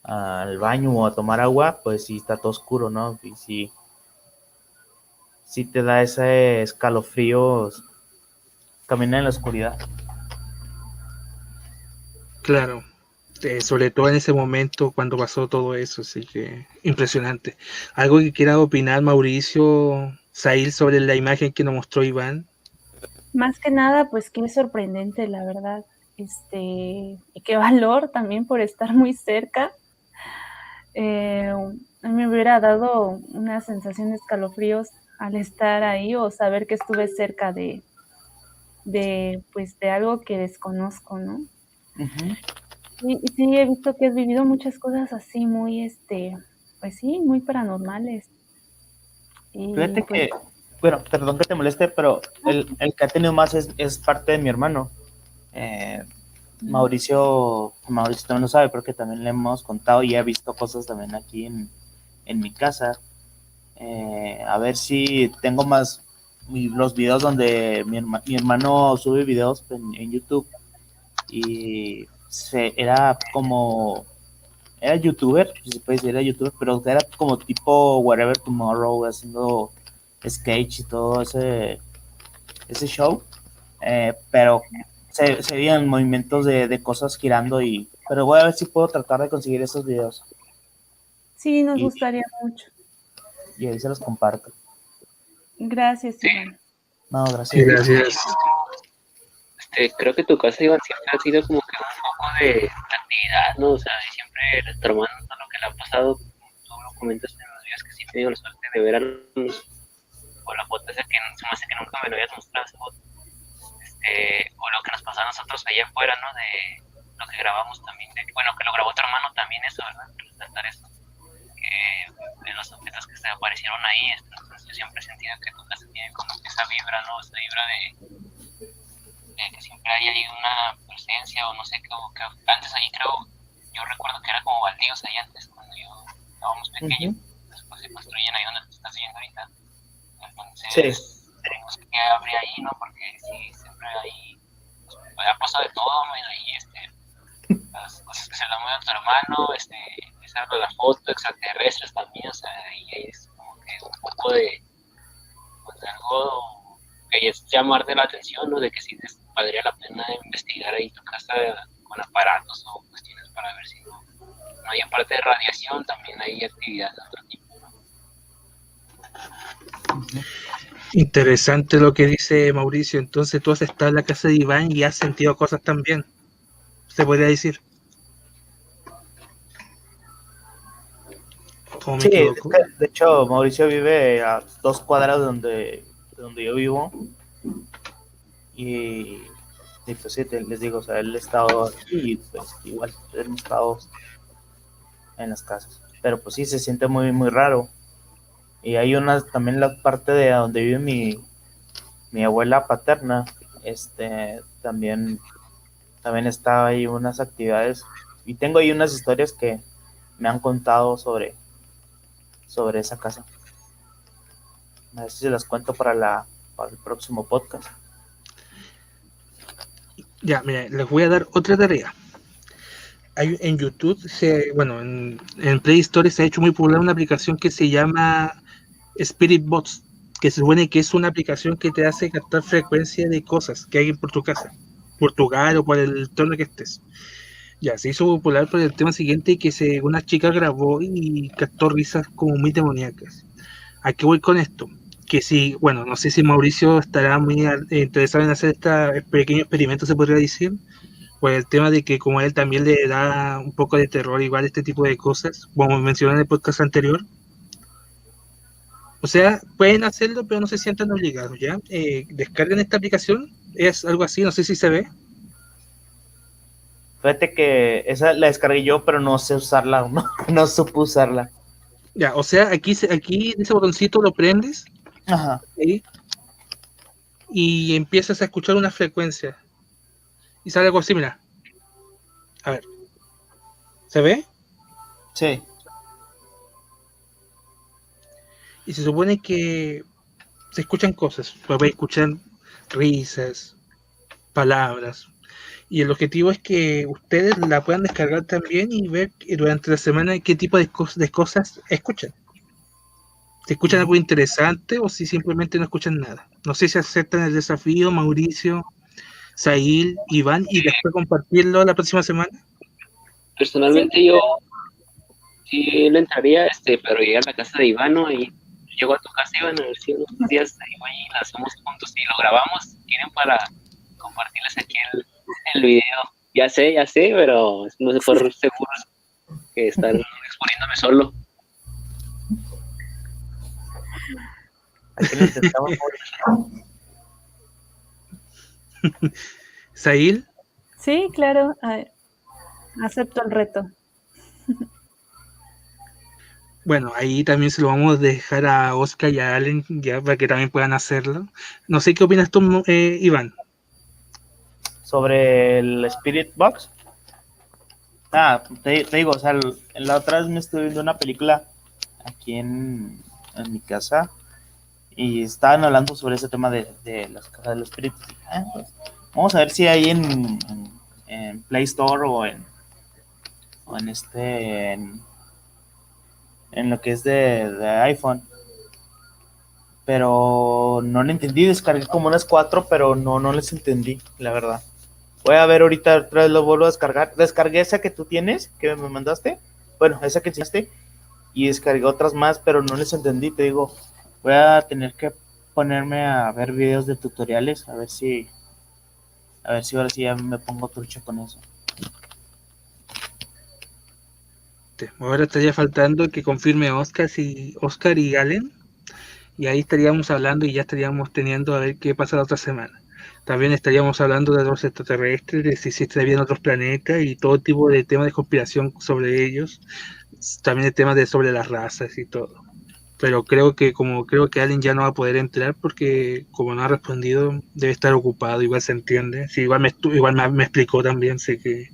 [SPEAKER 2] al baño o a tomar agua, pues sí está todo oscuro, ¿no? Y sí, sí te da ese escalofrío caminar en la oscuridad.
[SPEAKER 1] Claro. Eh, sobre todo en ese momento cuando pasó todo eso, así que impresionante. ¿Algo que quiera opinar Mauricio, Sail, sobre la imagen que nos mostró Iván?
[SPEAKER 3] Más que nada, pues qué sorprendente, la verdad. Este, y qué valor también por estar muy cerca. Eh, me hubiera dado una sensación de escalofríos al estar ahí o saber que estuve cerca de, de, pues, de algo que desconozco, ¿no? Sí, sí, he visto que has vivido muchas cosas así muy, este, pues sí, muy paranormales. Y
[SPEAKER 2] Fíjate
[SPEAKER 3] pues,
[SPEAKER 2] que, bueno, perdón que te moleste, pero el, el que ha tenido más es, es parte de mi hermano. Eh, Mauricio, Mauricio también lo sabe, porque también le hemos contado y ha visto cosas también aquí en, en mi casa. Eh, a ver si tengo más los videos donde mi, herma- mi hermano sube videos en, en YouTube y se, era como era youtuber, si se puede decir, era youtuber, pero era como tipo Whatever Tomorrow, haciendo sketch y todo ese, ese show. Eh, pero se, se veían movimientos de, de cosas girando y... Pero voy a ver si puedo tratar de conseguir esos videos
[SPEAKER 3] sí, nos
[SPEAKER 2] y-
[SPEAKER 3] gustaría mucho.
[SPEAKER 2] Y ahí se los comparto.
[SPEAKER 3] Gracias, Iván.
[SPEAKER 2] No,
[SPEAKER 1] Sí,
[SPEAKER 2] gracias.
[SPEAKER 1] gracias.
[SPEAKER 5] Este, creo que tu casa, Iván, siempre ha sido como que un poco de actividad, ¿no? O sea, y siempre tu hermano, todo lo que le ha pasado, tú lo comentas en los días que sí he tenido la suerte de ver a los- o la foto esa que se me hace que nunca me lo habías mostrado esa foto. Este, o lo que nos pasó a nosotros allá afuera, ¿no? De lo que grabamos también, de, bueno, que lo grabó tu hermano también eso, ¿verdad? Resaltar eso. De los objetos que se aparecieron ahí, entonces yo siempre he sentido que tu casa tiene como que esa vibra, ¿no? Esa vibra de de que siempre hay ahí una presencia o no sé qué, que antes ahí creo, yo recuerdo que era como baldíos ahí antes cuando yo estábamos pequeños, después se construyen ahí donde tú estás viviendo ahorita. Entonces,
[SPEAKER 2] Sí.
[SPEAKER 5] tenemos que abrir ahí, ¿no? Porque sí, siempre ahí pues, ha pasado de todo, ¿no? Y este, las cosas que se le mueven a tu hermano, este, de la foto, extraterrestres también, o sea, ahí es como que un poco de, pues, algo que es llamar de la atención, ¿no? De que sí les valdría la pena investigar ahí tu casa con aparatos o cuestiones para ver si no, no hay aparte de radiación, también hay actividades de otro tipo.
[SPEAKER 1] Interesante lo que dice Mauricio. Entonces tú has estado en la casa de Iván y has sentido cosas también. Se podría decir. ¿O me
[SPEAKER 2] Sí, de hecho, Mauricio vive a dos cuadras de donde, de donde yo vivo. Y, y pues sí, te- les digo, o sea, él ha estado aquí y pues igual hemos estado en las casas. Pero pues sí, se siente muy, muy raro. Y hay una, también la parte de donde vive mi, mi abuela paterna, este, también, también está ahí unas actividades. Y tengo ahí unas historias que me han contado sobre, sobre esa casa. A ver si se las cuento para, la, para el próximo podcast.
[SPEAKER 1] Ya, mira, les voy a dar otra tarea. Hay, en YouTube, se, bueno, en, Play Store se ha hecho muy popular una aplicación que se llama Spirit Box, que se supone que es una aplicación que te hace captar frecuencia de cosas que hay por tu casa, por tu hogar o por el entorno que estés. Ya, se hizo popular por el tema siguiente que se, una chica grabó y captó risas como muy demoníacas. ¿A qué voy con esto? Que si, bueno, no sé si Mauricio estará muy eh, interesado en hacer este pequeño experimento, se podría decir, Por el tema de que como él también le da un poco de terror igual este tipo de cosas, como mencioné en el podcast anterior. O sea, pueden hacerlo, pero no se sientan obligados, ¿ya? Eh, descarguen esta aplicación, es algo así, no sé si se ve.
[SPEAKER 2] Fíjate que esa la descargué yo, pero no sé usarla, no, no supe usarla.
[SPEAKER 1] Ya, o sea, aquí, aquí ese botoncito lo prendes
[SPEAKER 2] Ajá.
[SPEAKER 1] ¿sí? y empiezas a escuchar una frecuencia. Y sale algo así, mira. A ver. ¿Se ve?
[SPEAKER 2] Sí.
[SPEAKER 1] Y se supone que se escuchan cosas. Pues escuchar risas, palabras. Y el objetivo es que ustedes la puedan descargar también y ver que durante la semana qué tipo de, cos- de cosas escuchan. Si escuchan algo interesante o si simplemente no escuchan nada. No sé si aceptan el desafío, Mauricio, Sail, Iván, y después compartirlo la próxima semana.
[SPEAKER 5] Personalmente yo sí le entraría, este, pero llegar a la casa de Ivano y llego a tu casa, Iván, a ver si unos días ahí voy y la hacemos juntos y lo grabamos. Tienen para compartirles aquí el, el video. Ya sé, ya sé, pero no sé por seguro que estar exponiéndome solo.
[SPEAKER 1] Sail,
[SPEAKER 3] Sí, claro. a- acepto el reto.
[SPEAKER 1] Bueno, ahí también se lo vamos a dejar a Oscar y a Allen ya para que también puedan hacerlo. No sé qué opinas tú, eh, Iván.
[SPEAKER 2] Sobre el Spirit Box. Ah, te, te digo, o sea, la otra vez me estuve viendo una película aquí en, en mi casa y estaban hablando sobre ese tema de, de las casas del espíritu. Y dije, ah, pues, vamos a ver si hay en, en, en Play Store o en, o en este, en, en lo que es de, de iPhone. Pero no le entendí, descargué como unas cuatro, pero no, no les entendí, la verdad. Voy a ver ahorita otra vez lo vuelvo a descargar. Descargué esa que tú tienes, que me mandaste. Bueno, esa que hiciste. Y descargué otras más, pero no les entendí. Te digo, voy a tener que ponerme a ver videos de tutoriales. A ver si. A ver si ahora sí ya me pongo trucho con eso.
[SPEAKER 1] Ahora estaría faltando que confirme Oscar, si, Oscar y Allen. Y ahí estaríamos hablando y ya estaríamos teniendo a ver qué pasa la otra semana. También estaríamos hablando de los extraterrestres, de si existen bien otros planetas y todo tipo de temas de conspiración sobre ellos. También el tema de sobre las razas y todo. Pero creo que como creo que Allen ya no va a poder entrar porque como no ha respondido debe estar ocupado, igual se entiende. Sí, igual me, igual me explicó también, sé que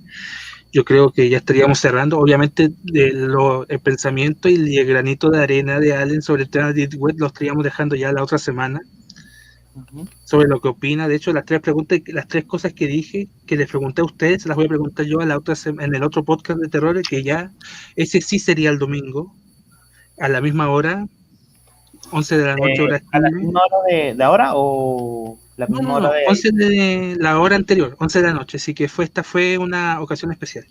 [SPEAKER 1] yo creo que ya estaríamos cerrando. Obviamente, de lo- el pensamiento y el granito de arena de Allen sobre el tema de Deep Web lo estaríamos dejando ya la otra semana, Sobre lo que opina. De hecho, las tres preguntas, las tres cosas que dije, que les pregunté a ustedes, se las voy a preguntar yo a la otra en el otro podcast de terror, que ya ese sí sería el domingo, a la misma hora, 11 de la noche,
[SPEAKER 2] Eh,
[SPEAKER 1] hora
[SPEAKER 2] ¿A la misma hora de, de ahora o la misma
[SPEAKER 1] no,
[SPEAKER 2] hora de.?
[SPEAKER 1] 11 de la hora anterior, 11 de la noche, así que fue esta fue una ocasión especial.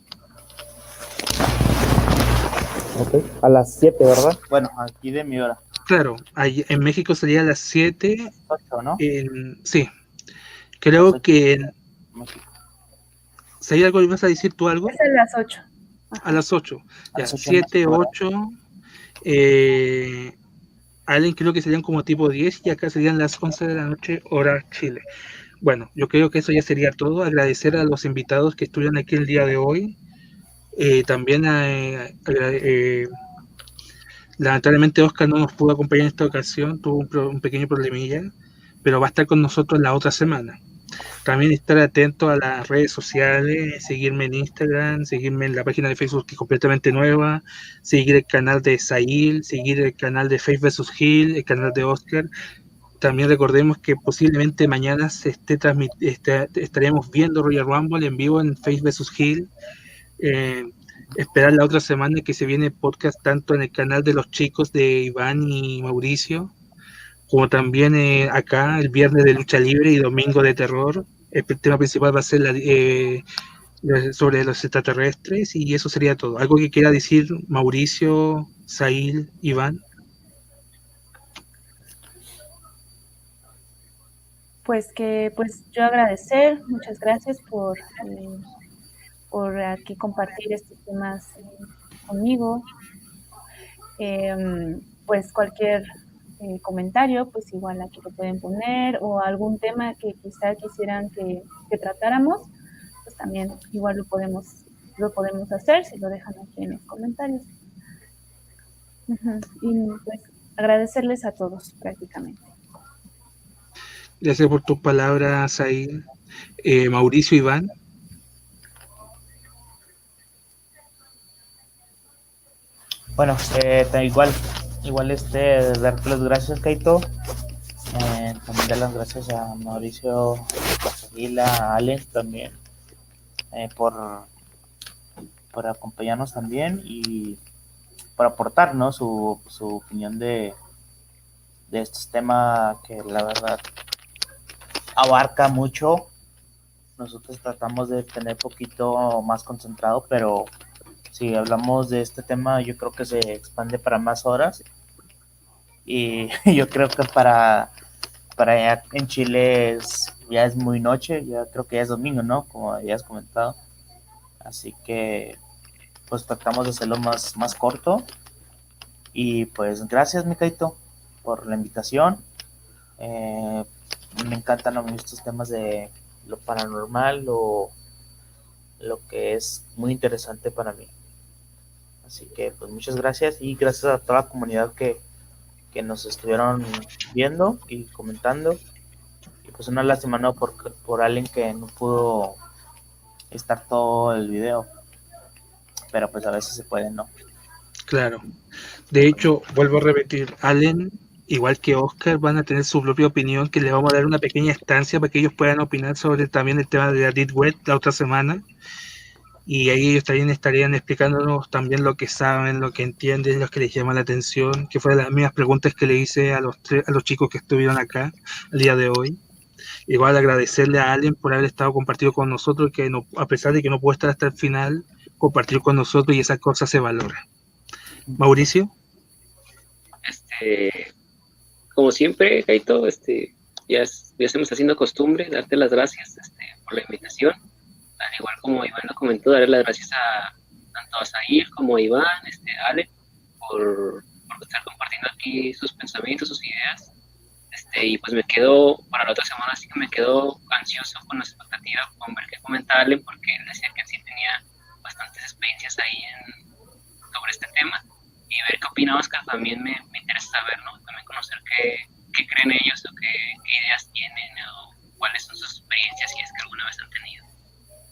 [SPEAKER 2] Ok, A las 7, ¿verdad? Bueno, aquí de mi hora.
[SPEAKER 1] Claro, ahí en México sería a las 7
[SPEAKER 2] 8, ¿no?
[SPEAKER 1] En- sí, creo que en-
[SPEAKER 2] México.
[SPEAKER 1] si hay algo, ibas a decir tú algo
[SPEAKER 3] Es a las 8.
[SPEAKER 1] a las 8,
[SPEAKER 2] A
[SPEAKER 1] ya,
[SPEAKER 2] las ocho
[SPEAKER 1] 7,
[SPEAKER 2] en México,
[SPEAKER 1] 8, eh, Allen creo que serían como tipo 10 y acá serían las 11 de la noche, hora Chile. Bueno, yo creo que eso ya sería todo. Agradecer a los invitados que estuvieron aquí el día de hoy. Eh, también a, agra- eh, lamentablemente Oscar no nos pudo acompañar en esta ocasión, tuvo un, pro- pequeño problemilla, pero va a estar con nosotros la otra semana. También estar atento a las redes sociales, seguirme en Instagram, seguirme en la página de Facebook que es completamente nueva, seguir el canal de Sail, seguir el canal de Faith vs. Hill, el canal de Oscar. También recordemos que posiblemente mañana se esté este- estaremos viendo Royal Rumble en vivo en Faith vs. Hill. Esperar la otra semana que se viene podcast tanto en el canal de los chicos de Iván y Mauricio, como también eh, acá el viernes de lucha libre y domingo de terror. El tema principal va a ser la, eh, sobre los extraterrestres y eso sería todo. ¿Algo que quiera decir Mauricio, Sail, Iván?
[SPEAKER 3] Pues que pues yo agradecer, muchas gracias por, eh, por aquí compartir estos temas conmigo. Em, pues cualquier eh, comentario, pues igual aquí lo pueden poner, o algún tema que quizá quisieran que, tratáramos, pues también igual lo podemos, lo podemos hacer si lo dejan aquí en los comentarios. Y pues agradecerles a todos prácticamente.
[SPEAKER 1] Gracias por tus palabras ahí. Eh, Mauricio Iván.
[SPEAKER 2] Bueno, eh, igual, igual este, darte las gracias, Kaito. Eh, también dar las gracias a Mauricio, a a Alex también, eh, por, por acompañarnos también y por aportarnos su, su opinión de, de estos temas que la verdad abarca mucho. Nosotros tratamos de tener poquito más concentrado, pero si hablamos de este tema, yo creo que se expande para más horas. Y yo creo que para, para allá en Chile ya es muy noche, ya creo que ya es domingo, ¿no? Como ya has comentado. Así que pues tratamos de hacerlo más, más corto. Y pues gracias, Mikaito, por la invitación. Eh, me encantan a mí estos temas de lo paranormal, lo, lo que es muy interesante para mí. Así que pues muchas gracias y gracias a toda la comunidad que, que nos estuvieron viendo y comentando. Y pues una lástima no por, por alguien que no pudo estar todo el video pero pues a veces se puede no.
[SPEAKER 1] Claro. De hecho, vuelvo a repetir, Allen, igual que Oscar, van a tener su propia opinión, que le vamos a dar una pequeña estancia para que ellos puedan opinar sobre también el tema de la Deep Web la otra semana. Y ahí ellos también estarían explicándonos también lo que saben, lo que entienden, lo que les llama la atención, que fueron las mismas preguntas que le hice a los, a los chicos que estuvieron acá el día de hoy. Igual agradecerle a Allen por haber estado compartido con nosotros, que no, a pesar de que no pudo estar hasta el final, compartir con nosotros y esa cosa se valora. Mauricio.
[SPEAKER 5] Este, como siempre, Kaito, este, ya, ya estamos haciendo costumbre darte las gracias este, por la invitación. Al igual como Iván lo comentó, darle las gracias a tanto a Zahir como a Iván, este, Ale, por, por estar compartiendo aquí sus pensamientos, sus ideas. Este, y pues me quedo, para la otra semana sí que me quedo ansioso con la expectativa con ver qué comentarle, porque él decía que sí tenía bastantes experiencias ahí sobre este tema y ver qué opina Oscar también me, me interesa saber, ¿no? También conocer qué, qué creen ellos o qué, qué, ideas tienen o cuáles son sus experiencias si es que alguna vez han tenido.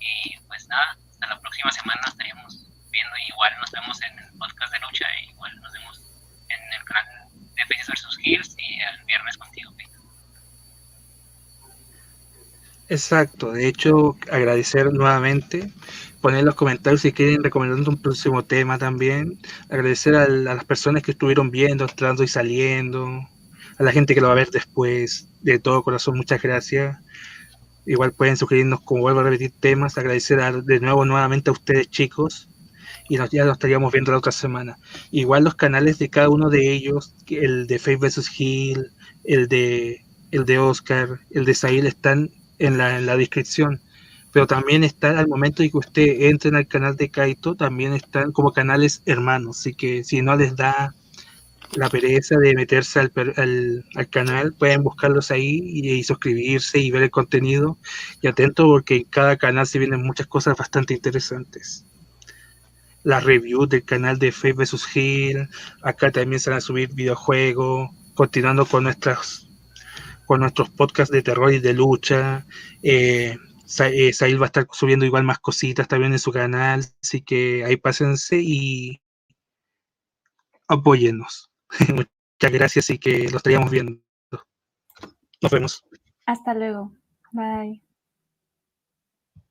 [SPEAKER 5] Y pues nada, hasta la próxima semana estaríamos viendo igual nos vemos en el podcast de lucha e igual nos vemos en el canal de Faces vs. Hills y el viernes contigo.
[SPEAKER 1] Exacto, de hecho agradecer nuevamente poner en los comentarios si quieren recomendando un próximo tema también. Agradecer a, las personas que estuvieron viendo, entrando y saliendo, a la gente que lo va a ver después. De todo corazón, muchas gracias. Igual pueden sugerirnos, como vuelvo a repetir, temas. Agradecer de nuevo nuevamente a ustedes, chicos. Y ya nos estaríamos viendo la otra semana. Igual los canales de cada uno de ellos, el de Faith vs. Hill, el de, el de Oscar, el de Sahil, están en la, en la descripción pero también están al momento de que usted entre al canal de Kaito, también están como canales hermanos, así que si no les da la pereza de meterse al, al, canal, pueden buscarlos ahí y, suscribirse y ver el contenido y atento porque en cada canal se vienen muchas cosas bastante interesantes. Las reviews del canal de Faith vs. Hill, acá también se van a subir videojuegos, continuando con nuestras con nuestros podcasts de terror y de lucha, eh, eh, va a estar subiendo igual más cositas también en su canal, así que ahí pásense y apóyennos. Muchas gracias y que lo estaríamos viendo. Nos vemos.
[SPEAKER 3] Hasta luego. Bye.